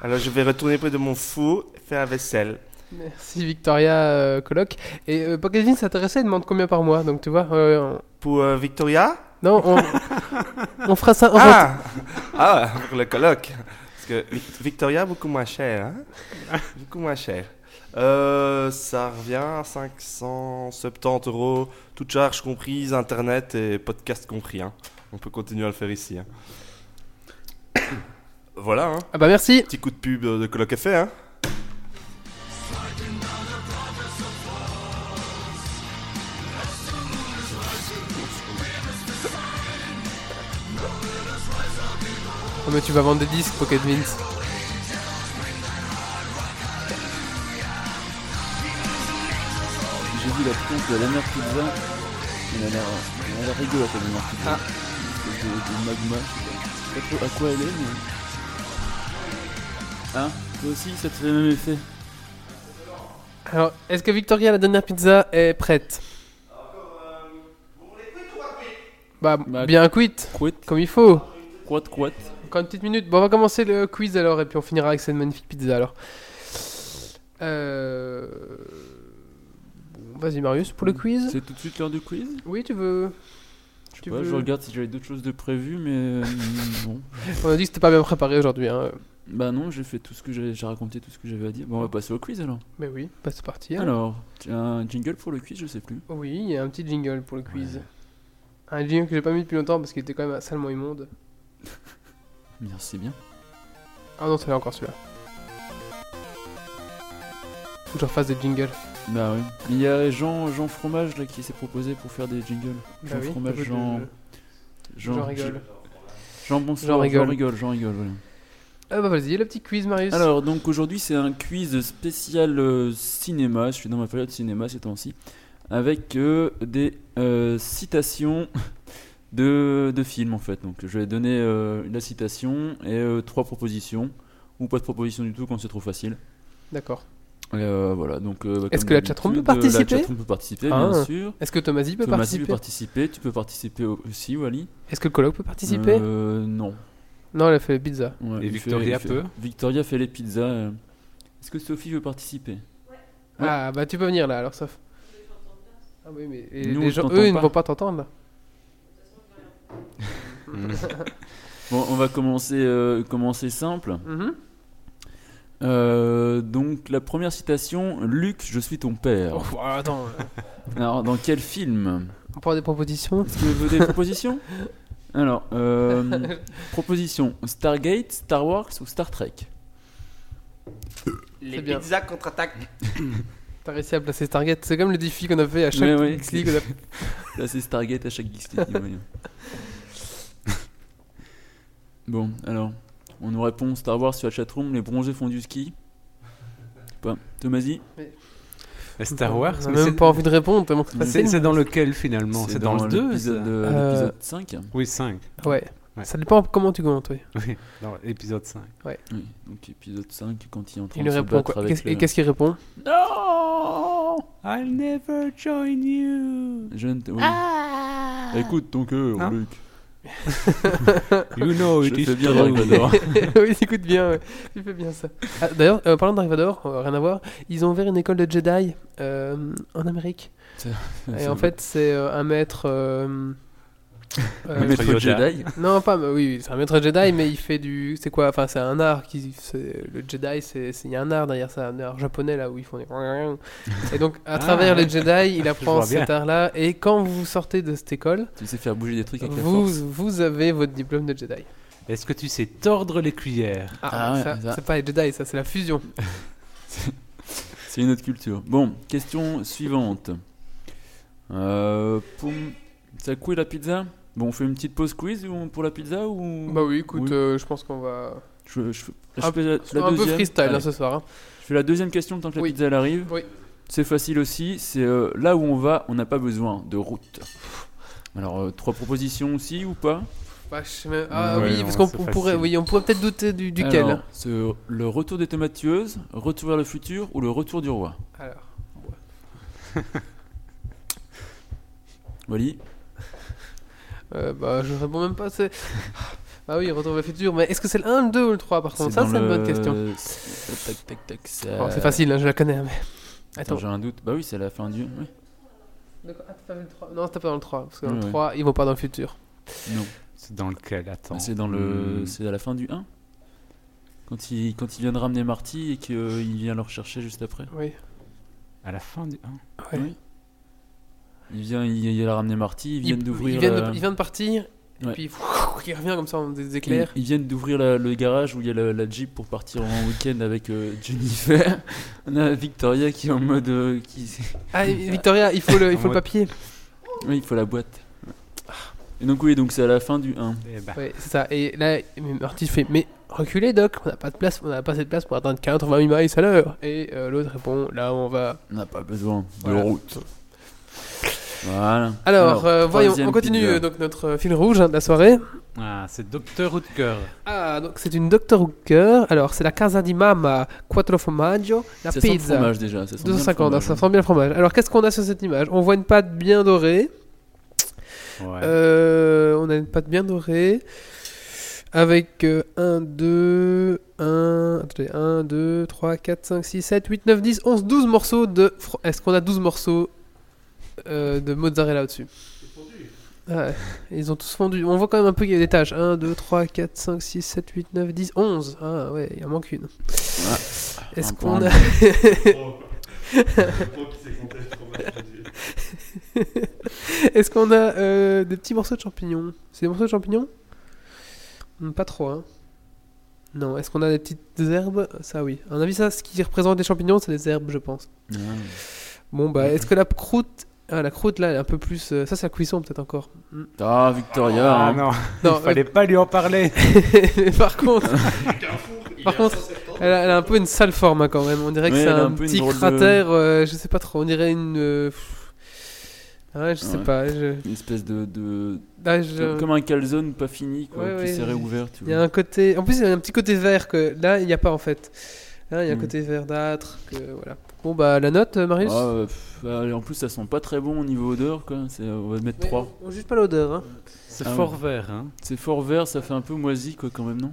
Speaker 4: Alors je vais retourner près de mon four et faire la vaisselle.
Speaker 1: Merci Victoria euh, colloque. Et euh, s'intéressait, il demande combien par mois. Donc tu vois, euh, on-
Speaker 4: Pour euh, Victoria?
Speaker 1: Non, on, on fera ça.
Speaker 4: ah Ah, pour le colloque. Parce que Vic- Victoria, beaucoup moins cher. Hein beaucoup moins cher. Euh, ça revient à 570 euros, toute charge comprise, internet et podcast compris. Hein. On peut continuer à le faire ici. hein. voilà, hein.
Speaker 1: Ah bah merci.
Speaker 4: petit coup de pub de colloque fait. Hein.
Speaker 1: Oh, mais tu vas vendre des disques, Pocket Vince.
Speaker 3: J'ai vu la tronche de la dernière pizza. Elle a l'air elle a l'air rigolote la dernière pizza.
Speaker 1: Ah.
Speaker 3: Une espèce de, de magma, je sais pas à quoi elle est, mais. Hein Toi aussi, ça te fait le même effet
Speaker 1: Alors, est-ce que Victoria, la dernière pizza, est prête? Bah,
Speaker 3: Bah,
Speaker 1: bien cuite,
Speaker 3: Quat,
Speaker 1: comme il faut.
Speaker 3: quat, quat.
Speaker 1: Encore une petite minute. Bon, on va commencer le quiz alors, et puis on finira avec cette magnifique pizza alors. Euh... bon, Vas-y, Marius, pour le quiz
Speaker 3: C'est tout de suite l'heure du quiz?
Speaker 1: Oui, tu veux
Speaker 3: Je
Speaker 1: Tu
Speaker 3: pas,
Speaker 1: veux-
Speaker 3: je regarde si j'avais d'autres choses de prévues, mais euh, bon.
Speaker 1: On a dit que c'était pas bien préparé aujourd'hui. Hein.
Speaker 3: Bah non, j'ai fait tout ce que j'ai, j'ai raconté tout ce que j'avais à dire. Bon, on va passer au quiz alors.
Speaker 1: Mais oui, bah, c'est parti. hein.
Speaker 3: Alors, tu as un jingle pour le quiz, je sais plus.
Speaker 1: Oui, il y a un petit jingle pour le quiz. Un jingle que j'ai pas mis depuis longtemps parce qu'il était quand même salement immonde.
Speaker 3: Merci bien.
Speaker 1: Ah non, c'est encore celui-là. Faut que je refasse des jingles.
Speaker 3: Bah oui. Il y a Jean, Jean Fromage là qui s'est proposé pour faire des jingles.
Speaker 1: Bah
Speaker 3: Jean
Speaker 1: oui,
Speaker 3: Fromage,
Speaker 1: je- je-
Speaker 3: Jean.
Speaker 1: J'en rigole.
Speaker 3: Jean Bonsoir,
Speaker 1: J'en rigole.
Speaker 3: J'en rigole, j'en rigole, voilà.
Speaker 1: Ah bah vas-y, le petit quiz, Marius.
Speaker 3: Alors, donc aujourd'hui, c'est un quiz spécial euh, cinéma. Je suis dans ma période cinéma ces temps-ci. Avec euh, des euh, citations de, de films en fait. Donc, je vais donner euh, la citation et euh, trois propositions. Ou pas de proposition du tout quand c'est trop facile.
Speaker 1: D'accord.
Speaker 3: Euh, voilà, donc. euh, bah,
Speaker 1: Est-ce que la chatroom peut participer
Speaker 3: La chatroom peut participer,
Speaker 1: Ah.
Speaker 3: bien sûr.
Speaker 1: Est-ce que Thomasy peut
Speaker 3: Thomasy
Speaker 1: participer
Speaker 3: peut participer. Tu peux participer aussi, Wally.
Speaker 1: Est-ce que le colloque peut participer
Speaker 3: Euh, Non.
Speaker 1: Non, elle a fait les pizzas.
Speaker 3: Ouais,
Speaker 2: Et Victoria
Speaker 3: fait-
Speaker 2: peut
Speaker 3: fait- Victoria fait les pizzas. euh. Est-ce que Sophie veut participer Ouais.
Speaker 1: Ah bah tu peux venir là alors, sauf. Ah oui, mais et
Speaker 3: Nous,
Speaker 1: les
Speaker 3: on
Speaker 1: gens, eux, ils ne vont pas t'entendre là.
Speaker 3: Bon, on va commencer, euh, commencer simple.
Speaker 1: Mhm.
Speaker 3: Euh, donc, la première citation Luc, je suis ton père.
Speaker 1: Oh, attends,
Speaker 3: Alors, dans quel film?
Speaker 1: On avoir des propositions
Speaker 3: Est-ce que vous voulez des propositions? Alors, euh, proposition Stargate, Star Wars ou Star Trek?
Speaker 1: Bien.
Speaker 4: pizzas contre-attaque.
Speaker 1: T'as réussi à placer Stargate. C'est comme le défi qu'on a fait à chaque
Speaker 3: Ouais, ouais.
Speaker 1: X League. a-
Speaker 3: c'est Stargate à chaque Geeks League, moyen. Bon, alors, on nous répond Star Wars sur la chatroom, les bronzés font du ski. Pas. Thomasy
Speaker 2: Et Star Wars
Speaker 1: On a
Speaker 2: mais
Speaker 1: même pas envie de répondre tellement que c'est
Speaker 2: C'est
Speaker 1: facile.
Speaker 2: c'est dans lequel finalement? C'est dans, le 2
Speaker 3: l'épisode de-
Speaker 1: Euh,
Speaker 3: l'épisode 5
Speaker 2: Oui, 5.
Speaker 1: Ouais.
Speaker 2: Ouais.
Speaker 1: Ça dépend comment tu commentes, oui.
Speaker 2: Oui, dans l'épisode 5.
Speaker 3: Oui, donc épisode 5, quand il est en train
Speaker 1: Il
Speaker 3: de se
Speaker 1: répond
Speaker 3: battre
Speaker 1: quoi
Speaker 3: avec
Speaker 1: Qu'est-ce-
Speaker 3: le-
Speaker 1: Et qu'est-ce qu'il répond?
Speaker 3: Non
Speaker 2: I'll never join you.
Speaker 3: Je ne te- oui.
Speaker 1: Ah.
Speaker 3: Écoute ton cœur,
Speaker 2: Hein?
Speaker 3: Luc.
Speaker 2: You know
Speaker 3: Je
Speaker 2: it is
Speaker 3: fais bien
Speaker 2: true.
Speaker 3: Dark Vador.
Speaker 1: oui, écoute bien, ouais. tu fais bien ça. Ah, D'ailleurs, euh, parlant d'Dark Vador, euh, rien à voir, ils ont ouvert une école de Jedi euh, en Amérique. Et en fait, c'est euh, un maître. Euh,
Speaker 3: Un maître
Speaker 2: Yoda.
Speaker 3: Jedi.
Speaker 1: non, pas, mais oui, c'est un maître Jedi, mais il fait du. C'est quoi Enfin, c'est un art. Qui, c'est- le Jedi, c'est c'est- il y a un art derrière ça, un art japonais là où ils font des. Et donc, à travers
Speaker 2: ouais.
Speaker 1: les Jedi, il apprend cet art-là. Et quand vous sortez de cette école,
Speaker 3: Tu sais faire bouger des trucs avec la
Speaker 1: vous,
Speaker 3: force.
Speaker 1: vous avez votre diplôme de Jedi.
Speaker 2: Est-ce que tu sais tordre les cuillères
Speaker 3: Ah ouais,
Speaker 1: ça,
Speaker 3: ça.
Speaker 1: c'est pas les Jedi, ça, c'est la fusion.
Speaker 3: C'est une autre culture. Bon, question suivante. Euh, pour... Ça couille la pizza? Bon, on fait une petite pause quiz ou- pour la pizza ou
Speaker 1: Bah oui, écoute,
Speaker 3: Oui.
Speaker 1: euh, je pense qu'on va.
Speaker 3: Je, je, je
Speaker 1: Un-
Speaker 3: fais la, la
Speaker 1: un peu
Speaker 3: deuxième.
Speaker 1: freestyle hein,
Speaker 3: Allez,
Speaker 1: ce soir. hein.
Speaker 3: Je fais la deuxième question tant que la
Speaker 1: Oui.
Speaker 3: pizza elle arrive.
Speaker 1: Oui.
Speaker 3: C'est facile aussi. C'est euh, là où on va, on n'a pas besoin de route. Alors euh, trois propositions aussi ou pas?
Speaker 1: Bah, je sais même- Ah
Speaker 2: Ouais,
Speaker 1: oui, parce qu'on pourrait, oui, on pourrait peut-être douter du, duquel.
Speaker 3: Alors, le retour des tomates tueuses, retour vers le futur ou le retour du roi?
Speaker 1: Alors,
Speaker 3: Wally?
Speaker 1: Euh, bah, je réponds même pas. C'est. Ah oui, Retour vers le futur. Mais est-ce que c'est le 1, le 2 ou le 3 par contre? Ça, c'est une
Speaker 3: le-
Speaker 1: bonne question.
Speaker 3: c'est- Tac, tac, tac. ça-
Speaker 1: Oh, c'est facile, hein, je la connais. hein, Mais...
Speaker 3: Attends,
Speaker 1: Attends.
Speaker 3: j'ai un doute. Bah oui, c'est la fin du. oui.
Speaker 1: D'accord, ah, t'as pas vu le 3 Non, t'as pas dans le 3. Parce que dans
Speaker 3: Ouais,
Speaker 1: le
Speaker 3: ouais.
Speaker 1: 3, ils vont pas dans le futur.
Speaker 3: Non.
Speaker 2: C'est dans lequel? Attends.
Speaker 3: C'est dans le.
Speaker 2: Hmm.
Speaker 3: C'est à la fin du 1 quand il, quand il vient de ramener Marty et qu'il vient le rechercher juste après?
Speaker 1: Oui.
Speaker 2: À la fin du 1.
Speaker 1: Ouais.
Speaker 3: Oui. Il vient, il, il a ramené Marty, ils viennent
Speaker 1: il,
Speaker 3: d'ouvrir.
Speaker 1: il vient de,
Speaker 3: la-
Speaker 1: il vient de partir.
Speaker 3: Ouais.
Speaker 1: Et puis il revient comme ça en des éclairs.
Speaker 3: ils viennent d'ouvrir le garage où il y a la, la Jeep pour partir en week-end avec euh, Jennifer. On a Victoria qui est en mode. euh, qui...
Speaker 1: Ah, Victoria, il faut le, il faut le papier.
Speaker 3: Oui, il faut la boîte. Et donc oui, donc c'est à la fin du 1.
Speaker 2: Eh ben,
Speaker 1: Ouais, c'est ça. Et là, Marty fait Mais reculez, Doc, on n'a pas de place, on n'a pas assez de place pour atteindre 80 miles à l'heure. Et euh, l'autre répond Là, on va.
Speaker 3: On n'a pas besoin de
Speaker 1: Voilà.
Speaker 3: route. Voilà.
Speaker 1: Alors, euh, voyons, on continue euh, donc notre euh, fil rouge hein, de la soirée.
Speaker 2: ah, c'est Docteur Hooker.
Speaker 1: Ah, donc c'est une Dr. Hooker. Alors, c'est la Casa di Mamma Quattro Formaggio, la
Speaker 3: ça sent le
Speaker 1: pizza.
Speaker 3: fromage déjà. Ça sent bien le
Speaker 1: 250,
Speaker 3: fromage,
Speaker 1: ça
Speaker 3: hein.
Speaker 1: sent bien le fromage. Alors, qu'est-ce qu'on a sur cette image? On voit une pâte bien dorée.
Speaker 2: Ouais.
Speaker 1: Euh, on a une pâte bien dorée. Avec 1, 2, 1, attendez, 1, 2, 3, 4, 5, 6, 7, 8, 9, 10, 11, 12 morceaux de. Est-ce qu'on a 12 morceaux euh, de mozzarella au-dessus Ah ouais, Ils ont tous fondu. On voit quand même un peu qu'il y a des tâches. 1, 2, 3, 4, 5, 6, 7, 8, 9, 10, 11. Ah ouais, il en manque une. Est-ce
Speaker 3: un
Speaker 1: qu'on a. Est-ce qu'on a euh, des petits morceaux de champignons? C'est des morceaux de champignons? Hmm, Pas trop, hein. Non, est-ce qu'on a des petites herbes? Ça, oui. À mon avis, ça, ce qui représente des champignons, c'est des herbes, je pense.
Speaker 3: Ah.
Speaker 1: Bon, bah, est-ce que la croûte. Ah, la croûte, là, elle est un peu plus. euh, Ça, c'est la cuisson, peut-être encore. Hmm.
Speaker 3: Ah, Victoria.
Speaker 2: Ah
Speaker 3: hein.
Speaker 2: non,
Speaker 1: Non,
Speaker 2: il fallait pas lui en parler.
Speaker 1: par contre. Par contre, elle a, elle a un peu une sale forme, hein, quand même. On dirait que
Speaker 3: Ouais,
Speaker 1: c'est
Speaker 3: elle a
Speaker 1: un,
Speaker 3: un peu une
Speaker 1: petit
Speaker 3: drôle de-
Speaker 1: cratère. euh, je sais pas trop. On dirait une. euh, pff. Ah, je sais
Speaker 3: Ouais.
Speaker 1: pas. je-
Speaker 3: Une espèce de. de...
Speaker 1: Ah, je-
Speaker 3: Comme un calzone pas fini, quoi,
Speaker 1: Ouais,
Speaker 3: qui
Speaker 1: ouais,
Speaker 3: s'est
Speaker 1: j'ai-
Speaker 3: réouvert. Tu
Speaker 1: Il y a un côté. En plus, il y a un petit côté vert que là, il n'y a pas en fait. Là, il y a un
Speaker 3: Mm.
Speaker 1: côté verdâtre. Que, voilà. Bon, bah, la note, euh, Marius
Speaker 3: Ah, euh, pff, ah, en plus, ça sent pas très bon au niveau odeur, quoi. C'est- On va mettre
Speaker 1: Mais
Speaker 3: 3.
Speaker 1: On, on juge pas l'odeur. Hein.
Speaker 2: C'est
Speaker 3: Ah
Speaker 2: fort
Speaker 3: ouais.
Speaker 2: vert. Hein.
Speaker 3: C'est fort vert, ça fait un peu moisi, quoi, quand même, non?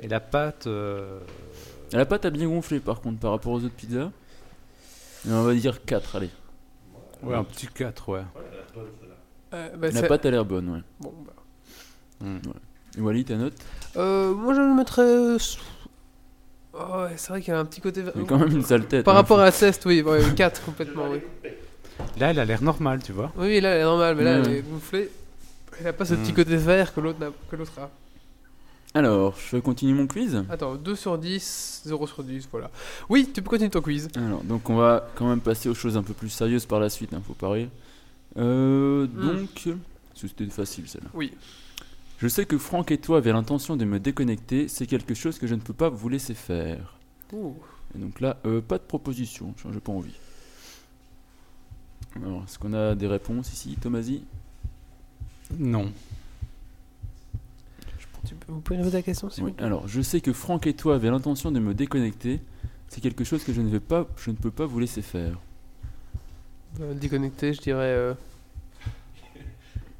Speaker 2: Et la pâte. euh,
Speaker 3: La pâte a bien gonflé, par contre, par rapport aux autres pizzas. Et on va dire 4, allez.
Speaker 2: Ouais, un petit 4, ouais.
Speaker 1: Euh, bah,
Speaker 3: La pâte a l'air bonne, ouais.
Speaker 1: bon, bah.
Speaker 2: Hmm.
Speaker 3: Et Wally, ta note?
Speaker 1: Euh, moi, je le mettrais. Ouais, c'est vrai qu'il y a un petit côté vert.
Speaker 3: Mais quand même une sale tête.
Speaker 1: Par
Speaker 3: hein.
Speaker 1: rapport à Cest, oui, ouais, 4 complètement. Oui.
Speaker 2: Là, elle a l'air normale, tu vois.
Speaker 1: oui, là, elle est normale, mais là, elle est gonflée. Elle a pas ce petit
Speaker 2: Mm.
Speaker 1: côté vert que l'autre n'a- a.
Speaker 3: Alors, je continue mon quiz
Speaker 1: Attends, 2 sur 10, 0 sur 10, voilà. Oui, tu peux continuer ton quiz.
Speaker 3: Alors, donc on va quand même passer aux choses un peu plus sérieuses par la suite, hein, faut pas rire. Euh, donc, c'était facile celle-là.
Speaker 1: Oui.
Speaker 3: Je sais que Franck et toi avez l'intention de me déconnecter, c'est quelque chose que je ne peux pas vous laisser faire.
Speaker 1: Ouh.
Speaker 3: Et donc là, euh, pas de proposition, j'ai pas envie. Alors, est-ce qu'on a des réponses ici, Tomasi
Speaker 2: Non.
Speaker 1: Tu peux- vous pouvez répéter la question s'il
Speaker 3: Oui.
Speaker 1: vous plaît?
Speaker 3: Alors, je sais que Franck et toi avez l'intention de me déconnecter, c'est quelque chose que je ne vais pas, je ne peux pas vous laisser faire.
Speaker 1: Euh, Déconnecté, je dirais. euh,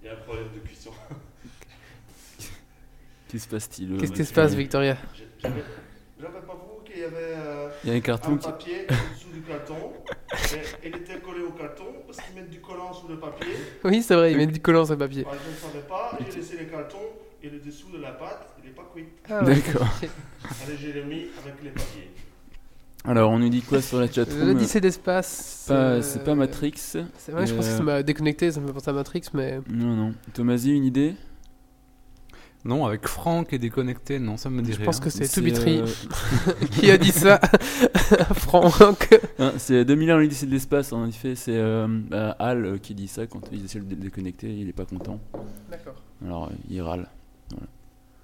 Speaker 4: Il y a un problème de cuisson.
Speaker 3: Qu'est-ce qui se passe-t-il euh,
Speaker 1: Qu'est-ce qui se passe, Victoria?
Speaker 4: J'avais pas vu qu'il y avait euh,
Speaker 3: Il y a un
Speaker 4: un
Speaker 3: carton qui...
Speaker 4: papier en dessous du carton. Et il était collé au carton parce qu'ils mettent du collant sous le papier.
Speaker 1: Oui, c'est vrai, il met du collant sur le papier.
Speaker 4: Moi, je ne savais pas. J'ai laissé le carton et le dessous de la pâte, il n'est pas cuit.
Speaker 1: Ah ouais.
Speaker 3: D'accord.
Speaker 4: Allez, j'ai le mis avec les papiers.
Speaker 3: Alors, on nous dit quoi sur la
Speaker 1: Le
Speaker 3: chatroom?
Speaker 1: Lycée d'espace.
Speaker 3: Pas-
Speaker 1: euh,
Speaker 3: C'est pas Matrix.
Speaker 1: C'est vrai, je pense que
Speaker 3: Euh,
Speaker 1: ça m'a déconnecté, ça me fait penser à Matrix, mais.
Speaker 3: Non, non. Tomasi, une idée?
Speaker 2: Non, avec Franck et déconnecté, non, ça me dit
Speaker 1: Je
Speaker 2: rien.
Speaker 1: pense que c'est Toubitry
Speaker 3: euh,
Speaker 1: qui a dit ça. Franck.
Speaker 3: hein, c'est 2001 l'Odyssée de l'espace, en effet. C'est euh, bah, Hal euh, qui dit ça quand ils essaient de le déconnecter. Il est pas content.
Speaker 1: D'accord.
Speaker 3: Alors, euh, il râle.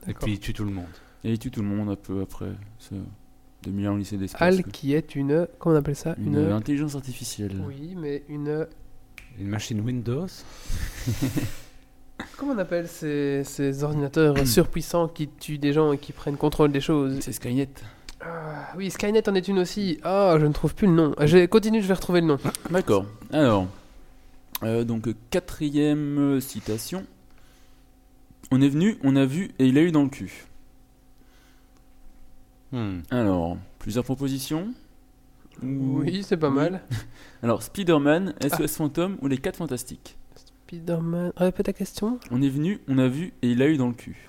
Speaker 2: Et puis il tue tout le monde.
Speaker 3: Et il tue tout le monde un peu après. ce 2001 lycée d'espace.
Speaker 1: Al
Speaker 3: quoi.
Speaker 1: qui est une. Comment on appelle ça?
Speaker 3: Une, euh, intelligence artificielle.
Speaker 1: Oui, mais une.
Speaker 2: Une machine Windows?
Speaker 1: Comment on appelle ces, ces ordinateurs surpuissants qui tuent des gens et qui prennent contrôle des choses
Speaker 3: C'est Skynet.
Speaker 1: Ah, Oui, Skynet en est une aussi. Ah, je ne trouve plus le nom. Je continue, je vais retrouver le nom.
Speaker 3: D'accord. Alors, euh, donc quatrième citation. On est venu, on a vu et il a eu dans le cul.
Speaker 2: Hmm.
Speaker 3: Alors, plusieurs propositions. Ou-
Speaker 1: Oui, c'est pas
Speaker 3: Oui.
Speaker 1: mal.
Speaker 3: Alors, Spider-Man,
Speaker 1: Ah.
Speaker 3: SOS Fantôme ou les 4 Fantastiques?
Speaker 1: Spider-Man. Répète ta question.
Speaker 3: On est venu, on a vu et il a eu dans le cul.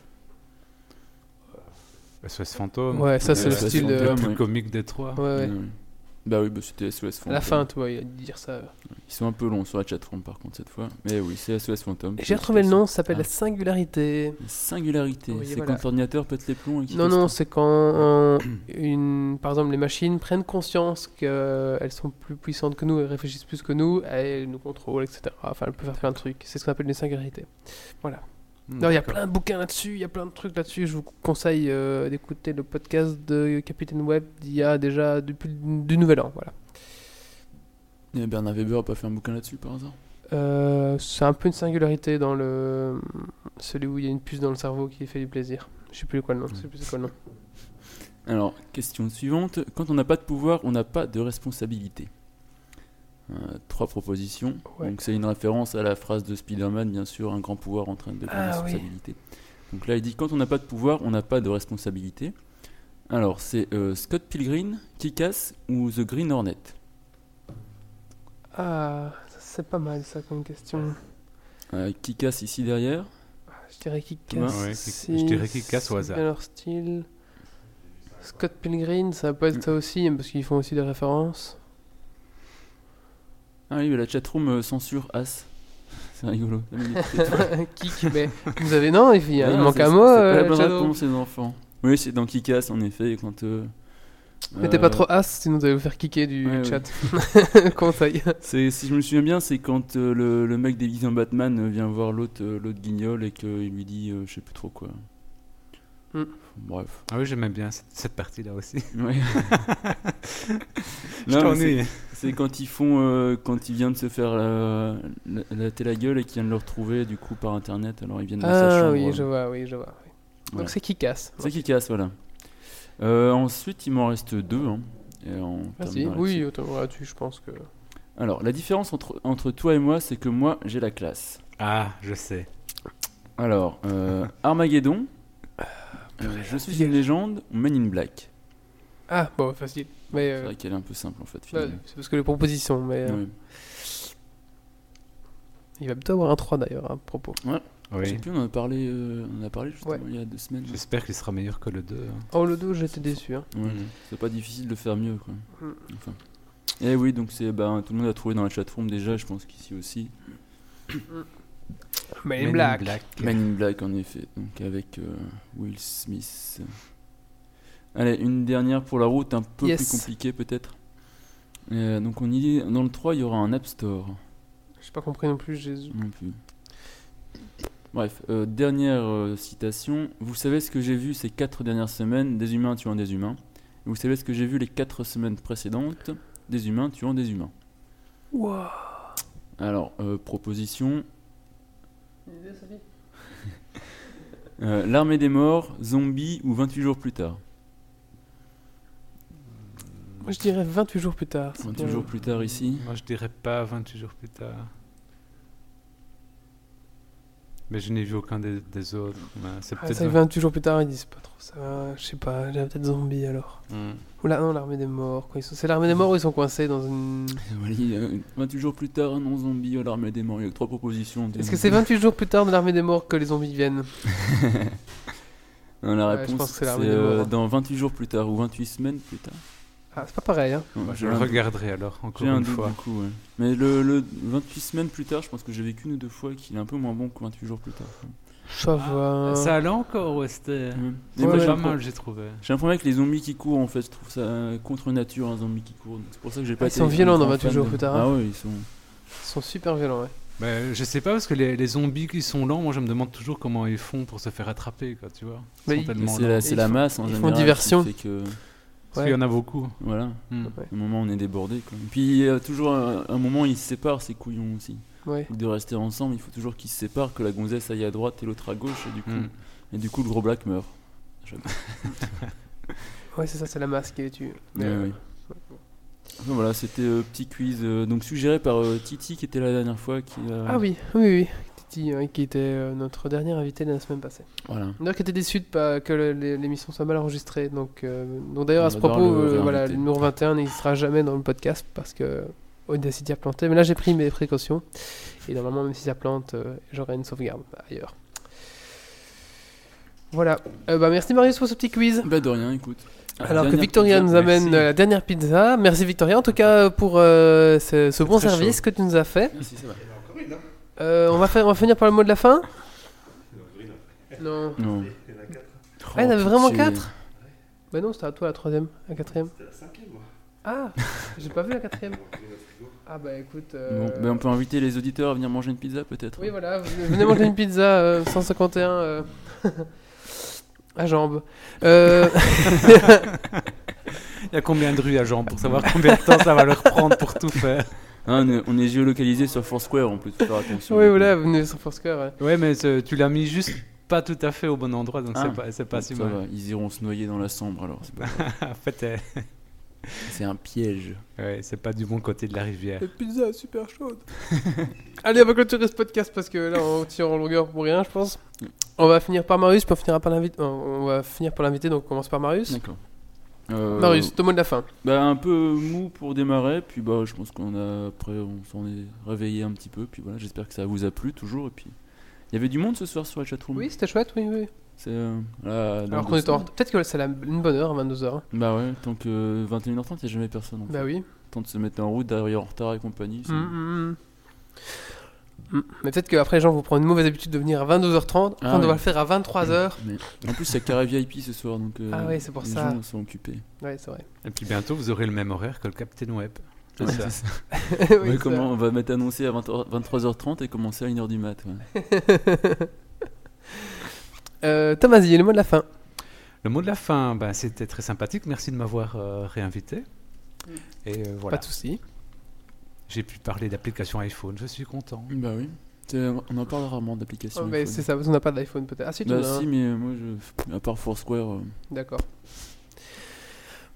Speaker 2: SOS Fantôme.
Speaker 1: Ouais, ça, c'est le style.
Speaker 3: Fantôme,
Speaker 1: euh,
Speaker 2: Le plus
Speaker 3: ouais.
Speaker 2: comique des trois.
Speaker 1: Ouais, ouais.
Speaker 3: Euh, bah oui, bah c'était SOS Fantôme.
Speaker 1: À la fin, tu vois, il a dû dire ça.
Speaker 3: Ils sont un peu longs sur la chatroom par contre cette fois. Mais oui, c'est SOS Fantôme.
Speaker 1: J'ai retrouvé le nom, ça s'appelle
Speaker 3: Ah.
Speaker 1: la singularité.
Speaker 3: Singularité.
Speaker 1: Oui,
Speaker 3: c'est
Speaker 1: voilà.
Speaker 3: quand l'ordinateur pète les plombs et qu'il
Speaker 1: Non, non, c'est quand euh, une, par exemple les machines prennent conscience qu'elles sont plus puissantes que nous, elles réfléchissent plus que nous, elles nous contrôlent, etc. Enfin, elles peuvent faire plein de trucs. C'est ce qu'on appelle une singularité. Voilà.
Speaker 2: Hmm,
Speaker 1: Non, il y a plein de bouquins là-dessus, il y a plein de trucs là-dessus. Je vous conseille euh, d'écouter le podcast de Capitaine Web d'il y a déjà depuis du nouvel an. Voilà.
Speaker 3: Et Bernard Weber a pas fait un bouquin là-dessus par hasard?
Speaker 1: Euh, c'est un peu une singularité dans le celui où il y a une puce dans le cerveau qui fait du plaisir. Je sais plus quoi le nom. Je sais plus quoi le nom.
Speaker 3: Alors, question suivante. Quand on n'a pas de pouvoir, on n'a pas de responsabilité. Euh, trois propositions.
Speaker 1: Ouais.
Speaker 3: Donc, c'est une référence à la phrase de Spider-Man, bien sûr, un grand pouvoir entraîne de grandes
Speaker 1: Ah, oui.
Speaker 3: responsabilités. Donc là, il dit quand on n'a pas de pouvoir, on n'a pas de responsabilité. Alors, c'est euh, Scott Pilgrim, Kick-Ass ou The Green Hornet?
Speaker 1: Ah, c'est pas mal ça comme question.
Speaker 3: euh, Kick-Ass ici derrière.
Speaker 1: Je dirais casse.
Speaker 2: Ouais,
Speaker 1: si
Speaker 2: je dirais casse au hasard.
Speaker 1: leur style. Scott Pilgrim, ça peut être ça aussi, parce qu'ils font aussi des références.
Speaker 3: Ah oui, mais la chatroom euh, censure As. C'est rigolo.
Speaker 1: Kick, mais vous avez non, il, y a- il
Speaker 3: Non,
Speaker 1: manque un mot.
Speaker 3: c'est pas
Speaker 1: euh,
Speaker 3: la bonne réponse, les enfants. Oui, c'est dans Kick-Ass, en effet, quand... euh,
Speaker 1: Mettez
Speaker 3: euh,
Speaker 1: pas trop as, sinon vous allez vous faire kicker du
Speaker 3: ouais, ouais.
Speaker 1: chat. Conseil.
Speaker 3: C'est, si je me souviens bien, c'est quand euh, le, le mec déguisé en Batman euh, vient voir l'autre, euh, l'autre guignol et qu'il lui dit, euh, je sais plus trop quoi.
Speaker 1: Hmm.
Speaker 3: Bref.
Speaker 2: Ah oui, j'aimais bien cette, cette partie-là aussi.
Speaker 3: Ouais.
Speaker 2: Je
Speaker 3: c'est, quand ils font, euh, quand il vient de se faire la, la, la la gueule et qu'il vient de le retrouver du coup par internet. Alors ils viennent dans sa
Speaker 1: Ah oui,
Speaker 3: euh,
Speaker 1: je vois, oui, je vois. oui.
Speaker 3: voilà.
Speaker 1: Donc c'est qui casse.
Speaker 3: C'est qui casse, voilà. Euh, ensuite, il m'en reste deux. Hein, et on terminera
Speaker 1: Oui,
Speaker 3: là-dessus.
Speaker 1: je pense que.
Speaker 3: Alors, la différence entre, entre toi et moi, c'est que moi, j'ai la classe.
Speaker 2: Ah, je sais.
Speaker 3: Alors, euh, Armageddon, euh, Je suis une légende ou Men in Black.
Speaker 1: Ah, bon, facile. Mais.
Speaker 3: C'est
Speaker 1: euh,
Speaker 3: vrai qu'elle est un peu simple en fait.
Speaker 1: bah, c'est parce que les propositions, mais. euh,
Speaker 3: Ouais.
Speaker 1: Il va bientôt avoir un 3 d'ailleurs, à propos.
Speaker 3: Je sais
Speaker 2: Oui.
Speaker 3: plus, on en a parlé, euh, on en a parlé justement
Speaker 1: Ouais.
Speaker 3: il y a deux semaines.
Speaker 2: J'espère qu'il sera meilleur que le 2. hein.
Speaker 1: Oh, le 2, j'étais déçu. Hein.
Speaker 3: Ouais,
Speaker 2: Mhm.
Speaker 3: C'est pas difficile de faire mieux quoi.
Speaker 1: Mm.
Speaker 3: Enfin. Et oui, donc c'est ben, tout le monde a trouvé dans la chatroom déjà, je pense qu'ici aussi.
Speaker 2: Men in
Speaker 1: Black.
Speaker 3: Man in Black en effet, donc avec euh, Will Smith. Allez, une dernière pour la route, un peu
Speaker 1: Yes.
Speaker 3: plus compliquée peut-être. Euh, donc on y dit, dans le 3 il y aura un App Store.
Speaker 1: J'ai pas compris non plus, Jésus.
Speaker 3: Non plus. Bref, euh, dernière euh, citation. Vous savez ce que j'ai vu ces quatre dernières semaines Des humains tuant des humains. Et vous savez ce que j'ai vu les quatre semaines précédentes Des humains tuant des humains.
Speaker 1: Wouah.
Speaker 3: Alors, euh, euh, L'armée des morts, zombies ou 28 jours plus tard
Speaker 1: Moi, je dirais 28 jours plus tard. c'est
Speaker 3: 28
Speaker 1: bien.
Speaker 3: jours plus tard ici.
Speaker 2: Moi, je dirais pas 28 jours plus tard. Mais je n'ai vu aucun des, des autres. C'est
Speaker 1: Ah,
Speaker 2: peut-être.
Speaker 1: ça, 28 jours plus tard, ils disent pas trop ça. Je sais pas, j'ai peut-être zombie alors.
Speaker 2: Hmm.
Speaker 1: Ou là, non, l'armée des morts. quoi. Ils sont... C'est l'armée des morts où ils sont coincés dans une.
Speaker 3: Voilà, euh, 28 jours plus tard, un non-zombie à l'armée des morts. Il y a que trois propositions.
Speaker 1: Est-ce que c'est 28 jours plus tard de l'armée des morts que les zombies viennent
Speaker 3: Non, la réponse,
Speaker 1: c'est
Speaker 3: euh,
Speaker 1: morts.
Speaker 3: dans 28 jours plus tard ou 28 semaines plus tard.
Speaker 1: Ah, c'est pas pareil, hein.
Speaker 2: Bah, je le regarderai alors, encore
Speaker 3: un
Speaker 2: une
Speaker 3: doute
Speaker 2: fois.
Speaker 3: du coup, ouais. Mais le, le 28 semaines plus tard, je pense que j'ai vécu une ou deux fois qu'il est un peu moins bon que 28 jours plus tard.
Speaker 1: Ça va.
Speaker 2: Ça allait encore, ouais, c'était.
Speaker 3: Ouais.
Speaker 1: Ouais,
Speaker 2: pas mal, j'ai trouvé.
Speaker 3: j'ai un problème avec les zombies qui courent en fait, je trouve ça contre nature un zombie qui court. C'est pour ça que j'ai pas
Speaker 1: Ah, ils
Speaker 3: été
Speaker 1: sont violents dans
Speaker 3: grand
Speaker 1: 28
Speaker 3: fan
Speaker 1: jours plus tard,
Speaker 3: Ah
Speaker 1: hein.
Speaker 3: ouais, ils sont.
Speaker 1: Ils sont super violents, ouais.
Speaker 2: Bah, je sais pas, parce que les, les zombies qui sont lents, moi je me demande toujours comment ils font pour se faire attraper, quoi, tu vois. Ils
Speaker 1: Mais
Speaker 2: sont
Speaker 1: ils-
Speaker 2: tellement
Speaker 3: C'est la, masse en
Speaker 1: ils font
Speaker 3: général. qui
Speaker 1: diversion.
Speaker 3: fait que
Speaker 2: Parce qu'il y en a beaucoup.
Speaker 3: voilà,
Speaker 2: Hmm.
Speaker 1: Ouais.
Speaker 3: à un moment on est débordé. Quoi. Et puis il y a toujours un, un moment ils se séparent ces couillons aussi.
Speaker 1: Ouais.
Speaker 3: De rester ensemble, il faut toujours qu'ils se séparent, que la gonzesse aille à droite et l'autre à gauche et du coup,
Speaker 2: Hmm.
Speaker 3: et du coup le gros black meurt.
Speaker 1: Ouais, c'est ça, c'est la masse qui les tue. Mais,
Speaker 3: Ouais,
Speaker 1: euh,
Speaker 3: ouais. Enfin, voilà, c'était euh, petit quiz euh, donc suggéré par euh, Titi qui était là la dernière fois. Qui,
Speaker 1: Ah oui, oui, oui. Hein, qui était euh, notre dernier invité de la semaine passée.
Speaker 3: Voilà.
Speaker 1: D'ailleurs, qui était déçu de pas, que l'émission soit mal enregistrée. Donc, euh, donc d'ailleurs, à ce propos,
Speaker 3: le
Speaker 1: euh, voilà, le numéro 21 n'existera jamais dans le podcast parce que Audacity a planté. Mais là, j'ai pris mes précautions. Et normalement, même si ça plante, j'aurai une sauvegarde ailleurs. Voilà. Euh, bah, merci Marius pour ce petit quiz.
Speaker 3: Bah de rien, écoute.
Speaker 1: Alors que Victoria
Speaker 3: pizza.
Speaker 1: nous amène
Speaker 2: merci.
Speaker 1: la dernière pizza. Merci Victoria en tout cas pour euh, ce, ce bon service que tu nous as fait.
Speaker 3: Merci, ça va.
Speaker 1: Euh, on, va faire, on va finir par le mot de la fin Non.
Speaker 3: Non.
Speaker 1: Ah, il y en avait vraiment
Speaker 3: pitié.
Speaker 1: 4 Bah non, c'était à toi la troisième, la quatrième.
Speaker 4: C'était la cinquième, moi.
Speaker 1: Ah, j'ai pas vu la quatrième. Ah bah écoute.
Speaker 3: Bon,
Speaker 1: euh,
Speaker 3: ben, on peut inviter les auditeurs à venir manger une pizza peut-être.
Speaker 1: Oui, voilà, venez venez manger une pizza euh, 151 euh, à jambes. Euh,
Speaker 2: Il y a combien de rues à jambes pour savoir combien de temps ça va leur prendre pour tout faire?
Speaker 3: Ah, on, est, géolocalisé sur Foursquare en plus, faut faire attention.
Speaker 1: oui, voilà, venez sur Foursquare. ouais.
Speaker 2: Ouais, mais tu l'as mis juste pas tout à fait au bon endroit, donc
Speaker 3: Ah.
Speaker 2: c'est pas, c'est pas si mal.
Speaker 3: va, ils iront se noyer dans la sombre alors. c'est pas grave.
Speaker 2: en fait, euh,
Speaker 3: C'est un piège.
Speaker 2: ouais, c'est pas du bon côté de la rivière.
Speaker 1: La pizza super chaude. Allez, on va clôturer ce podcast parce que là, on tire en longueur pour rien, je pense. On va finir par Marius, puis on finira par l'invité. On va finir par l'invité, donc on commence par Marius.
Speaker 3: D'accord. Euh,
Speaker 1: Marius, ton mot de la fin.
Speaker 3: Bah, un peu mou pour démarrer, puis bah, je pense qu'on a après on s'en est réveillé un petit peu, puis voilà, j'espère que ça vous a plu toujours. Et puis il y avait du monde ce soir sur la chatroom.
Speaker 1: Oui, c'était chouette, oui, oui.
Speaker 3: C'est euh, là,
Speaker 1: Alors qu'on était en. Peut-être que c'est la- une bonne heure, 22h.
Speaker 3: Bah ouais, tant que 21h30, il n'y a jamais personne. En fait.
Speaker 1: Bah oui.
Speaker 3: Tant de se mettre en route, d'arriver en retard et compagnie. c'est-.
Speaker 1: Mm. Mais peut-être qu'après, les gens vont prendre une mauvaise habitude de venir à 22h30.
Speaker 3: Ah
Speaker 1: on
Speaker 3: oui.
Speaker 1: va le faire à 23h.
Speaker 3: Mais en plus, c'est carré VIP ce soir, donc euh,
Speaker 1: Ah ouais, c'est pour
Speaker 3: les
Speaker 1: ça.
Speaker 3: gens sont occupés.
Speaker 1: Ouais, c'est vrai.
Speaker 2: Et puis bientôt, vous aurez le même horaire que le Captain Web. C'est
Speaker 3: Ouais,
Speaker 2: ça.
Speaker 1: Oui,
Speaker 3: Ouais, comment on va mettre annoncé à 20 23h30 et commencer à 1h du mat. ouais.
Speaker 1: Euh, Thomas, il y a le mot de la fin.
Speaker 2: Le mot de la fin, ben, c'était très sympathique. Merci de m'avoir euh, réinvité. Et euh, voilà,
Speaker 1: Pas de soucis.
Speaker 2: J'ai pu parler d'application iPhone. Je suis content.
Speaker 3: Bah oui. On en parle rarement d'applications.
Speaker 1: Oh, c'est ça, parce qu'on n'a pas d'iPhone peut-être. Ah si, tu
Speaker 3: Bah
Speaker 1: un.
Speaker 3: si, mais euh, moi, je... à part Foursquare, euh,
Speaker 1: D'accord.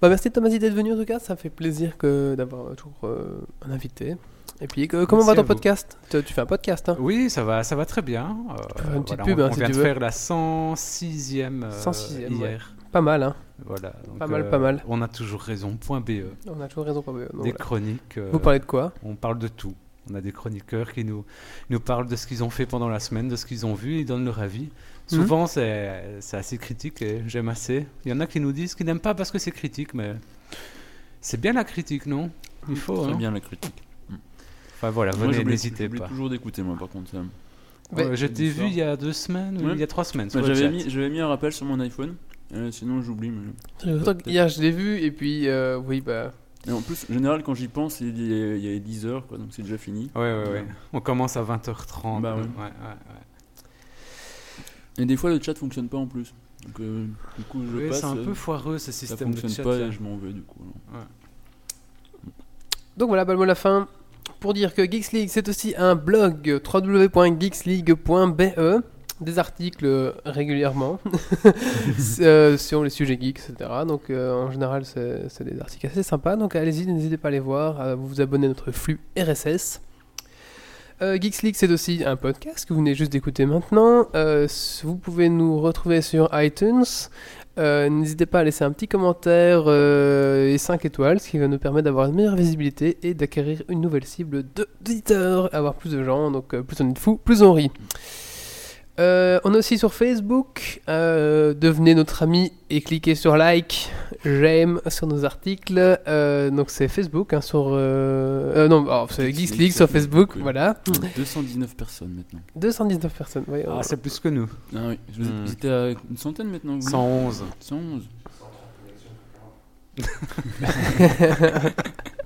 Speaker 1: Bah, merci Thomas d'être venu en tout cas, ça fait plaisir que d'avoir euh, toujours euh, un invité. Et puis euh, comment
Speaker 2: Merci
Speaker 1: va ton
Speaker 2: vous.
Speaker 1: podcast? Tu, tu fais un podcast hein?
Speaker 2: Oui, ça va, ça va très bien. Euh,
Speaker 1: peux faire une petite
Speaker 2: voilà,
Speaker 1: pub,
Speaker 2: on,
Speaker 1: hein,
Speaker 2: on
Speaker 1: si
Speaker 2: vient
Speaker 1: tu
Speaker 2: de
Speaker 1: veux.
Speaker 2: faire la 106e, euh,
Speaker 1: 106e, ouais. Pas mal hein.
Speaker 2: Voilà, donc,
Speaker 1: Pas mal, pas mal.
Speaker 2: On a toujours raison. Point BE.
Speaker 1: On a toujours raison vous.
Speaker 2: Des chroniques. euh,
Speaker 1: Vous parlez de quoi?
Speaker 2: On parle de tout. On a des chroniqueurs qui nous, nous parlent de ce qu'ils ont fait pendant la semaine, de ce qu'ils ont vu, ils donnent leur avis.
Speaker 1: Mhm.
Speaker 2: Souvent, c'est c'est assez critique et j'aime assez. Il y en a qui nous disent qu'ils n'aiment pas parce que c'est critique, mais c'est bien la critique, non? Il faut.
Speaker 3: très
Speaker 2: hein.
Speaker 3: bien la critique.
Speaker 2: Enfin voilà,
Speaker 3: Moi,
Speaker 2: venez, n'hésitez pas.
Speaker 3: toujours d'écouter, moi, par contre.
Speaker 2: Euh, je t'ai vu il y a deux semaines, ou il y a trois semaines.
Speaker 3: Bah, J'avais mis, j'avais mis un rappel sur mon iPhone, euh, sinon j'oublie. Mais...
Speaker 1: Que Hier je l'ai vu et puis euh, oui bah
Speaker 3: Et en plus, en général, quand j'y pense, il y a, il a 10 heures, quoi, donc c'est déjà fini.
Speaker 2: Ouais, ouais, ouais. On commence à 20h30.
Speaker 3: Bah ouais.
Speaker 2: ouais, ouais, ouais.
Speaker 3: Et des fois, le chat fonctionne pas en plus. Donc, euh, du coup, je passe.
Speaker 2: c'est un
Speaker 3: euh,
Speaker 2: peu foireux ce
Speaker 3: ça
Speaker 2: système de
Speaker 3: fonctionne
Speaker 2: chat.
Speaker 3: pas et je m'en veux, du coup.
Speaker 1: Donc voilà, bah, le mot la fin. Pour dire que Geeks League, c'est aussi un blog www.geeksleague.be. Des articles euh, régulièrement euh, sur les sujets geeks, etc. Donc euh, en général, c'est des articles assez sympas. Donc allez-y, n'hésitez pas à les voir, à vous abonner à notre flux RSS. Euh, Geeks League, c'est aussi un podcast que vous venez juste d'écouter maintenant. Vous pouvez nous retrouver sur iTunes. N'hésitez pas à laisser un petit commentaire et 5 étoiles, ce qui va nous permettre d'avoir une meilleure visibilité et d'acquérir une nouvelle cible d'auditeurs, avoir plus de gens, donc plus on est de fous, plus on rit. Euh, on est aussi sur Facebook, euh, devenez notre ami et cliquez sur like, j'aime sur nos articles, Euh, donc c'est Facebook, hein, sur... non, oh, c'est
Speaker 3: Geeks League sur
Speaker 1: Facebook, voilà.
Speaker 3: 219 personnes maintenant.
Speaker 1: 219 personnes, oui.
Speaker 2: Ah, c'est plus que nous.
Speaker 3: Ah oui, vous
Speaker 2: Hmm.
Speaker 3: vous étiez à une centaine maintenant vous
Speaker 2: 111.
Speaker 3: 111.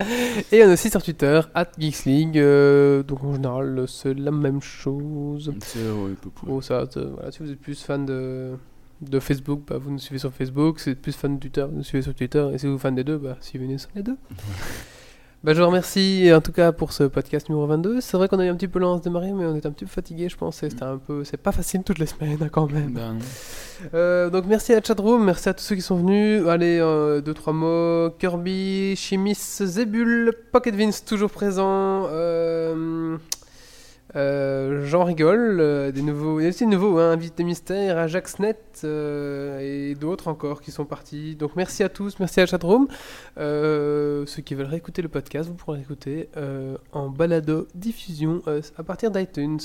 Speaker 1: Et on est aussi sur Twitter, at Geeks League, euh, donc en général c'est la même chose.
Speaker 3: C'est ouais,
Speaker 1: ça, ça, voilà, si vous êtes plus fan de, de Facebook, bah, vous nous suivez sur Facebook. Si vous êtes plus fan de Twitter, vous nous suivez sur Twitter. Et si vous êtes fan des deux, bah, suivez-nous sur les deux. Bah, je vous remercie en tout cas pour ce podcast numéro 22. C'est vrai qu'on a eu un petit peu lance démarrer, mais on est un petit peu fatigué, je pense. C'était un peu, c'est pas facile toutes les semaines hein, quand même.
Speaker 3: Non.
Speaker 1: Euh, donc merci à la chatroom, merci à tous ceux qui sont venus. Allez, euh, deux trois mots. Kirby, Chimis, Zebul, Pocket Vince toujours présent. Euh, euh, Jean rigole, euh, des nouveaux, il y a aussi des nouveaux, hein, invité mystère, Ajax Net euh, et d'autres encore qui sont partis. Donc merci à tous, merci à chatroom. Euh, ceux qui veulent réécouter le podcast, vous pourrez l'écouter en balado diffusion à partir d'iTunes.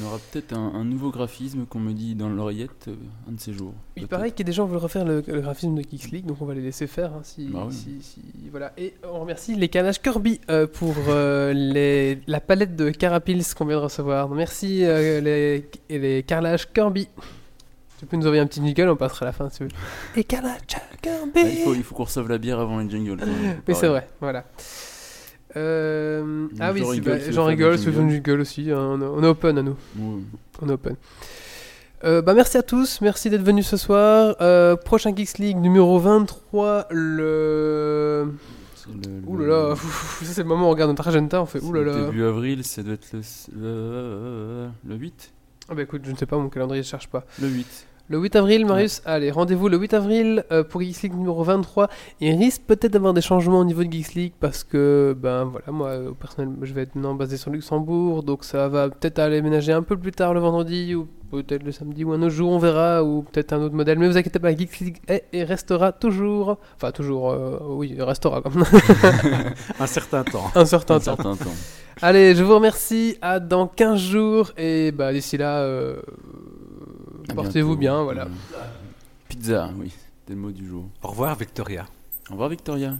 Speaker 3: On aura peut-être un, un nouveau graphisme qu'on me dit dans l'oreillette un de ces jours.
Speaker 1: Il paraît qu'il y a des gens qui veulent refaire le, le graphisme de Geeks League, donc on va les laisser faire. hein, si,
Speaker 3: Bah oui.
Speaker 1: si- si- voilà. Et on remercie les canages Kirby pour les, la palette de Carapils qu'on de recevoir. Donc merci euh, les, et les carrelages Kirby. Tu peux nous envoyer un petit nickel, on passera à la fin si tu veux. Et carrelages Kirby
Speaker 3: Ah, il faut, il faut qu'on reçoive la bière avant les jingles.
Speaker 1: Oui, c'est vrai, voilà. Euh, ah oui,
Speaker 3: J'en
Speaker 1: c'est-
Speaker 3: rigole,
Speaker 1: bah, j'en rigole, c'est une gueule aussi. hein, on, est- on est open à nous.
Speaker 3: Ouais.
Speaker 1: On est open. Euh, bah merci à tous, merci d'être venus ce soir. Euh, prochain Geeks League numéro 23, le.
Speaker 3: Le-
Speaker 1: Ouh là
Speaker 3: le-
Speaker 1: là, ça c'est le moment où on regarde notre agenda, on fait ouh là là.
Speaker 3: Début avril, ça doit être le, le, le 8
Speaker 1: Ah bah écoute, je ne sais pas, mon calendrier ne cherche pas.
Speaker 3: Le 8.
Speaker 1: Le 8 avril, Marius, allez, rendez-vous le 8 avril euh, pour Geeks League numéro 23. Il risque peut-être d'avoir des changements au niveau de Geeks League parce que, ben voilà, moi, euh, au personnel, je vais être maintenant basé sur Luxembourg, donc ça va peut-être aller ménager un peu plus tard le vendredi ou peut-être le samedi ou un autre jour, on verra, ou peut-être un autre modèle. Mais vous inquiétez pas, Geeks League est et restera toujours, enfin toujours, euh, oui, il restera comme
Speaker 2: Un certain temps.
Speaker 1: un certain
Speaker 3: Un
Speaker 1: temps.
Speaker 3: certain temps.
Speaker 1: Allez, je vous remercie, à dans 15 jours et bah d'ici là, euh, portez-vous bien, voilà.
Speaker 3: Euh, Pizza, oui, c'était le mot du jour.
Speaker 2: Au revoir, Victoria.
Speaker 3: Au revoir Victoria.